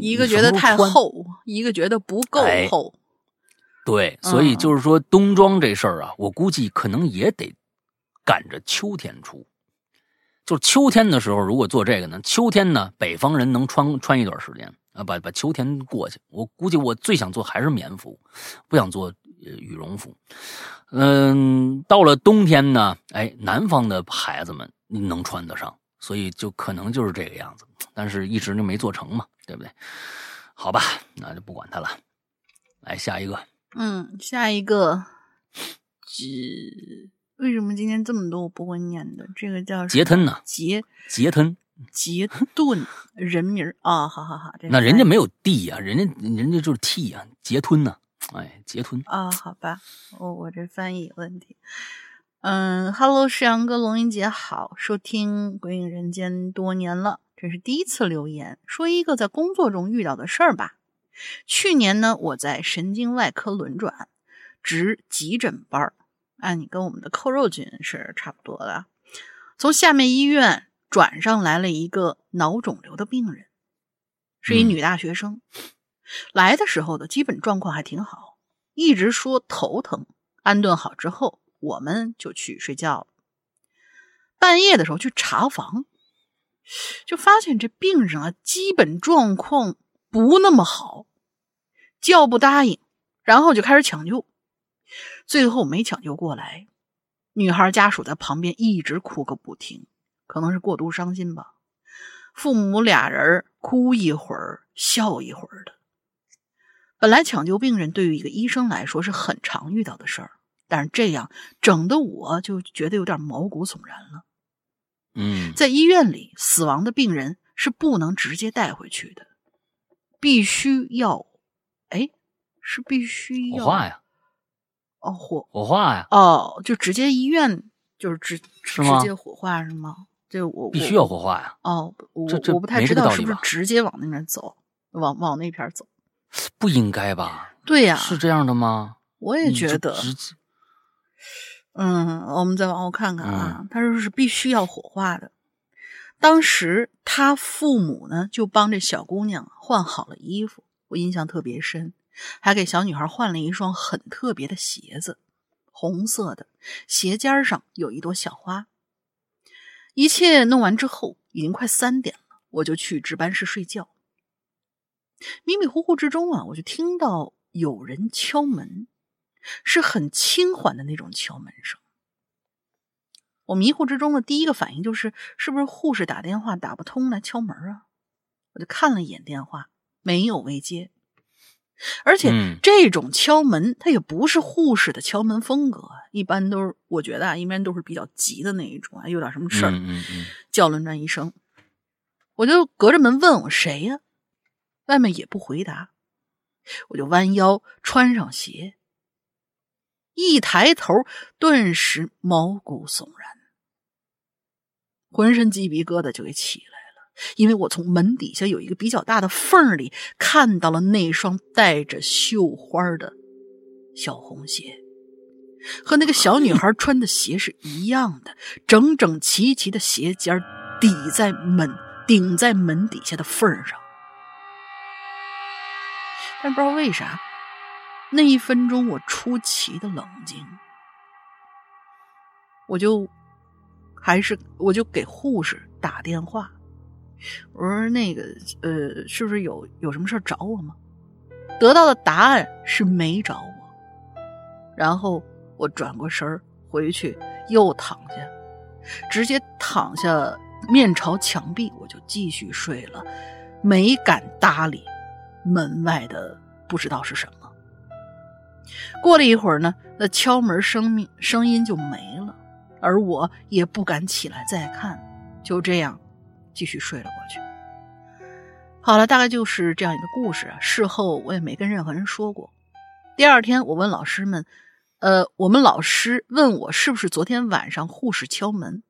一个觉得太，厚，一个觉得不够哎厚，对，所以嗯就是说冬装这事儿啊，我估计可能也得赶着秋天出。就是秋天的时候，如果做这个呢，秋天呢，北方人能穿穿一段时间啊，把把秋天过去。我估计我最想做还是棉服，不想做羽绒服。嗯，到了冬天呢，哎，南方的孩子们能穿得上，所以就可能就是这个样子。但是一直就没做成嘛，对不对？好吧，那就不管它了。来下一个，嗯，下一个，只为什么今天这么多我不会念的？这个叫杰吞呢？杰杰吞，杰顿人名儿啊，好好好，这那人家没有 D 呀、人家人家就是 T 呀、杰吞呢、哎，杰吞，啊，好吧，我我这翻译有问题。嗯，Hello，世阳哥，龙英姐好，收听《鬼影人间》多年了，这是第一次留言，说一个在工作中遇到的事儿吧。去年呢，我在神经外科轮转，值急诊班儿，按你跟我们的扣肉菌是差不多的。从下面医院转上来了一个脑肿瘤的病人，是一嗯女大学生。来的时候的基本状况还挺好，一直说头疼。安顿好之后，我们就去睡觉了。半夜的时候去查房，就发现这病人啊，基本状况不那么好，叫不答应，然后就开始抢救，最后没抢救过来。女孩家属在旁边一直哭个不停，可能是过度伤心吧。父母俩人哭一会儿，笑一会儿的。本来抢救病人对于一个医生来说是很常遇到的事儿，但是这样整的我就觉得有点毛骨悚然了。嗯，在医院里，死亡的病人是不能直接带回去的，必须要，哎，是必须要火化呀，哦火火化呀，哦，就直接医院就是直直接火化是吗？这我必须要火化呀，哦，我这这我不太知道是不是直接往那边走，往往那边走。<sniffs> 不应该吧？对呀、是这样的吗？我也觉得，嗯，我们再往后看看啊，他说是必须要火化的。当时他父母呢就帮这小姑娘换好了衣服，我印象特别深，还给小女孩换了一双很特别的鞋子，红色的，鞋尖上有一朵小花。一切弄完之后，已经快三点了，我就去值班室睡觉。迷迷糊糊之中啊，我就听到有人敲门。是很轻缓的那种敲门声。我迷糊之中的第一个反应就是，是不是护士打电话打不通来敲门啊？我就看了一眼电话，没有未接。而且这种敲门，它也不是护士的敲门风格，一般都是我觉得啊，一般都是比较急的那一种啊，有点什么事儿，叫轮转一声，我就隔着门问我谁呀？外面也不回答，我就弯腰穿上鞋。一抬头，顿时毛骨悚然，浑身鸡皮疙瘩就给起了。因为我从门底下有一个比较大的缝里看到了那双带着绣花的小红鞋，和那个小女孩穿的鞋是一样的，整整齐齐的鞋尖抵在门顶在门底下的缝上。但不知道为啥。那一分钟，我出奇的冷静，我就还是我就给护士打电话，我说那个呃，是不是有有什么事找我吗？得到的答案是没找我，然后我转过身回去又躺下，直接躺下面朝墙壁，我就继续睡了，没敢搭理门外的不知道是什么。过了一会儿呢，那敲门声命声音就没了，而我也不敢起来再看，就这样继续睡了过去。好了，大概就是这样一个故事。事后我也没跟任何人说过。第二天我问老师们，呃，我们老师问我是不是昨天晚上护士敲门，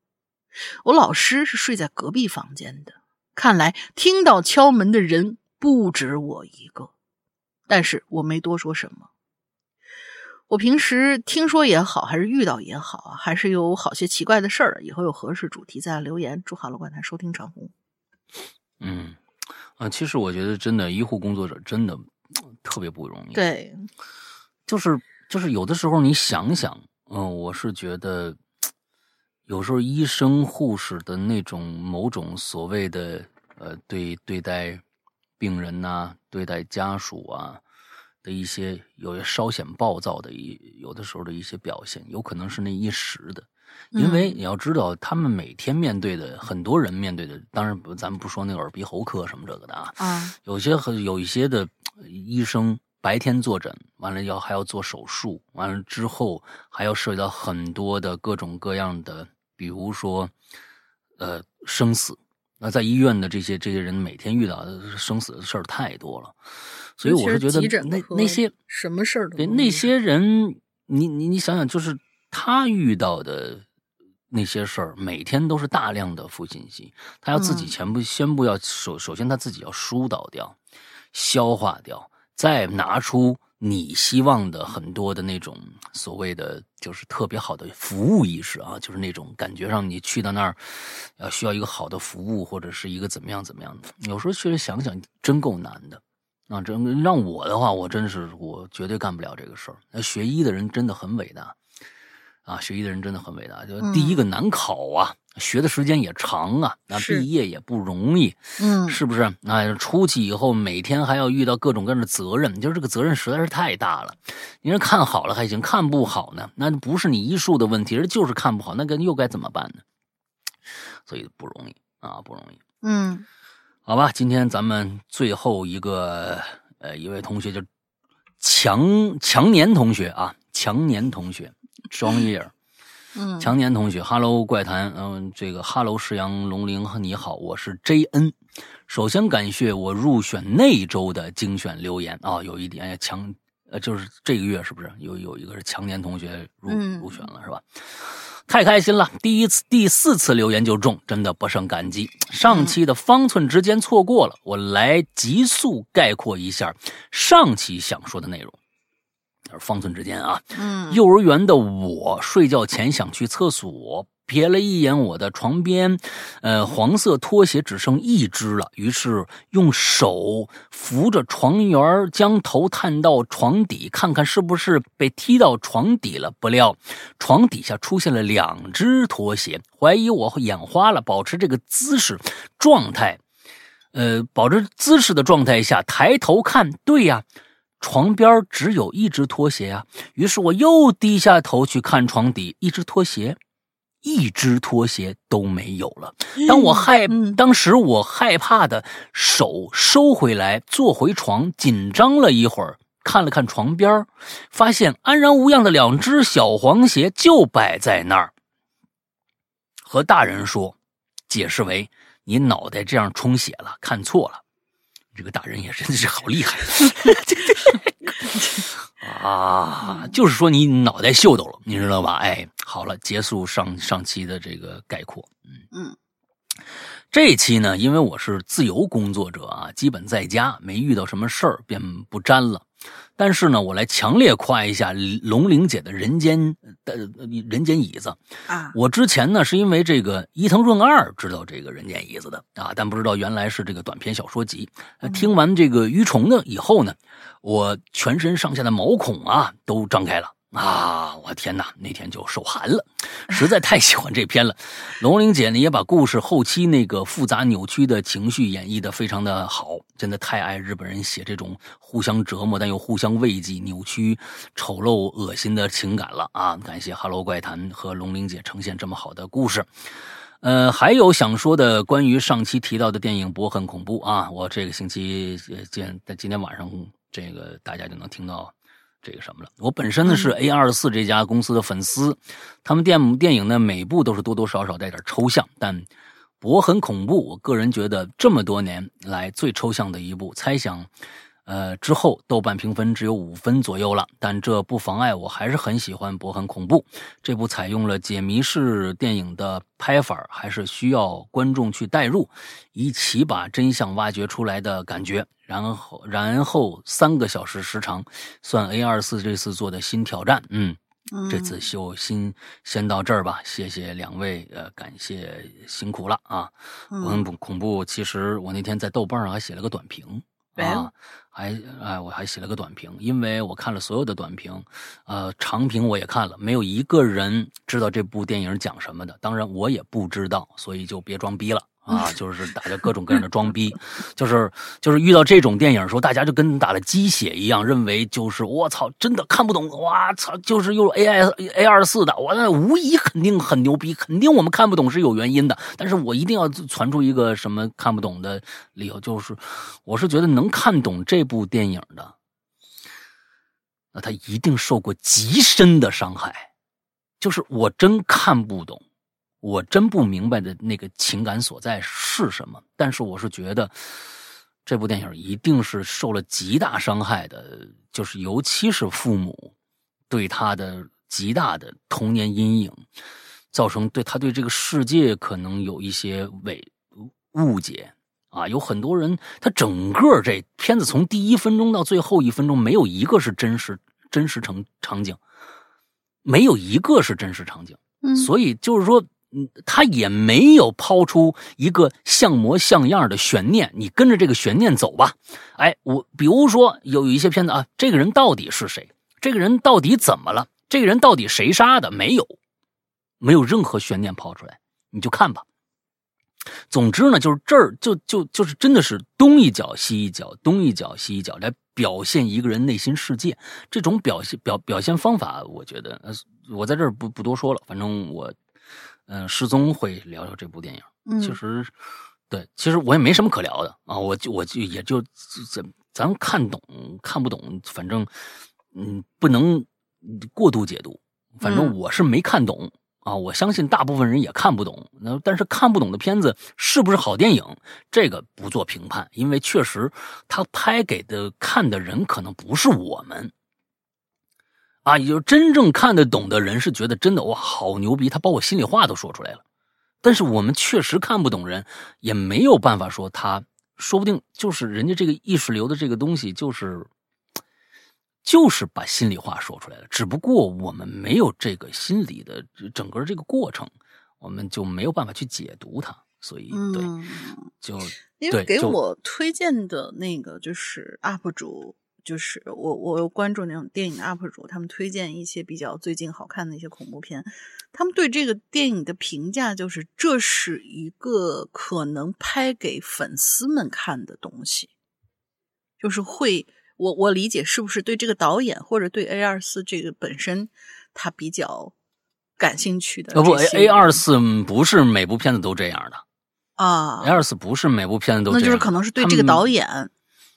我老师是睡在隔壁房间的，看来听到敲门的人不止我一个，但是我没多说什么。我平时听说也好，还是遇到也好啊，还是有好些奇怪的事儿。以后有合适主题再留言。祝哈喽观台收听长虹。嗯，啊，其实我觉得真的医护工作者真的特别不容易。对，就是就是有的时候你想想，嗯，我是觉得有时候医生护士的那种某种所谓的呃对对待病人呐，对待家属啊。的一些有些稍显暴躁的一有的时候的一些表现，有可能是那一时的，因为你要知道，他们每天面对的很多人面对的，当然不，咱们不说那个耳鼻喉科什么这个的啊，啊，有些很有一些的医生白天坐诊，完了要还要做手术，完了之后还要涉及到很多的各种各样的，比如说呃生死，那在医院的这些这些人每天遇到的生死的事儿太多了。所以我是觉得那那些什么事儿对那些人，你你你想想，就是他遇到的那些事儿，每天都是大量的负信息，他要自己全部宣布要首首先他自己要疏导掉、消化掉，再拿出你希望的很多的那种所谓的就是特别好的服务意识啊，就是那种感觉上你去到那儿要需要一个好的服务或者是一个怎么样怎么样的，有时候确实想想真够难的。啊，真让我的话，我真是我绝对干不了这个事儿。那学医的人真的很伟大，啊，学医的人真的很伟大。就第一个难考啊，学的时间也长啊，那毕业也不容易，嗯，是不是？那出去以后，每天还要遇到各种各样的责任，就是这个责任实在是太大了。你说看好了还行，看不好呢，那不是你医术的问题，就是看不好，那个又该怎么办呢？所以不容易啊，不容易。嗯。好吧，今天咱们最后一个呃一位同学就强强年同学啊，强年同学，双叶儿，嗯，强年同学，Hello 怪谈，嗯，这个 Hello 石羊龙鳞你好，我是 JN，首先感谢我入选那周的精选留言啊，有一点强呃就是这个月是不是有有一个是强年同学入入选了是吧？太开心了！第一次、第四次留言就中，真的不胜感激。上期的方寸之间错过了，我来急速概括一下上期想说的内容。方寸之间啊。嗯，幼儿园的我睡觉前想去厕所，瞥了一眼我的床边，呃，黄色拖鞋只剩一只了，于是用手扶着床沿，将头探到床底，看看是不是被踢到床底了。不料床底下出现了两只拖鞋，怀疑我眼花了，保持这个姿势状态。呃，保持姿势的状态下抬头看，对呀，床边只有一只拖鞋啊。于是我又低下头去看床底，一只拖鞋，一只拖鞋都没有了。当我害，嗯当时我害怕的手收回来，坐回床，紧张了一会儿，看了看床边，发现安然无恙的两只小黄鞋就摆在那儿。和大人说，解释为。你脑袋这样充血了，看错了。这个大人也真的是好厉害 <laughs> 啊！就是说你脑袋秀逗了，你知道吧？哎，好了，结束上上期的这个概括。嗯嗯，这一期呢，因为我是自由工作者啊，基本在家，没遇到什么事儿，便不沾了。但是呢，我来强烈夸一下龙玲姐的人间的人间椅子啊！我之前呢是因为这个伊藤润二知道这个人间椅子的啊，但不知道原来是这个短篇小说集。听完这个鱼虫呢以后呢，我全身上下的毛孔啊都张开了。啊！我天哪，那天就手寒了，实在太喜欢这篇了。<laughs> 龙玲姐呢也把故事后期那个复杂扭曲的情绪演绎的非常的好，真的太爱日本人写这种互相折磨但又互相慰藉、扭曲、丑陋、恶心的情感了啊！感谢《哈喽怪谈》和龙玲姐呈现这么好的故事。呃，还有想说的关于上期提到的电影《博很恐怖》啊，我这个星期今今天晚上这个大家就能听到。这个什么了？我本身呢是 A 二四这家公司的粉丝，他们电电影呢每部都是多多少少带点抽象，但博很恐怖。我个人觉得这么多年来最抽象的一部，猜想，呃之后豆瓣评分只有五分左右了，但这不妨碍我还是很喜欢博很恐怖这部采用了解谜式电影的拍法，还是需要观众去代入，一起把真相挖掘出来的感觉。然后，然后三个小时时长，算 A 二四这次做的新挑战。嗯，这次就先先到这儿吧。谢谢两位，呃，感谢辛苦了啊。嗯，恐怖，其实我那天在豆瓣上还写了个短评啊，还哎，我还写了个短评，因为我看了所有的短评，呃，长评我也看了，没有一个人知道这部电影讲什么的。当然，我也不知道，所以就别装逼了。啊，就是大家各种各样的装逼，就是就是遇到这种电影的时候，大家就跟打了鸡血一样，认为就是我操，真的看不懂，哇操，就是又 A I A 二四的，我那无疑肯定很牛逼，肯定我们看不懂是有原因的，但是我一定要传出一个什么看不懂的理由，就是我是觉得能看懂这部电影的，那他一定受过极深的伤害，就是我真看不懂。我真不明白的那个情感所在是什么，但是我是觉得这部电影一定是受了极大伤害的，就是尤其是父母对他的极大的童年阴影，造成对他对这个世界可能有一些伪误解啊。有很多人，他整个这片子从第一分钟到最后一分钟，没有一个是真实真实场场景，没有一个是真实场景，嗯所以就是说。嗯，他也没有抛出一个像模像样的悬念，你跟着这个悬念走吧。哎，我比如说有一些片子啊，这个人到底是谁？这个人到底怎么了？这个人到底谁杀的？没有，没有任何悬念抛出来，你就看吧。总之呢，就是这儿就就就是真的是东一脚西一脚，东一脚西一脚来表现一个人内心世界。这种表现表表现方法，我觉得，呃，我在这儿不不多说了，反正我。嗯，失踪会聊聊这部电影。其实，对，其实我也没什么可聊的啊。我就我就也就咱咱看懂看不懂，反正嗯，不能过度解读。反正我是没看懂啊。我相信大部分人也看不懂。那但是看不懂的片子是不是好电影，这个不做评判，因为确实他拍给的看的人可能不是我们。啊，也就真正看得懂的人是觉得真的哇，好牛逼！他把我心里话都说出来了。但是我们确实看不懂人，也没有办法说他，说不定就是人家这个意识流的这个东西，就是就是把心里话说出来了，只不过我们没有这个心理的整个这个过程，我们就没有办法去解读它，所以对，就因为给我推荐的那个就是 UP 主。就是我，我关注那种电影 UP 主，他们推荐一些比较最近好看的一些恐怖片，他们对这个电影的评价就是，这是一个可能拍给粉丝们看的东西，就是会，我我理解是不是对这个导演或者对 A 二四这个本身他比较感兴趣的？不，A 二四不是每部片子都这样的啊，A 二四不是每部片子都，那就是可能是对这个导演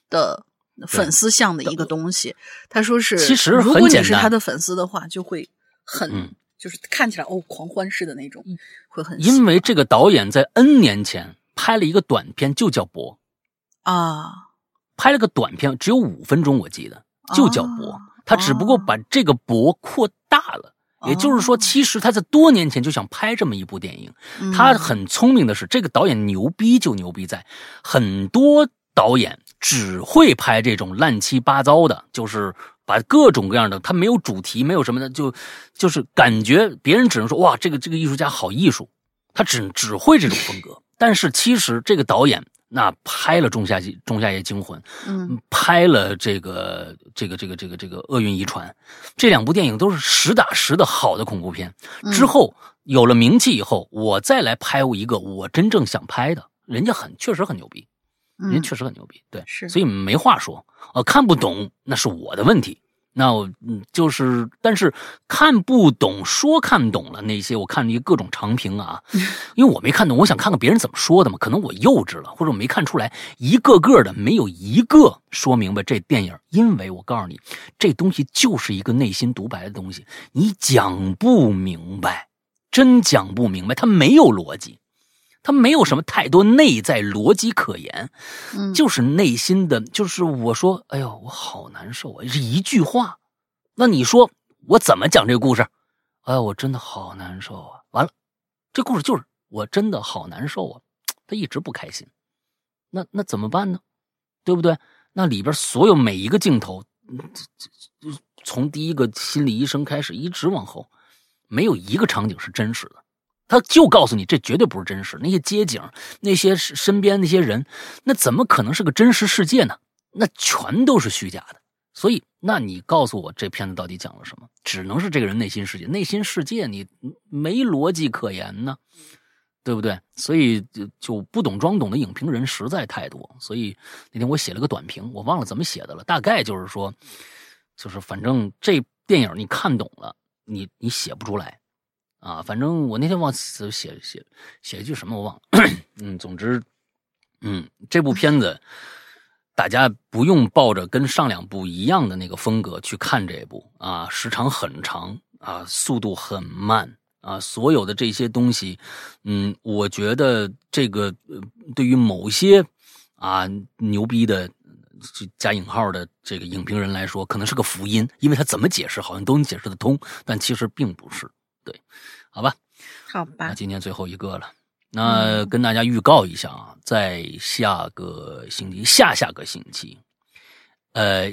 的。粉丝向的一个东西，他说是，其实如果你是他的粉丝的话，就会很，就是看起来哦，狂欢式的那种，会很。因为这个导演在 N 年前拍了一个短片，就叫《博》啊，拍了个短片，只有五分钟，我记得就叫《博》，他只不过把这个《博》扩大了，也就是说，其实他在多年前就想拍这么一部电影。他很聪明的是，这个导演牛逼就牛逼在很多导演。只会拍这种乱七八糟的，就是把各种各样的，他没有主题，没有什么的，就就是感觉别人只能说哇，这个这个艺术家好艺术，他只只会这种风格。但是其实这个导演那拍了《仲夏夜仲夏夜惊魂》，嗯，拍了这个这个这个这个这个《厄运遗传》，这两部电影都是实打实的好的恐怖片。之后有了名气以后，我再来拍一个我真正想拍的，人家很确实很牛逼。人确实很牛逼，对，是，所以没话说。呃，看不懂那是我的问题。那我嗯，就是，但是看不懂说看懂了那些，我看那些各种长评啊，<laughs> 因为我没看懂，我想看看别人怎么说的嘛。可能我幼稚了，或者我没看出来，一个个的没有一个说明白这电影。因为我告诉你，这东西就是一个内心独白的东西，你讲不明白，真讲不明白，它没有逻辑。他没有什么太多内在逻辑可言，嗯，就是内心的，就是我说，哎呦，我好难受啊，是一句话。那你说我怎么讲这个故事？哎，我真的好难受啊！完了，这故事就是我真的好难受啊，他一直不开心。那那怎么办呢？对不对？那里边所有每一个镜头，从第一个心理医生开始，一直往后，没有一个场景是真实的。他就告诉你，这绝对不是真实。那些街景，那些身边那些人，那怎么可能是个真实世界呢？那全都是虚假的。所以，那你告诉我，这片子到底讲了什么？只能是这个人内心世界。内心世界你没逻辑可言呢，对不对？所以就就不懂装懂的影评人实在太多。所以那天我写了个短评，我忘了怎么写的了。大概就是说，就是反正这电影你看懂了，你你写不出来。啊，反正我那天忘写写写写一句什么我忘了，嗯，总之，嗯，这部片子大家不用抱着跟上两部一样的那个风格去看这部啊，时长很长啊，速度很慢啊，所有的这些东西，嗯，我觉得这个对于某些啊牛逼的加引号的这个影评人来说，可能是个福音，因为他怎么解释好像都能解释得通，但其实并不是。对，好吧，好吧，那今天最后一个了，那跟大家预告一下啊，在下个星期、下下个星期，呃，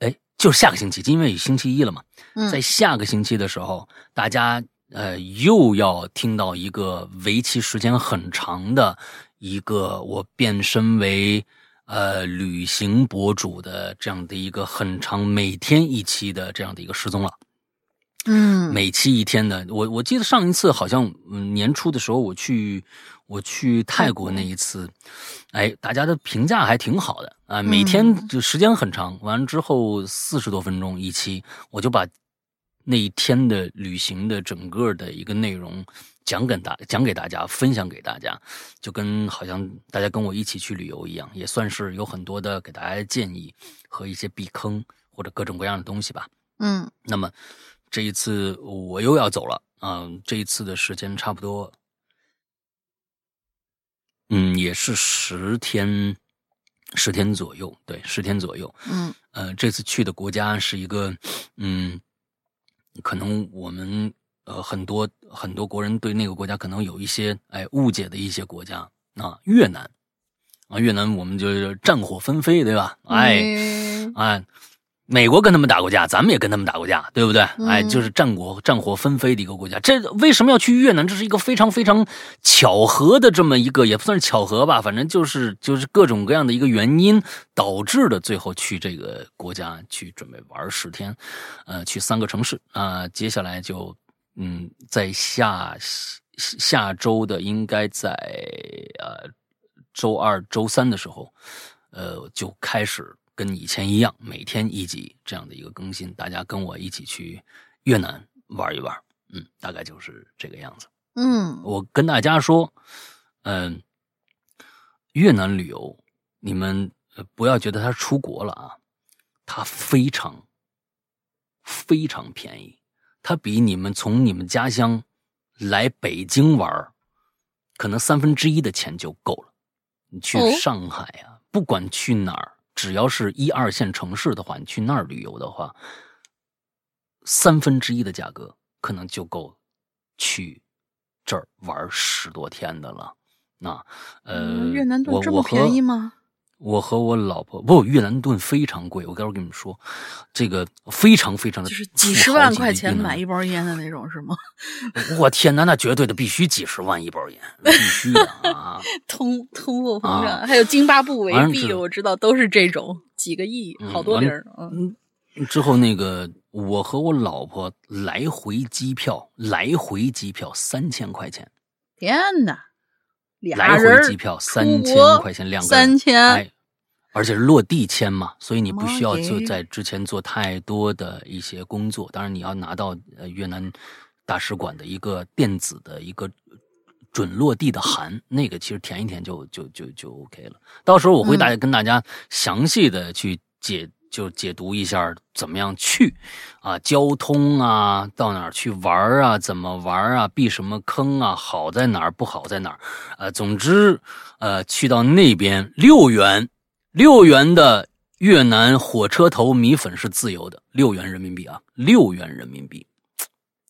哎，就是下个星期，因为星期一了嘛，嗯。在下个星期的时候，大家呃又要听到一个为期时间很长的一个我变身为呃旅行博主的这样的一个很长，每天一期的这样的一个失踪了。嗯，每期一天的，我我记得上一次好像嗯年初的时候我去我去泰国那一次，哎，大家的评价还挺好的啊。每天就时间很长，完了之后四十多分钟一期，我就把那一天的旅行的整个的一个内容讲给大讲给大家，分享给大家，就跟好像大家跟我一起去旅游一样，也算是有很多的给大家的建议和一些避坑或者各种各样的东西吧。嗯，那么。这一次我又要走了啊！这一次的时间差不多，嗯，也是十天，十天左右，对，十天左右。嗯，呃，这次去的国家是一个，嗯，可能我们呃很多很多国人对那个国家可能有一些哎误解的一些国家啊，越南啊，越南我们就是战火纷飞，对吧？哎，哎。美国跟他们打过架，咱们也跟他们打过架，对不对？嗯哎，就是战国战火纷飞的一个国家。这为什么要去越南？这是一个非常非常巧合的这么一个，也不算是巧合吧，反正就是就是各种各样的一个原因导致的，最后去这个国家去准备玩十天，呃，去三个城市啊、接下来就嗯，在下下周的应该在呃周二、周三的时候，呃，就开始跟以前一样，每天一集这样的一个更新，大家跟我一起去越南玩一玩，嗯，大概就是这个样子。嗯我跟大家说，嗯、越南旅游，你们呃不要觉得它出国了啊，它非常非常便宜，它比你们从你们家乡来北京玩可能三分之一的钱就够了。你去哦上海啊，不管去哪儿，只要是一二线城市的话，你去那儿旅游的话，三分之一的价格可能就够去这儿玩十多天的了。那呃，嗯越南盾这么便宜吗？我和我老婆不，越南盾非常贵。我待会儿跟你们说，这个非常非常的就是几十万块钱买买一包烟的那种是吗？<laughs> 我天哪，那绝对的，必须几十万一包烟，<laughs> 必须的啊！通通货膨胀，啊还有津巴布韦币，我知道都是这种几个亿，嗯好多完零儿。嗯嗯，之后那个我和我老婆来回机票，来回机票三千块钱，天哪，俩来回机票出三千国块钱两个人，三千哎，而且是落地签嘛，所以你不需要妈耶做在之前做太多的一些工作。当然，你要拿到呃越南大使馆的一个电子的一个准落地的函，那个其实填一填就就就就 OK 了。到时候我会大家跟大家详细的去解。就解读一下怎么样去，啊，交通啊，到哪儿去玩儿啊，怎么玩儿啊，避什么坑啊，好在哪儿，不好在哪儿，呃，总之，呃，去到那边六元，六元的越南火车头米粉是自由的，六元人民币啊，六元人民币，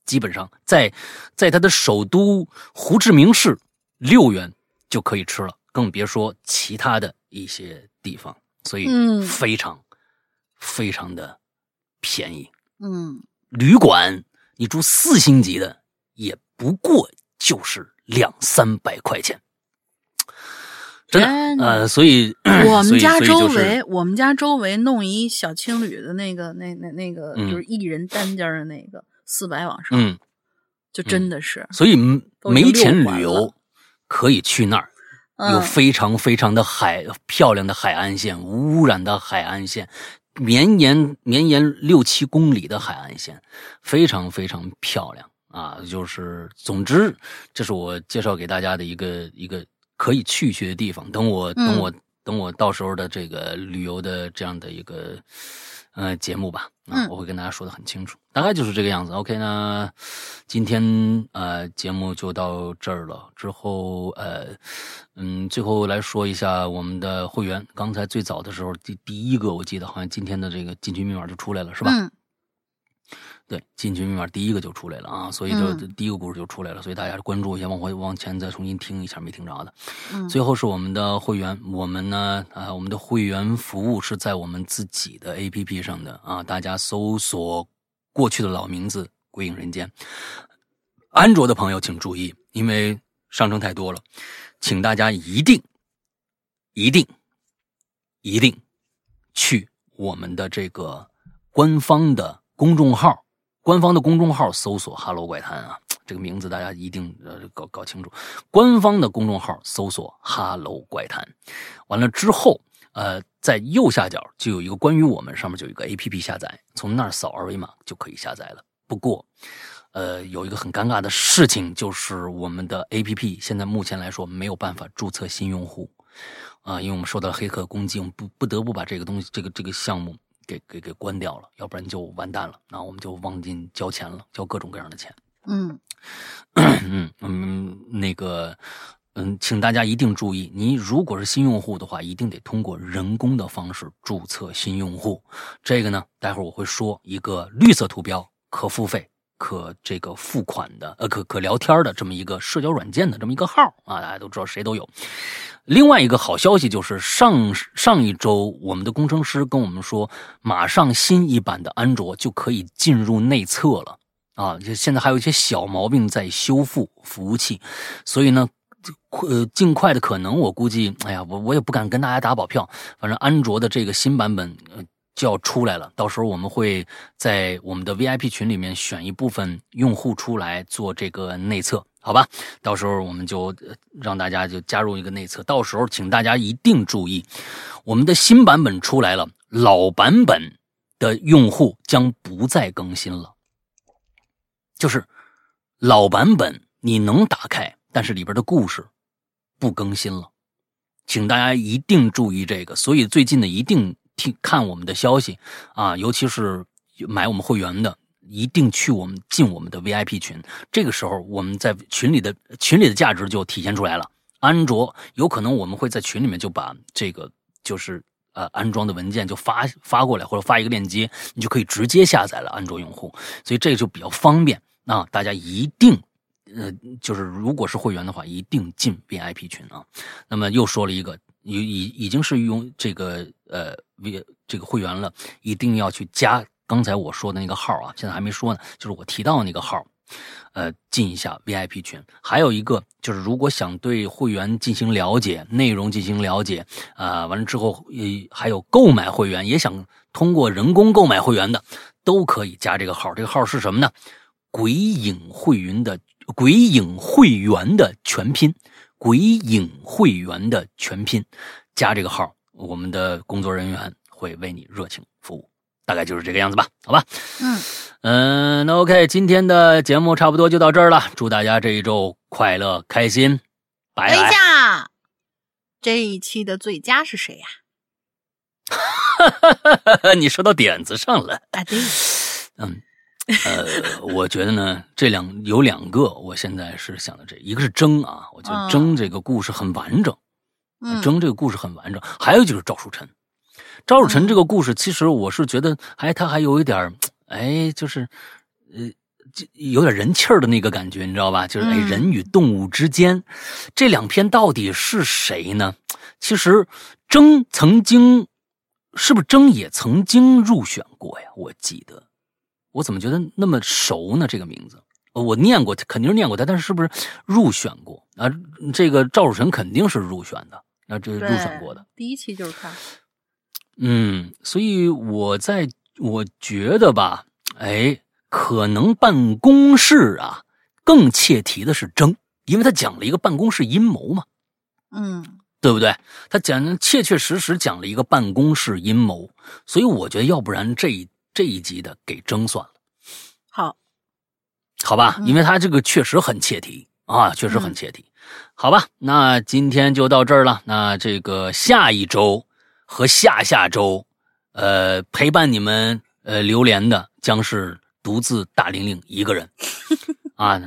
基本上在在他的首都胡志明市，六元就可以吃了，更别说其他的一些地方，所以嗯。非常、非常的便宜。嗯，旅馆你住四星级的，也不过就是两三百块钱，真的。呃，所以我们 <clears throat> 家周围，我们家周围弄一小青旅的那个，那那那个，嗯就是一人单间的那个，四百往上，嗯，就真的是，所以没钱旅游可以去那儿，有嗯非常非常的海漂亮的海岸线，无污染的海岸线，绵延绵延六七公里的海岸线，非常非常漂亮啊！就是总之，这是我介绍给大家的一个一个可以去去的地方。等我等我、等我到时候的这个旅游的这样的一个呃节目吧，啊，嗯我会跟大家说的很清楚，大概就是这个样子。OK，那今天呃节目就到这儿了，之后呃嗯，最后来说一下我们的会员。刚才最早的时候，第第一个我记得好像今天的这个进群密码就出来了，是吧？嗯对，进群密码第一个就出来了啊，所以就嗯第一个故事就出来了，所以大家关注一下，往回往前再重新听一下没听着的。嗯，最后是我们的会员，我们呢啊，我们的会员服务是在我们自己的 APP 上的啊，大家搜索过去的老名字“鬼影人间”。安卓的朋友请注意，因为上升太多了，请大家一定、一定、一定去我们的这个官方的公众号，官方的公众号搜索“哈喽怪谈”啊，这个名字大家一定呃搞搞清楚。官方的公众号搜索“哈喽怪谈”，完了之后，呃，在右下角就有一个关于我们，上面就有一个 A P P 下载，从那儿扫二维码就可以下载了。不过，呃，有一个很尴尬的事情，就是我们的 A P P 现在目前来说没有办法注册新用户，啊、因为我们受到黑客攻击，我们不不得不把这个东西，这个这个项目给给给关掉了，要不然就完蛋了，那我们就忘记交钱了，交各种各样的钱。嗯 <clears throat> 嗯嗯，那个，嗯，请大家一定注意，你如果是新用户的话，一定得通过人工的方式注册新用户。这个呢，待会儿我会说一个绿色图标可付费、可这个付款的，呃，可可聊天的这么一个社交软件的这么一个号啊，大家都知道谁都有。另外一个好消息就是上上一周我们的工程师跟我们说，马上新一版的安卓就可以进入内测了啊，就现在还有一些小毛病在修复服务器，所以呢。呃，尽快的可能，我估计，哎呀，我我也不敢跟大家打保票。反正安卓的这个新版本就要出来了，到时候我们会在我们的 VIP 群里面选一部分用户出来做这个内测，好吧？到时候我们就让大家就加入一个内测，到时候请大家一定注意，我们的新版本出来了，老版本的用户将不再更新了，就是老版本你能打开。但是里边的故事不更新了，请大家一定注意这个。所以最近呢，一定听看我们的消息啊，尤其是买我们会员的，一定去我们进我们的 VIP 群。这个时候，我们在群里的群里的价值就体现出来了。安卓有可能我们会在群里面就把这个就是呃安装的文件就发发过来，或者发一个链接，你就可以直接下载了。安卓用户，所以这个就比较方便啊，大家一定。呃，就是如果是会员的话，一定进 VIP 群啊。那么又说了一个，已已已经是用这个呃 V 这个会员了，一定要去加刚才我说的那个号啊。现在还没说呢，就是我提到那个号，呃，进一下 VIP 群。还有一个就是，如果想对会员进行了解，内容进行了解啊，完了之后，呃，还有购买会员，也想通过人工购买会员的，都可以加这个号。这个号是什么呢？鬼影会员的。鬼影会员的全拼，鬼影会员的全拼，加这个号，我们的工作人员会为你热情服务，大概就是这个样子吧，好吧？嗯嗯，那 OK，今天的节目差不多就到这儿了，祝大家这一周快乐开心，拜拜。最佳，这一期的最佳是谁呀？<laughs> 你说到点子上了，啊对，嗯。呃，我觉得呢，这两有两个，我现在是想的这一个是争啊，我觉得争这个故事很完整，争这个故事很完整。还有就是赵树臣，赵树臣这个故事，其实我是觉得，哎，他还有一点哎，就是呃，有点人气儿的那个感觉，你知道吧？就是哎，人与动物之间，这两篇到底是谁呢？其实争曾经，是不是争也曾经入选过呀？我记得。我怎么觉得那么熟呢？这个名字，我念过，肯定是念过他，但是是不是入选过啊？这个赵守臣肯定是入选的，啊，这入选过的。第一期就是他。嗯，所以我在我觉得吧，哎，可能办公室啊更切题的是争，因为他讲了一个办公室阴谋嘛。嗯，对不对？他讲切确实实讲了一个办公室阴谋，所以我觉得要不然这一。这一集的给征算了，好，好吧，因为他这个确实很切题啊，确实很切题，好吧，那今天就到这儿了。那这个下一周和下下周，呃，陪伴你们呃留连的将是独自大玲玲一个人。<laughs> 啊，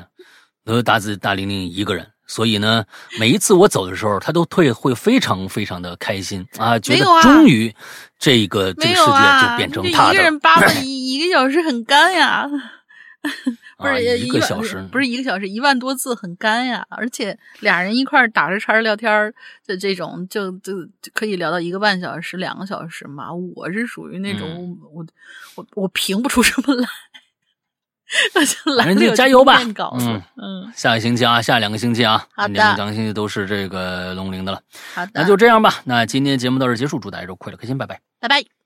独大自大玲玲一个人。所以呢，每一次我走的时候，他都会会非常非常的开心啊，觉得终于这个这个世界就变成他的。一个人扒了 <clears throat> 一一个小时很干呀，<laughs> 不是一个小时，不是一个小时，一万多字很干呀。而且俩人一块打着茬聊天的这种，就就可以聊到一个半小时、两个小时嘛。我是属于那种我我我评不出什么 <laughs> 来。<laughs> 反正就加油吧，嗯嗯，下个星期啊，下两个星期啊，好的，两个星期都是这个龙鳞的了，好的，那就这样吧。那今天节目到这结束，祝大家周快乐开心，拜拜，拜拜。